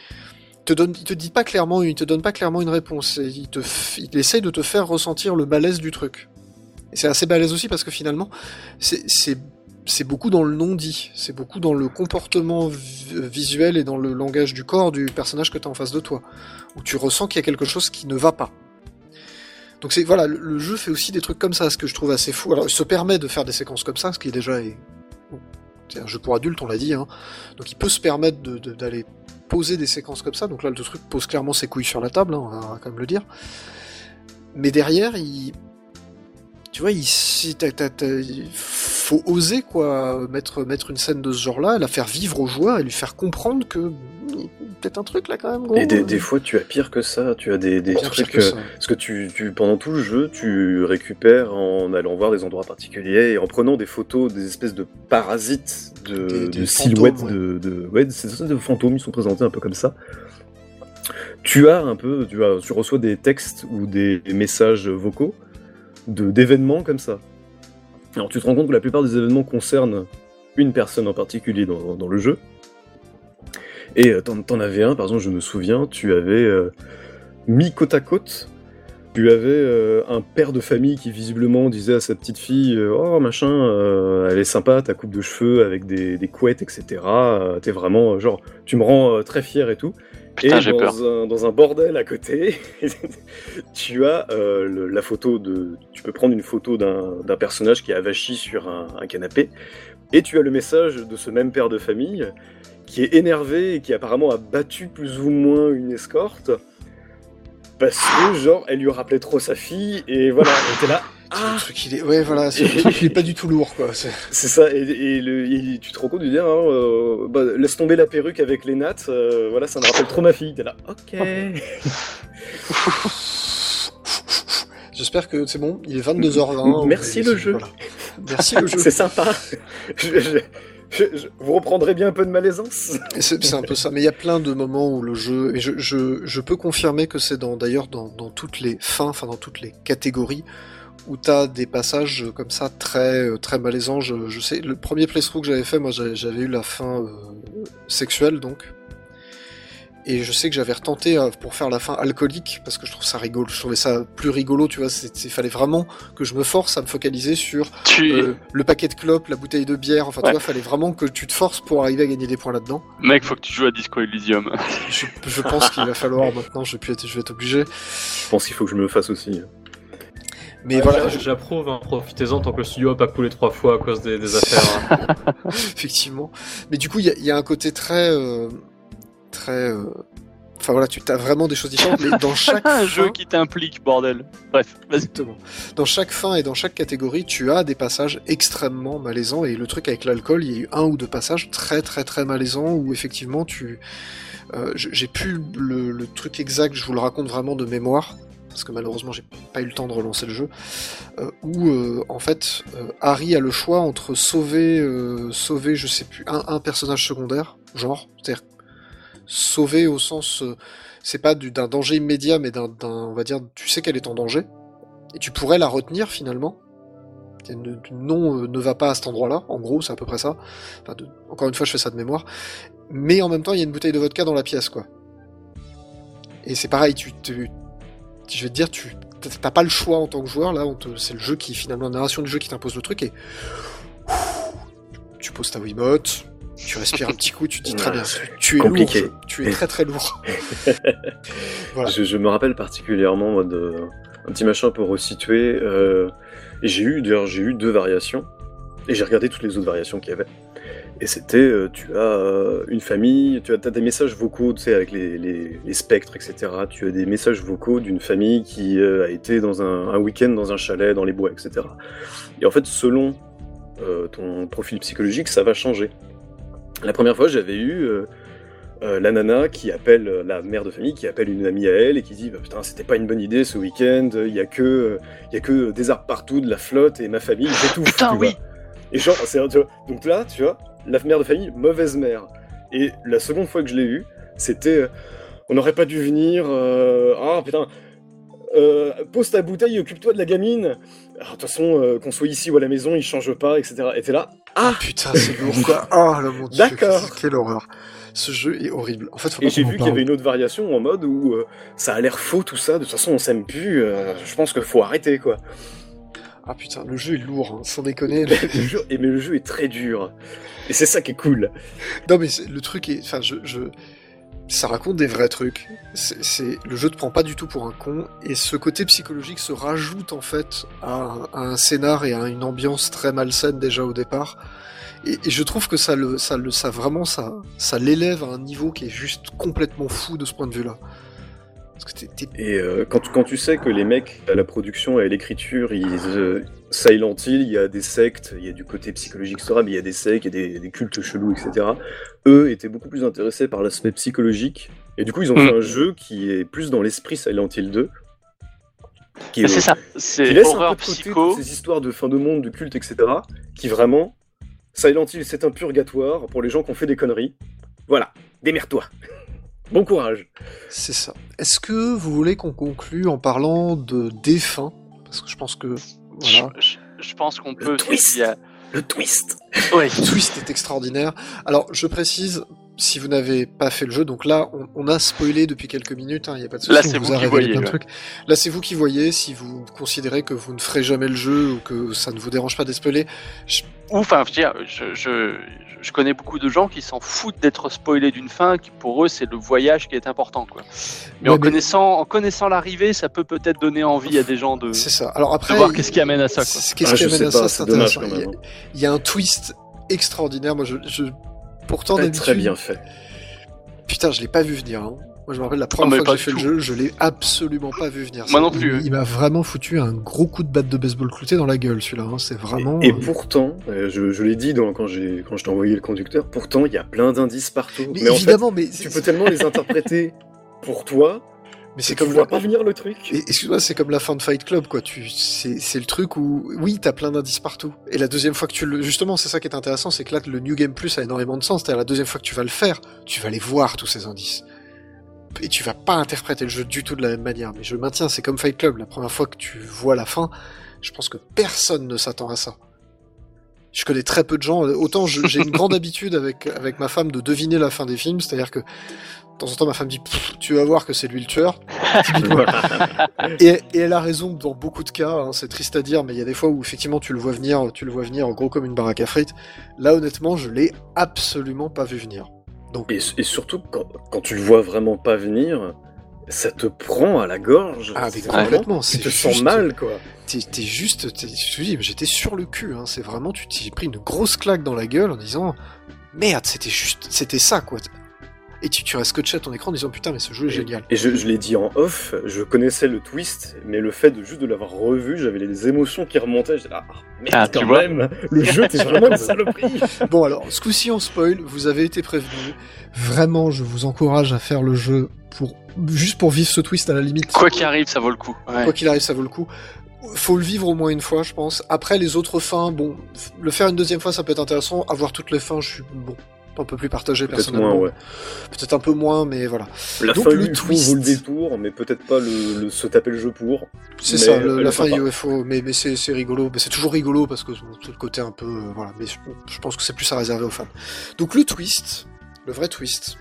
te donne, il te dit pas clairement, il te donne pas clairement une réponse. Et il te, f- il essaye de te faire ressentir le malaise du truc. Et c'est assez balèze aussi parce que finalement, c'est, c'est, c'est beaucoup dans le non-dit, c'est beaucoup dans le comportement vi- visuel et dans le langage du corps du personnage que tu as en face de toi, où tu ressens qu'il y a quelque chose qui ne va pas. Donc c'est voilà, le, jeu fait aussi des trucs comme ça, ce que je trouve assez fou. Alors il se permet de faire des séquences comme ça, ce qui déjà est c'est un jeu pour adultes, on l'a dit, hein. donc il peut se permettre d'aller poser des séquences comme ça. Donc là, le truc pose clairement ses couilles sur la table, hein, on va quand même le dire. Mais derrière, il, tu vois, il, si t'as- t'as- t'as- il faut oser quoi, mettre mettre une scène de ce genre-là, la faire vivre au joueur et lui faire comprendre que peut-être un truc là quand même. Gros. Et des, des fois, tu as pire que ça. Tu as des, trucs. que euh. Parce que tu, tu, pendant tout le jeu, tu récupères en allant voir des endroits particuliers et en prenant des photos des espèces de parasites, de, Des- de silhouettes, fantômes, de, de, ouais, de fantômes, ils sont présentés un peu comme ça. Tu as un peu, tu, as, tu reçois des textes ou des messages vocaux d'événements comme ça. Alors tu te rends compte que la plupart des événements concernent une personne en particulier dans, dans le jeu. Et euh, t'en, avais un, par exemple, je me souviens, tu avais euh, mis côte à côte, tu avais euh, un père de famille qui visiblement disait à sa petite fille Oh machin, elle est sympa, ta coupe de cheveux avec des, des couettes, etc. T'es vraiment, genre, tu me rends très fier et tout. Putain, et dans peur. Un, dans un bordel à côté, (laughs) tu as euh, le- la photo de. Tu peux prendre une photo d'un d'un personnage qui est avachi sur un, un canapé, et tu as le message de ce même père de famille qui est énervé et qui apparemment a battu plus ou moins une escorte parce que genre elle lui rappelait trop sa fille et voilà, elle était là. Ah le truc, il est... Ouais, voilà, truc, il est pas du tout lourd, quoi. C'est- (laughs) ça, et, et le- et tu te rends compte de dire, hein, euh, bah, laisse tomber la perruque avec les nattes, euh, voilà, ça me rappelle trop ma fille. T'es là, ok. (laughs) J'espère que c'est bon, il est 22h20. Merci le jeu. voilà. Merci le (laughs) jeu. C'est sympa. Je- je- je- je- vous reprendrez bien un peu de malaisance. C'est un peu ça, mais il y a plein de moments où le jeu, et je, peux confirmer que c'est dans d'ailleurs dans, dans toutes les fins, enfin dans toutes les catégories, où t'as des passages comme ça très euh, très malaisants. Je, je sais, le premier playthrough que j'avais fait, moi j'avais eu la fin euh, sexuelle donc, et je sais que j'avais retenté euh, pour faire la fin alcoolique parce que je trouve ça rigolo, je trouvais ça plus rigolo, tu vois. Il fallait vraiment que je me force à me focaliser sur Tu... euh, le paquet de clopes, la bouteille de bière. Enfin, Ouais. tu vois, fallait vraiment que tu te forces pour arriver à gagner des points là-dedans. Mec, faut que tu joues à Disco Elysium. Je, je pense qu'il va falloir (laughs) maintenant, je vais, plus être- je vais être obligé. Je pense qu'il faut que je me fasse aussi. Mais Ouais, voilà, j'a- J'approuve, hein, profitez-en tant que le studio a pas coulé trois fois à cause des, des (laughs) affaires. hein. effectivement. Mais du coup, il y a, il y a un côté très. euh, très. euh, Enfin voilà, tu as vraiment des choses différentes, mais dans (laughs) chaque un fin, jeu qui t'implique, bordel. Bref, vas-y. Exactement. Dans chaque fin et dans chaque catégorie, tu as des passages extrêmement malaisants. Et le truc avec l'alcool, il y a eu un ou deux passages très très très malaisants où effectivement tu. Euh, j'ai plus le, le truc exact, je vous le raconte vraiment de mémoire. Parce que malheureusement, j'ai pas eu le temps de relancer le jeu. euh, où euh, en fait, euh, Harry a le choix entre sauver, euh, sauver, je sais plus, un, un personnage secondaire, genre, c'est-à-dire sauver au sens, c'est pas du- d'un danger immédiat, mais d'un, on va dire, tu sais qu'elle est en danger, et tu pourrais la retenir finalement. Non, ne va pas à cet endroit-là. En gros, c'est à peu près ça. Enfin, encore une fois, je fais ça de mémoire. Mais en même temps, il y a une bouteille de vodka dans la pièce, quoi. Et c'est pareil, tu, te- je vais te dire, tu t'as pas le choix en tant que joueur. Là, c'est le jeu qui, finalement, la narration du jeu qui t'impose le truc. Et tu poses ta Wiimote, tu respires un petit coup, tu te dis très bien, tu, es Compliqué. lourd, tu es très très lourd. (laughs) Voilà. Je, je me rappelle particulièrement moi, de un petit machin pour resituer. euh, j'ai eu, d'ailleurs, j'ai eu deux variations. Et j'ai regardé toutes les autres variations qu'il y avait. Et c'était, euh, tu as euh, une famille, tu as, des messages vocaux, tu sais, avec les, les, les spectres, etc. Tu as des messages vocaux d'une famille qui euh, a été dans un, un week-end dans un chalet, dans les bois, etc. Et en fait, selon ton profil psychologique, ça va changer. La première fois, j'avais eu la nana qui appelle la mère de famille, qui appelle une amie à elle et qui dit bah, putain c'était pas une bonne idée ce week-end, il y a que y a que des arbres partout, de la flotte et ma famille j'étouffe. Putain, oui. vois. Et genre c'est tu vois, donc là tu vois la mère de famille mauvaise mère. Et la seconde fois que je l'ai eu, c'était euh, on n'aurait pas dû venir. euh, ah putain. euh, pose ta bouteille, occupe-toi de la gamine. Alors, De toute façon, euh, qu'on soit ici ou à la maison, il change pas, etc. Et t'es là, Ah putain, c'est (laughs) lourd quoi. Ah là mon dieu. D'accord. Quelle horreur. Ce jeu est horrible. En fait, faut Et j'ai vu qu'il y avait une autre variation en mode où euh, ça a l'air faux tout ça, de toute façon on s'aime plus, euh, je pense qu'il faut arrêter quoi. Ah putain, le jeu est lourd, hein, sans déconner. (laughs) le jeu, et mais le jeu est très dur. Et c'est ça qui est cool. non mais le truc est, enfin je, je, ça raconte des vrais trucs. C'est, c'est- le jeu te prend pas du tout pour un con et ce côté psychologique se rajoute en fait à un, à un scénar et à une ambiance très malsaine déjà au départ. Et, et je trouve que ça le, ça le, ça vraiment ça, ça l'élève à un niveau qui est juste complètement fou de ce point de vue-là. Parce que t'es, t'es- Et euh, quand, tu- quand tu sais que les mecs à la production et à l'écriture, ils euh, Silent Hill, il y a des sectes, il y a du côté psychologique, etc., mais il y a des sectes, il y a des, des cultes chelous, etc. Eux étaient beaucoup plus intéressés par l'aspect psychologique. Et du coup, ils ont Mm. fait un jeu qui est plus dans l'esprit Silent Hill 2. Qui c'est ça, qui c'est laisse un peu de côté toutes ces histoires de fin de monde, de culte, etc. Qui vraiment, Silent Hill, c'est un purgatoire pour les gens qui ont fait des conneries. Voilà, démerde-toi. Bon courage. c'est ça. Est-ce que vous voulez qu'on conclue en parlant de fins Parce que je pense que voilà. Je- je- je pense qu'on Le peut. twist. il y a- Le twist Ouais. Le twist est extraordinaire. Alors, je précise, si vous n'avez pas fait le jeu, donc là, on, on a spoilé depuis quelques minutes, il n'y a pas de souci. Là, c'est vous qui voyez, plein de là. trucs. Là, c'est vous qui voyez. Si vous considérez que vous ne ferez jamais le jeu ou que ça ne vous dérange pas de spoiler, Ou enfin, je veux dire, je, je, connais beaucoup de gens qui s'en foutent d'être spoilés d'une fin, qui pour eux c'est le voyage qui est important, quoi. Mais Ouais, en connaissant, en connaissant l'arrivée, ça peut peut-être donner envie à des gens de, c'est ça. Alors de après, voir il- qu'est-ce qui amène à ça, Qu'est-ce Ah, qui je amène à ça pas, C'est intéressant. Il y, a, il y a un twist extraordinaire. Moi, je, je pourtant d'habitude, très bien fait. putain, je l'ai pas vu venir. hein. Moi, je me rappelle la première Ah, mais fois que j'ai fait le jeu, je l'ai absolument pas vu venir. Moi non il- plus, Il, m'a vraiment foutu un gros coup de batte de baseball clouté dans la gueule, celui-là. hein. C'est vraiment. Et euh, pourtant, euh, je, je l'ai dit dans, quand, j'ai, quand je t'ai envoyé le conducteur, pourtant il y a plein d'indices partout. Mais, Mais, en fait, évidemment, mais tu peux tellement les interpréter (laughs) pour toi, Mais c'est comme tu vois la... pas venir le truc. Et- Excuse-moi, c'est comme la fin de Fight Club, quoi. Tu, c'est, c'est le truc où, oui, t'as plein d'indices partout. Et la deuxième fois que tu le, justement, c'est ça qui est intéressant, c'est que là, le New Game Plus a énormément de sens. C'est-à-dire la deuxième fois que tu vas le faire, tu vas les voir tous ces indices. Et tu vas pas interpréter le jeu du tout de la même manière. Mais je maintiens, c'est comme Fight Club. La première fois que tu vois la fin, je pense que personne ne s'attend à ça. Je connais très peu de gens. Autant j'ai une grande (laughs) habitude avec avec ma femme de deviner la fin des films, c'est-à-dire que de temps en temps ma femme dit tu vas voir que c'est lui le tueur. (laughs) Et elle a raison dans beaucoup de cas, hein, c'est triste à dire, mais il y a des fois où effectivement tu le vois venir, tu le vois venir gros comme une baraque à frites. Là honnêtement, je l'ai absolument pas vu venir. Donc Et, et surtout, quand, quand tu le vois vraiment pas venir, ça te prend à la gorge. ah mais complètement, Tu c'est te juste- sens mal, quoi. T'es t'es juste, t'es- je te dis, j'étais sur le cul. Hein, c'est vraiment, tu t'es pris une grosse claque dans la gueule en disant merde, c'était juste, c'était ça quoi. Et tu, tu restes scotché à ton écran en disant putain mais ce jeu est génial. Et je, je l'ai dit en off, je connaissais le twist, mais le fait de juste de l'avoir revu, j'avais les émotions qui remontaient. J'étais là, ah, merde, Ah, tu quand vois. même, le jeu, t'es (laughs) vraiment une saloperie. Bon alors, ce coup-ci on spoil, vous avez été prévenus. Vraiment, je vous encourage à faire le jeu pour juste pour vivre ce twist à la limite. Quoi qu'il arrive, ça vaut le coup. Ouais. Quoi qu'il arrive, ça vaut le coup. Faut le vivre au moins une fois, je pense. Après, les autres fins, bon, le faire une deuxième fois, ça peut être intéressant. Avoir toutes les fins, je suis bon, un peu plus partagé Peut-être personnellement. moins, ouais. Peut-être un peu moins, mais voilà. La Donc, fin le UFO twist. vaut le détour, mais peut-être pas le, le- se taper le jeu pour. C'est ça, le- la fin. UFO, mais, mais c'est c'est rigolo. Mais c'est toujours rigolo parce que c'est le côté un peu, euh, voilà. Mais je, je pense que c'est plus à réserver aux fans. Donc le twist, le vrai twist.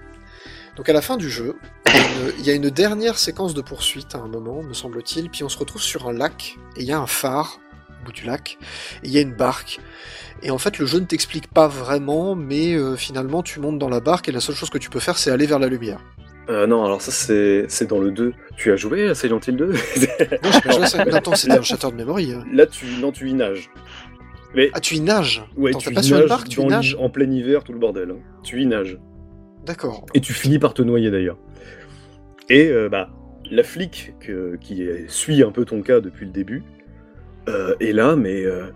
Donc à la fin du jeu, il y a une- dernière séquence de poursuite à un moment, me semble-t-il, puis on se retrouve sur un lac et il y a un phare bout du lac et il y a une barque. Et en fait, le jeu ne t'explique pas vraiment, mais euh, finalement, tu montes dans la barque et la seule chose que tu peux faire, c'est aller vers la lumière. Euh, non, alors ça, c'est c'est dans le 2. Tu as joué à Silent Hill 2 (laughs) Non, j'ai pas joué à ça. Attends, c'était un Shattered Memory. hein. Là, tu, non, tu y nages. Mais Ah, tu y nages? Ouais, Attends, tu y pas sur nages barque, tu y nages? en plein hiver, tout le bordel. hein. Tu y nages. D'accord. Et tu finis par te noyer d'ailleurs. Et euh, bah, la flic que- qui suit un peu ton cas depuis le début est là, mais euh,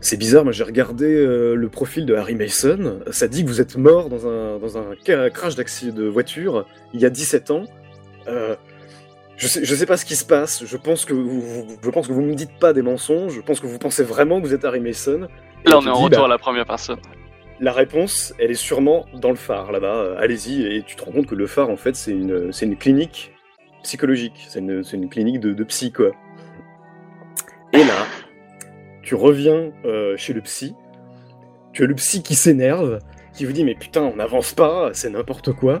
c'est bizarre. Moi, j'ai regardé euh, le profil de Harry Mason. Ça dit que vous êtes mort dans un, dans un crash d'accident de voiture il y a 17 ans. Euh, je sais, je sais pas ce qui se passe. Je pense que vous, vous- je pense que vous me dites pas des mensonges. Je pense que vous pensez vraiment que vous êtes Harry Mason. Là, on est en dis, retour bah, à la première personne. la réponse, elle est sûrement dans le phare là-bas. Euh, Allez-y et tu te rends compte que le phare, en fait, c'est une, c'est une clinique psychologique. C'est une, une clinique de, de psy, quoi. Et là, tu reviens euh, chez le psy. Tu as le psy qui s'énerve, qui vous dit mais putain, on n'avance pas, c'est n'importe quoi,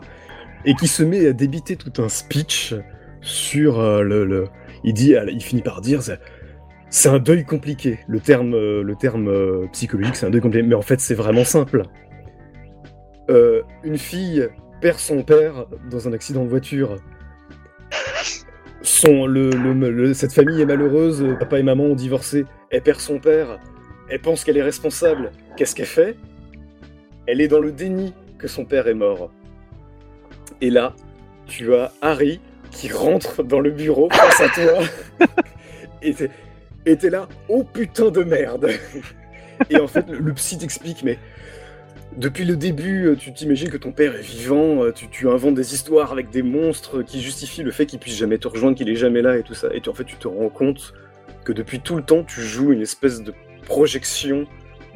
et qui se met à débiter tout un speech sur euh, le, Il dit, il finit par dire. c'est- un deuil compliqué. Le terme, euh, le terme psychologique, c'est un deuil compliqué. Mais en fait, c'est vraiment simple. Une fille perd son père dans un accident de voiture. Son, le, le- le- cette famille est malheureuse, papa et maman ont divorcé. Elle perd son père. Elle pense qu'elle est responsable. Qu'est-ce qu'elle fait? Elle est dans le déni que son père est mort. Et là, tu as Harry qui rentre dans le bureau face à toi. (laughs) et t'es- et t'es là, oh putain de merde (laughs) Et en fait, le, le psy t'explique, mais depuis le début, euh, tu t'imagines que ton père est vivant, euh, tu, tu inventes des histoires avec des monstres qui justifient le fait qu'il puisse jamais te rejoindre, qu'il est jamais là et tout ça. Et tu- en fait, tu te rends compte que depuis tout le temps, tu joues une espèce de projection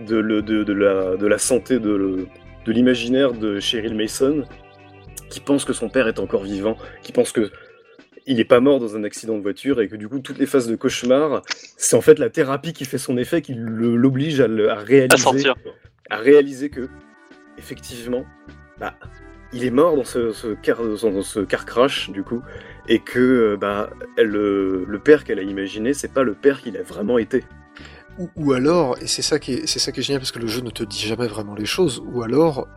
de, le- de- de la, de la santé, de, l'imaginaire de Cheryl Mason, qui pense que son père est encore vivant, qui pense que il est pas mort dans un accident de voiture et que du coup toutes les phases de cauchemar, c'est en fait la thérapie qui fait son effet, qui l'oblige à, à À réaliser, sortir. à réaliser que effectivement, bah, il est mort dans ce, car, crash du coup, et que euh, bah, elle, le, père qu'elle a imaginé, c'est pas le père qu'il a vraiment été. Ou, ou alors, et c'est ça qui est, ça génial parce que le jeu ne te dit jamais vraiment les choses, ou alors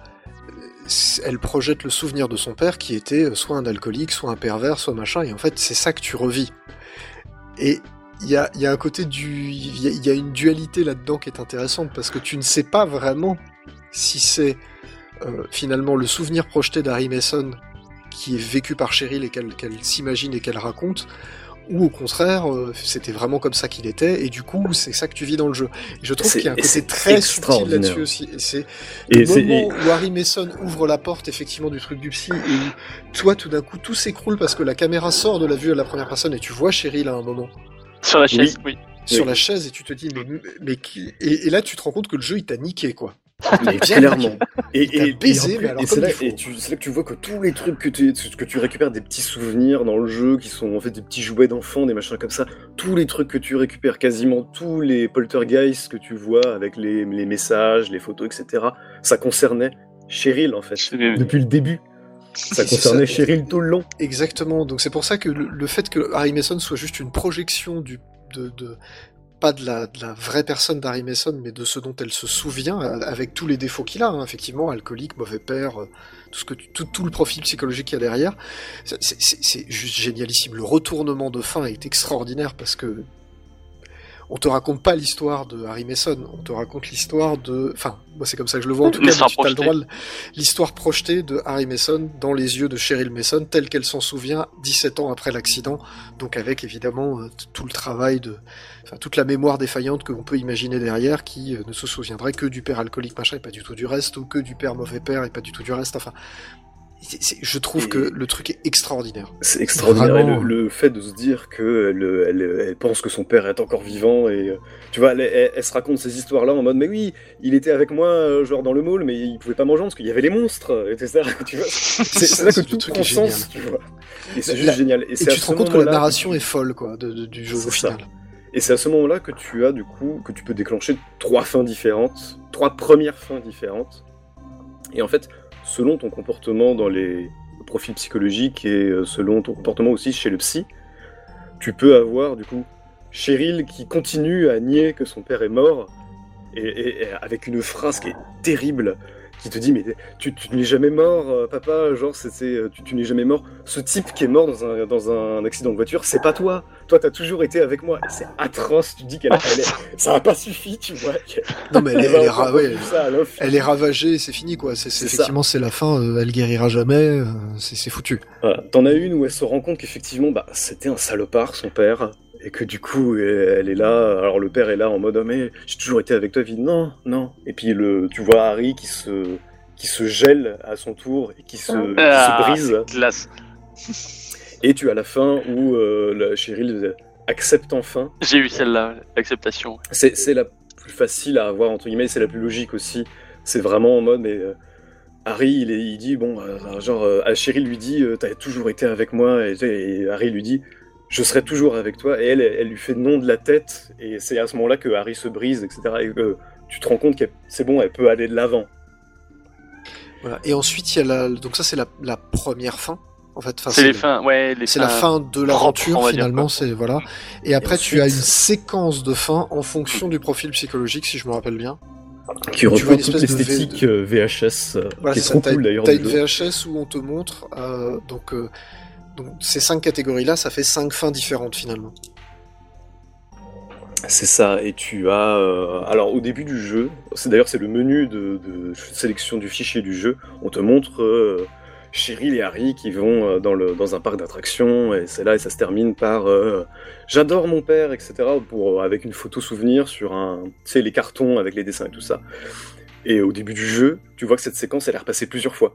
euh, elle projette le souvenir de son père qui était euh, soit un alcoolique, soit un pervers, soit machin, et en fait c'est ça que tu revis. Et il y a, un côté du, il y a une dualité là-dedans qui est intéressante parce que tu ne sais pas vraiment si c'est euh, finalement le souvenir projeté d'Harry Mason qui est vécu par Cheryl et qu'elle qu'elle s'imagine et qu'elle raconte, ou au contraire, euh, c'était vraiment comme ça qu'il était, et du coup, c'est ça que tu vis dans le jeu. Et je trouve qu'il y a un côté c'est très subtil là-dessus aussi. Et c'est le moment où Harry Mason ouvre la porte, effectivement, du truc du psy, et où toi, tout d'un coup, tout s'écroule parce que la caméra sort de la vue à la première personne, et tu vois Cheryl à un moment Sur la chaise, oui. sur Oui. la chaise, et tu te dis, mais, mais qui... et, et là, tu te rends compte que le jeu, il t'a niqué, quoi. Mais (laughs) clairement. Et, et, baisé, mais alors et c'est là, et tu- c'est là que tu vois que tous les trucs que tu, que tu récupères, des petits souvenirs dans le jeu, qui sont en fait des petits jouets d'enfants, des machins comme ça, tous les trucs que tu récupères, quasiment tous les poltergeists que tu vois avec les, les messages, les photos, etc., ça concernait Cheryl en fait, depuis le début. Ça concernait ça. Cheryl tout le long. Exactement. Donc c'est pour ça que le, le fait que Harry Mason soit juste une projection du, de, de- pas de la, de la vraie personne d'Harry Mason, mais de ce dont elle se souvient, euh, avec tous les défauts qu'il a, hein, effectivement, alcoolique, mauvais père, euh, tout ce que tu- tout, tout le profil psychologique qu'il y a derrière, c'est- juste génialissime. Le retournement de fin est extraordinaire parce que on te raconte pas l'histoire de Harry Mason, on te raconte l'histoire de, enfin, moi c'est comme ça que je le vois en tout cas, tu as le droit l'histoire projetée de Harry Mason dans les yeux de Cheryl Mason, telle qu'elle s'en souvient 17 ans après l'accident, donc avec évidemment euh, tout le travail de, enfin toute la mémoire défaillante que l'on peut imaginer derrière, qui euh, ne se souviendrait que du père alcoolique machin et pas du tout du reste, ou que du père mauvais père et pas du tout du reste. Enfin, je trouve Et- que le truc est extraordinaire. C'est extraordinaire. Et le, le fait de se dire que elle, elle- elle pense que son père est encore vivant et euh, tu vois, elle, elle- elle se raconte ces histoires-là en mode mais oui, il était avec moi euh, genre dans le mall, mais il pouvait pas manger parce qu'il y avait les monstres, etc. (laughs) Tu vois, (laughs) c'est là que Le tout truc prend est génial. sens, tu vois. Et c'est La- juste génial. Et, tu te rends compte que la narration est folle, quoi, de- de- du jeu au ça. Et c'est à ce moment-là que tu as du coup que tu peux déclencher trois fins différentes, trois premières fins différentes. Et en fait, selon ton comportement dans les profils psychologiques et euh, selon ton comportement aussi chez le psy, tu peux avoir du coup Cheryl qui continue à nier que son père est mort et avec une phrase qui est terrible qui te dit mais tu, tu n'es jamais mort euh, papa genre c'est c'est, euh, tu, tu n'es jamais mort ce type qui est mort dans un, dans un accident de voiture c'est pas toi toi t'as toujours été avec moi c'est atroce tu dis qu'elle ça a pas suffi tu vois Non, mais elle, est- elle est (laughs) ra- ouais, ça à l'infini. elle est ravagée, c'est fini, quoi. C'est, effectivement, c'est la fin, euh, elle guérira jamais, euh, c'est, c'est foutu. Voilà. T'en as une où elle se rend compte qu'effectivement, bah, c'était un salopard, son père, et que du coup, elle elle est là. Alors le père est là en mode, Ah, mais j'ai toujours été avec toi, vie. Non, non. Et puis le, tu vois Harry qui se, qui se gèle à son tour et qui se, qui Ah, se brise. classe. (laughs) Et tu as la fin où euh, la Cheryl accepte enfin. J'ai eu celle-là, l'acceptation. C'est, c'est la plus facile à avoir entre guillemets, c'est la plus logique aussi. C'est vraiment en mode, mais euh, Harry, il, est- il dit bon, euh, genre, euh, Cheryl lui dit, euh, t'as toujours été avec moi, et, et Harry lui dit, je serai toujours avec toi, et elle, elle lui fait non de la tête, et c'est à ce moment-là que Harry se brise, etc. Et que tu te rends compte que c'est bon, elle peut aller de l'avant. Voilà. Et ensuite, il y a la, donc ça, c'est la, la première fin, en fait. Enfin, C'est les le- fins, ouais, les C'est la fin de l'aventure finalement, c'est voilà. Et après ensuite- tu as une séquence de fin en fonction du profil psychologique, si je me rappelle bien. Qui Tu vois reprend une toute de l'esthétique euh, VHS, euh, Voilà, qui est trop ça. Cool d'ailleurs. T'as une jeu. VHS où on te montre euh, donc euh, donc ces cinq catégories-là, ça fait cinq fins différentes finalement. C'est ça, et tu as... euh, alors au début du jeu, c'est d'ailleurs c'est le menu de, sélection du fichier du jeu, on te montre euh, Cheryl et Harry qui vont euh, dans, le, un parc d'attractions, et c'est là et ça se termine par euh, J'adore mon père, etc. Avec une photo souvenir sur un... Tu sais, les cartons avec les dessins et tout ça. Et au début du jeu, tu vois que cette séquence, elle est repassée plusieurs fois.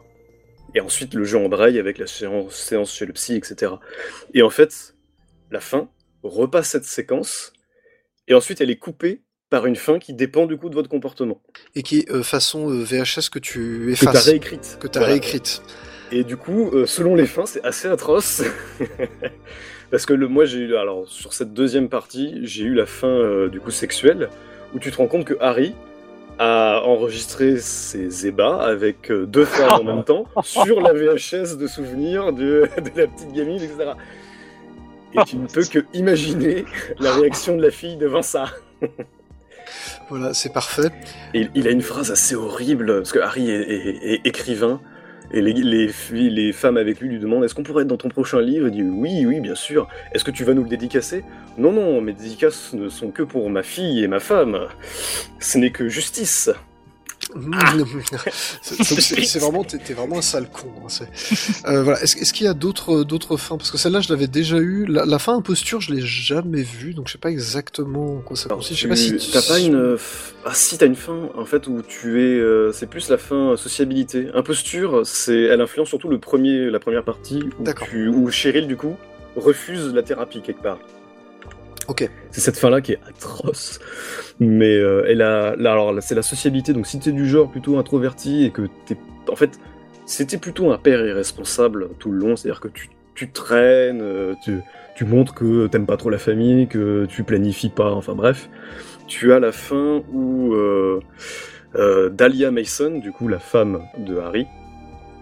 Et ensuite, le jeu embraye avec la séance, séance chez le psy, etc. Et en fait, la fin repasse cette séquence, et ensuite elle est coupée par une fin qui dépend du coup de votre comportement. Et qui est euh, façon euh, VHS que tu Que t'as effaces, réécrite. que t'as Voilà. réécrite. Et du coup, euh, selon les fins, c'est assez atroce. (laughs) Parce que le, moi, j'ai eu, alors sur cette deuxième partie, j'ai eu la fin du coup sexuelle, où tu te rends compte que Harry a enregistré ses ébats avec euh, deux femmes en même temps (laughs) sur la VHS de souvenirs de, de la petite gamine, etc. Et tu ne peux que imaginer la réaction de la fille devant ça. Voilà, c'est parfait. Et il, il a une phrase assez horrible, parce que Harry est, est- est écrivain, et les, femmes avec lui lui demandent Est-ce qu'on pourrait être dans ton prochain livre? Il dit Oui, oui, bien sûr. Est-ce que tu vas nous le dédicacer? Non, non, mes dédicaces ne sont que pour ma fille et ma femme. Ce n'est que justice. (laughs) C'est- donc c'est vraiment, t'es vraiment un sale con. hein, euh, voilà. Est-ce qu'il y a d'autres d'autres fins? Parce que celle-là, je l'avais déjà eu. La, la fin imposture, je l'ai jamais vue, donc je sais pas exactement en quoi ça consiste. tu- Je sais pas si T'as pas une. Ah, si, t'as une fin, en fait, où tu es. euh, c'est plus la fin sociabilité. Imposture, c'est, elle influence surtout le premier, la première partie, où, D'accord. tu- où Cheryl, du coup, refuse la thérapie quelque part. C'est cette fin-là qui est atroce. Mais euh, elle a, alors, c'est la sociabilité. Donc, si t'es du genre plutôt introverti et que t'es. En fait, c'était plutôt un père irresponsable tout le long. C'est-à-dire que tu, tu traînes, euh, tu, montres que t'aimes pas trop la famille, que tu planifies pas, enfin bref. Tu as la fin où euh, Dahlia Mason, du coup la femme de Harry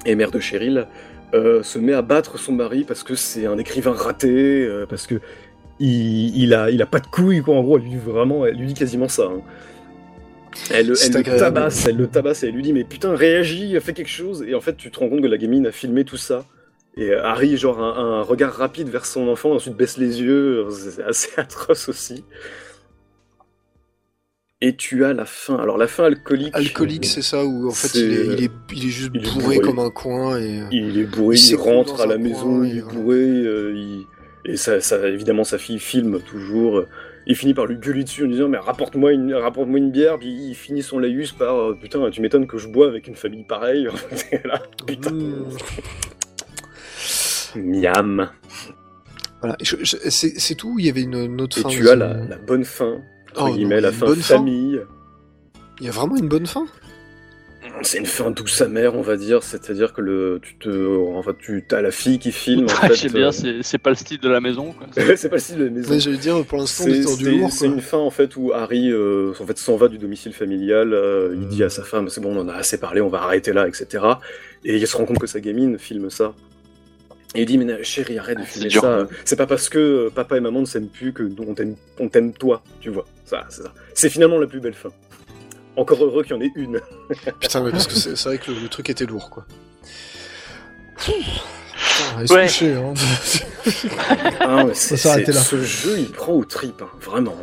et mère de Cheryl, se met à battre son mari parce que c'est un écrivain raté, parce que il, il a, il a pas de couilles, quoi. En gros, elle lui dit vraiment, elle lui dit quasiment ça. hein. Elle, elle le tabasse, elle le tabasse et elle lui dit mais putain réagis, fais quelque chose. Et en fait, tu te rends compte que la gamine a filmé tout ça. Et Harry, genre, un, un regard rapide vers son enfant, ensuite baisse les yeux. C'est assez (laughs) atroce aussi. Et tu as la fin. Alors, la fin alcoolique. Alcoolique, c'est ça où en fait il est, il est, il est juste il bourré, bourré. comme un coin et. euh, Il est bourré, Il rentre à la maison, il est bourré. euh, il- Et ça, ça, évidemment, sa fille filme toujours. Il finit par lui gueuler dessus en disant Mais rapporte-moi une, rapporte une bière. Puis il finit son laïus par euh, Putain, tu m'étonnes que je bois avec une famille pareille. (laughs) Là, putain. hmm, Miam. Voilà. C'est tout. ou Il y avait une, une autre Et fin. tu as la, la bonne fin, entre Oh, guillemets, la fin bonne fin famille. Il y a vraiment une bonne fin? C'est une fin douce amère, on va dire. C'est-à-dire que le, tu te, enfin, tu as la fille qui filme. En Ouais, fait, J'aime bien, euh, c'est c'est pas le style de la maison. Quoi. (laughs) c'est pas le style de la maison. Mais j'allais dire pour l'instant on C'est une fin en fait où Harry euh, en fait s'en va du domicile familial. euh, il dit à sa femme c'est bon on en a assez parlé, on va arrêter là, etc. Et il se rend compte que sa gamine filme ça. Et il dit mais chérie arrête de Ah, filmer ça. C'est pas parce que papa et maman ne s'aiment plus que nous, on t'aime on t'aime toi, tu vois. Ça c'est ça. C'est finalement la plus belle fin. Encore heureux qu'il y en ait une. (laughs) Putain, mais parce que c'est vrai que le, le truc était lourd, quoi. Putain, Ouais. coucher, hein. Ah, mais là. Ce jeu il prend aux tripes, hein, vraiment.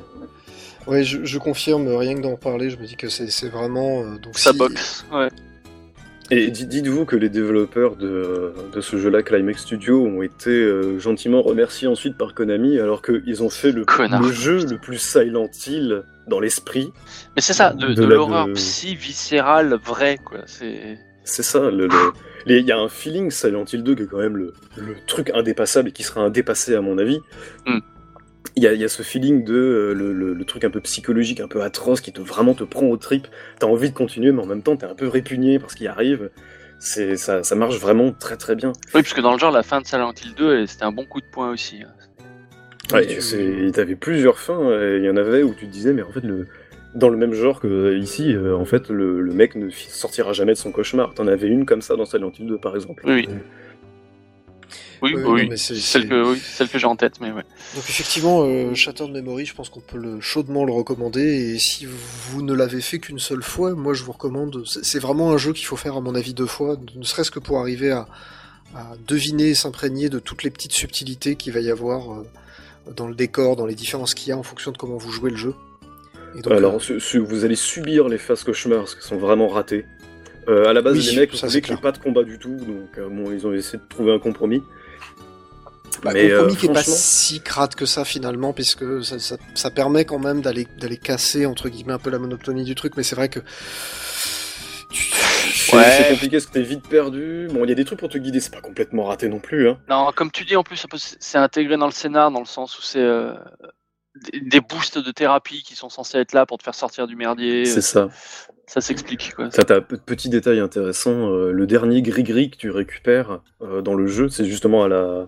Ouais, je, je confirme, rien que d'en parler, je me dis que c'est vraiment. euh, donc Ça si- boxe. Ouais. Et di- dites-vous que les développeurs de, de ce jeu-là, Climax Studio, ont été euh, gentiment remerciés ensuite par Konami, alors qu'ils ont fait le, le jeu le plus Silent Hill dans l'esprit. Mais c'est ça, de, De de la- l'horreur de- psy viscérale vraie, quoi. C'est. C'est ça, le- le- les- il y a un feeling Silent Hill 2 qui est quand même le, le truc indépassable et qui sera indépassé à mon avis. Mm. Il y, a, il y a ce feeling de euh, le, le- le truc un peu psychologique, un peu atroce, qui te vraiment te prend au trip. T'as envie de continuer, mais en même temps t'es un peu répugné par ce qui arrive. C'est ça, ça marche vraiment très très bien. Oui, parce que dans le genre, la fin de Silent Hill 2, elle- c'était un bon coup de poing aussi. Ouais, tu- c'est- t'avais plusieurs fins, et il y en avait où tu te disais, mais en fait, le, dans le même genre que ici, euh, en fait, le, le mec ne sortira jamais de son cauchemar. T'en avais une comme ça dans Silent Hill 2, par exemple. Oui, oui. Oui, Oui, oui. non, mais c'est- celle que, oui, celle que j'ai en tête, mais ouais. Donc effectivement, euh, Shattered Memory, je pense qu'on peut le, chaudement le recommander. Et si vous ne l'avez fait qu'une seule fois, moi je vous recommande. C'est c'est vraiment un jeu qu'il faut faire à mon avis deux fois, ne serait-ce que pour arriver à, à deviner et s'imprégner de toutes les petites subtilités qu'il va y avoir euh, dans le décor, dans les différences qu'il y a en fonction de comment vous jouez le jeu. Et donc, Alors, euh, vous allez subir les phases cauchemars, qu'elles sont vraiment ratées. Euh, à la base, Oui, les mecs voulaient c'est qu'il n'y clair. pas de combat du tout, donc euh, bon, ils ont essayé de trouver un compromis. Bah, Mais, compromis euh, qui est pas si crade que ça finalement, puisque ça, ça, ça permet quand même d'aller d'aller casser entre guillemets un peu la monotonie du truc, mais c'est vrai que C'est Ouais. compliqué parce que t'es vite perdu. Bon, il y a des trucs pour te guider, c'est pas complètement raté non plus. Hein. Non, comme tu dis, en plus, c'est intégré dans le scénar, dans le sens où c'est euh, des, des boosts de thérapie qui sont censés être là pour te faire sortir du merdier. C'est ça. ça s'explique. Quoi. Ça, t'as un petit détail intéressant. euh, le dernier gris-gris que tu récupères euh, dans le jeu, c'est justement à la...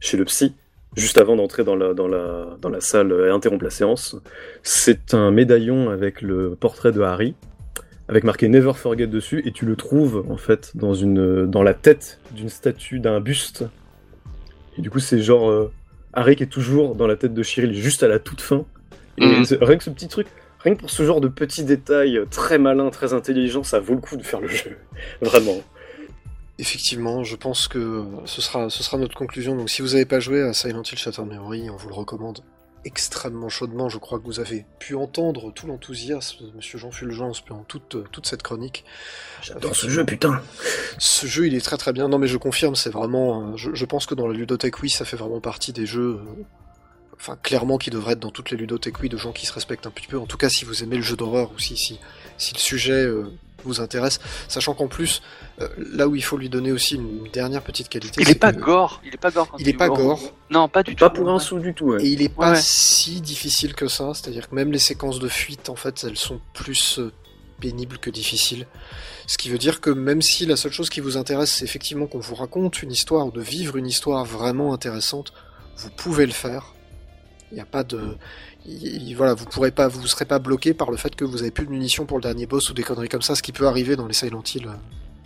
chez le psy, juste avant d'entrer dans la, dans, la, dans la salle et interrompre la séance. C'est un médaillon avec le portrait de Harry, avec marqué Never Forget dessus, et tu le trouves en fait dans, une, dans la tête d'une statue, d'un buste. Et du coup, c'est genre euh, Harry qui est toujours dans la tête de Cheryl, juste à la toute fin. Et Mhm. c'est- rien que ce petit truc, rien que pour ce genre de petits détails euh, très malins, très intelligents, ça vaut le coup de faire le jeu. (laughs) Vraiment. Effectivement, je pense que ce sera, ce sera notre conclusion. Donc si vous n'avez pas joué à Silent Hill Shattered Memory, on vous le recommande extrêmement chaudement. Je crois que vous avez pu entendre tout l'enthousiasme de Monsieur Jean Fulgence pendant toute, toute cette chronique. J'adore ce jeu, putain. Ce jeu, il est très très bien. Non mais je confirme, c'est vraiment... euh, Je, je pense que dans la ludothèque, oui, ça fait vraiment partie des jeux... euh, Enfin, clairement, qui devraient être dans toutes les ludothèques, oui, de gens qui se respectent un petit peu. En tout cas, si vous aimez le jeu d'horreur ou si, si, si le sujet euh, vous intéresse. Sachant qu'en plus, euh, là où il faut lui donner aussi une dernière petite qualité... Il est pas que- gore. Il est pas gore. quand Il est pas gore. Non, pas du Pas tout. pour un sou du tout, ouais. Et il est pas Ouais. si difficile que ça, c'est-à-dire que même les séquences de fuite, en fait, elles sont plus euh, pénibles que difficiles. Ce qui veut dire que même si la seule chose qui vous intéresse, c'est effectivement qu'on vous raconte une histoire, ou de vivre une histoire vraiment intéressante, vous pouvez le faire. Il n'y a pas de... il- il- voilà, vous pourrez pas, vous serez pas bloqué par le fait que vous avez plus de munitions pour le dernier boss ou des conneries comme ça, ce qui peut arriver dans les Silent Hill euh,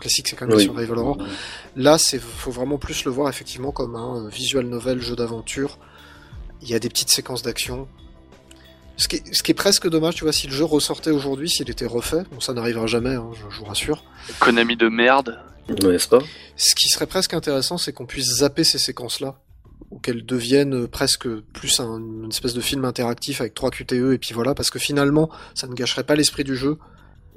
classiques, c'est quand même Oui. survival horror. Là, c'est faut vraiment plus le voir effectivement comme un euh, visual novel, jeu d'aventure. Il y a des petites séquences d'action. Ce qui, est, ce qui est presque dommage, tu vois, si le jeu ressortait aujourd'hui, s'il était refait, bon, ça n'arrivera jamais, hein, je, je vous rassure. Konami de merde. N'est-ce pas? Ce qui serait presque intéressant, c'est qu'on puisse zapper ces séquences-là, ou qu'elles deviennent presque plus un, une espèce de film interactif avec 3 QTE, et puis voilà, parce que finalement, ça ne gâcherait pas l'esprit du jeu,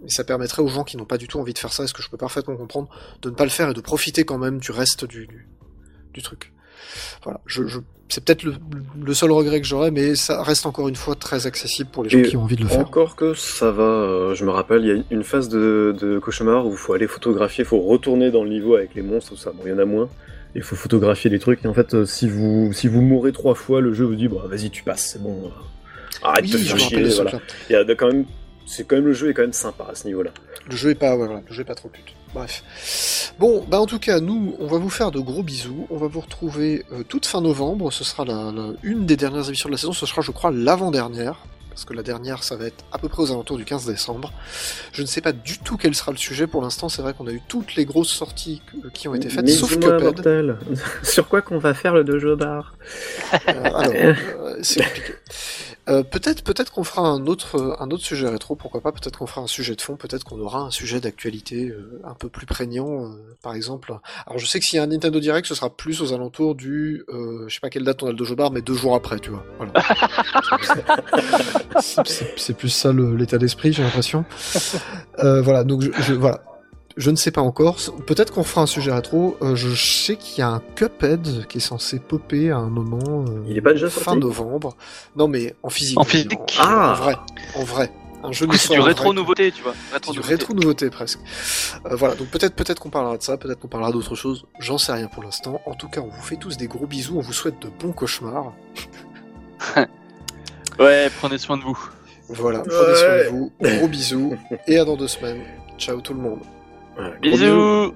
et ça permettrait aux gens qui n'ont pas du tout envie de faire ça, est-ce que je peux parfaitement comprendre, de ne pas le faire et de profiter quand même du reste du, du, du truc. Voilà, je, je, c'est peut-être le, le seul regret que j'aurais, mais ça reste encore une fois très accessible pour les gens Et qui ont envie de le faire. Encore que ça va, euh, je me rappelle, il y a une phase de, de cauchemar où il faut aller photographier, il faut retourner dans le niveau avec les monstres, tout ça. Bon, il y en a moins. Il faut photographier les trucs. Et en fait, euh, si vous si vous mourrez trois fois, le jeu vous dit bah vas-y tu passes, c'est bon. euh, Arrête Oui, de je faire chier. Voilà. truc-là. Il y a quand même, c'est quand même le jeu est quand même sympa à ce niveau-là. Le jeu est pas, ouais, voilà, le jeu est pas trop pute. Bref. Bon, bah en tout cas, nous, on va vous faire de gros bisous. On va vous retrouver euh, toute fin novembre. Ce sera la, la- une des dernières émissions de la saison. Ce sera, je crois, l'avant-dernière. Parce que la dernière, ça va être à peu près aux alentours du 15 décembre. Je ne sais pas du tout quel sera le sujet. Pour l'instant, c'est vrai qu'on a eu toutes les grosses sorties qui ont été faites, Mais sauf Cuphead. (laughs) Sur quoi qu'on va faire le dojo bar? Euh, alors, euh, c'est compliqué. Euh, peut-être, peut-être qu'on fera un autre, euh, un autre sujet rétro. Pourquoi pas Peut-être qu'on fera un sujet de fond. Peut-être qu'on aura un sujet d'actualité euh, un peu plus prégnant, euh, par exemple. Alors, je sais que s'il y a un Nintendo Direct, ce sera plus aux alentours du, je sais pas quelle date on a le dojo bar, mais deux jours après, tu vois. Voilà. (laughs) C'est- plus ça l'état d'esprit, j'ai l'impression. Voilà. Donc, je, je- voilà. Je ne sais pas encore. Peut-être qu'on fera un sujet rétro. Euh, je sais qu'il y a un Cuphead qui est censé popper à un moment. euh, Il est pas déjà fin sorti novembre. Non, mais en physique. En physique. En, Ah. en vrai. En vrai. Un jeu Du coup, c'est du rétro vrai. nouveauté, tu vois. Rétro C'est du rétro nouveauté presque. Euh, voilà, donc peut-être peut-être qu'on parlera de ça, peut-être qu'on parlera d'autre chose. J'en sais rien pour l'instant. En tout cas, on vous fait tous des gros bisous. On vous souhaite de bons cauchemars. (laughs) Ouais, prenez soin de vous. Voilà, prenez soin de vous. Gros bisous et à dans deux semaines. Ciao tout le monde. Voilà, Bisous.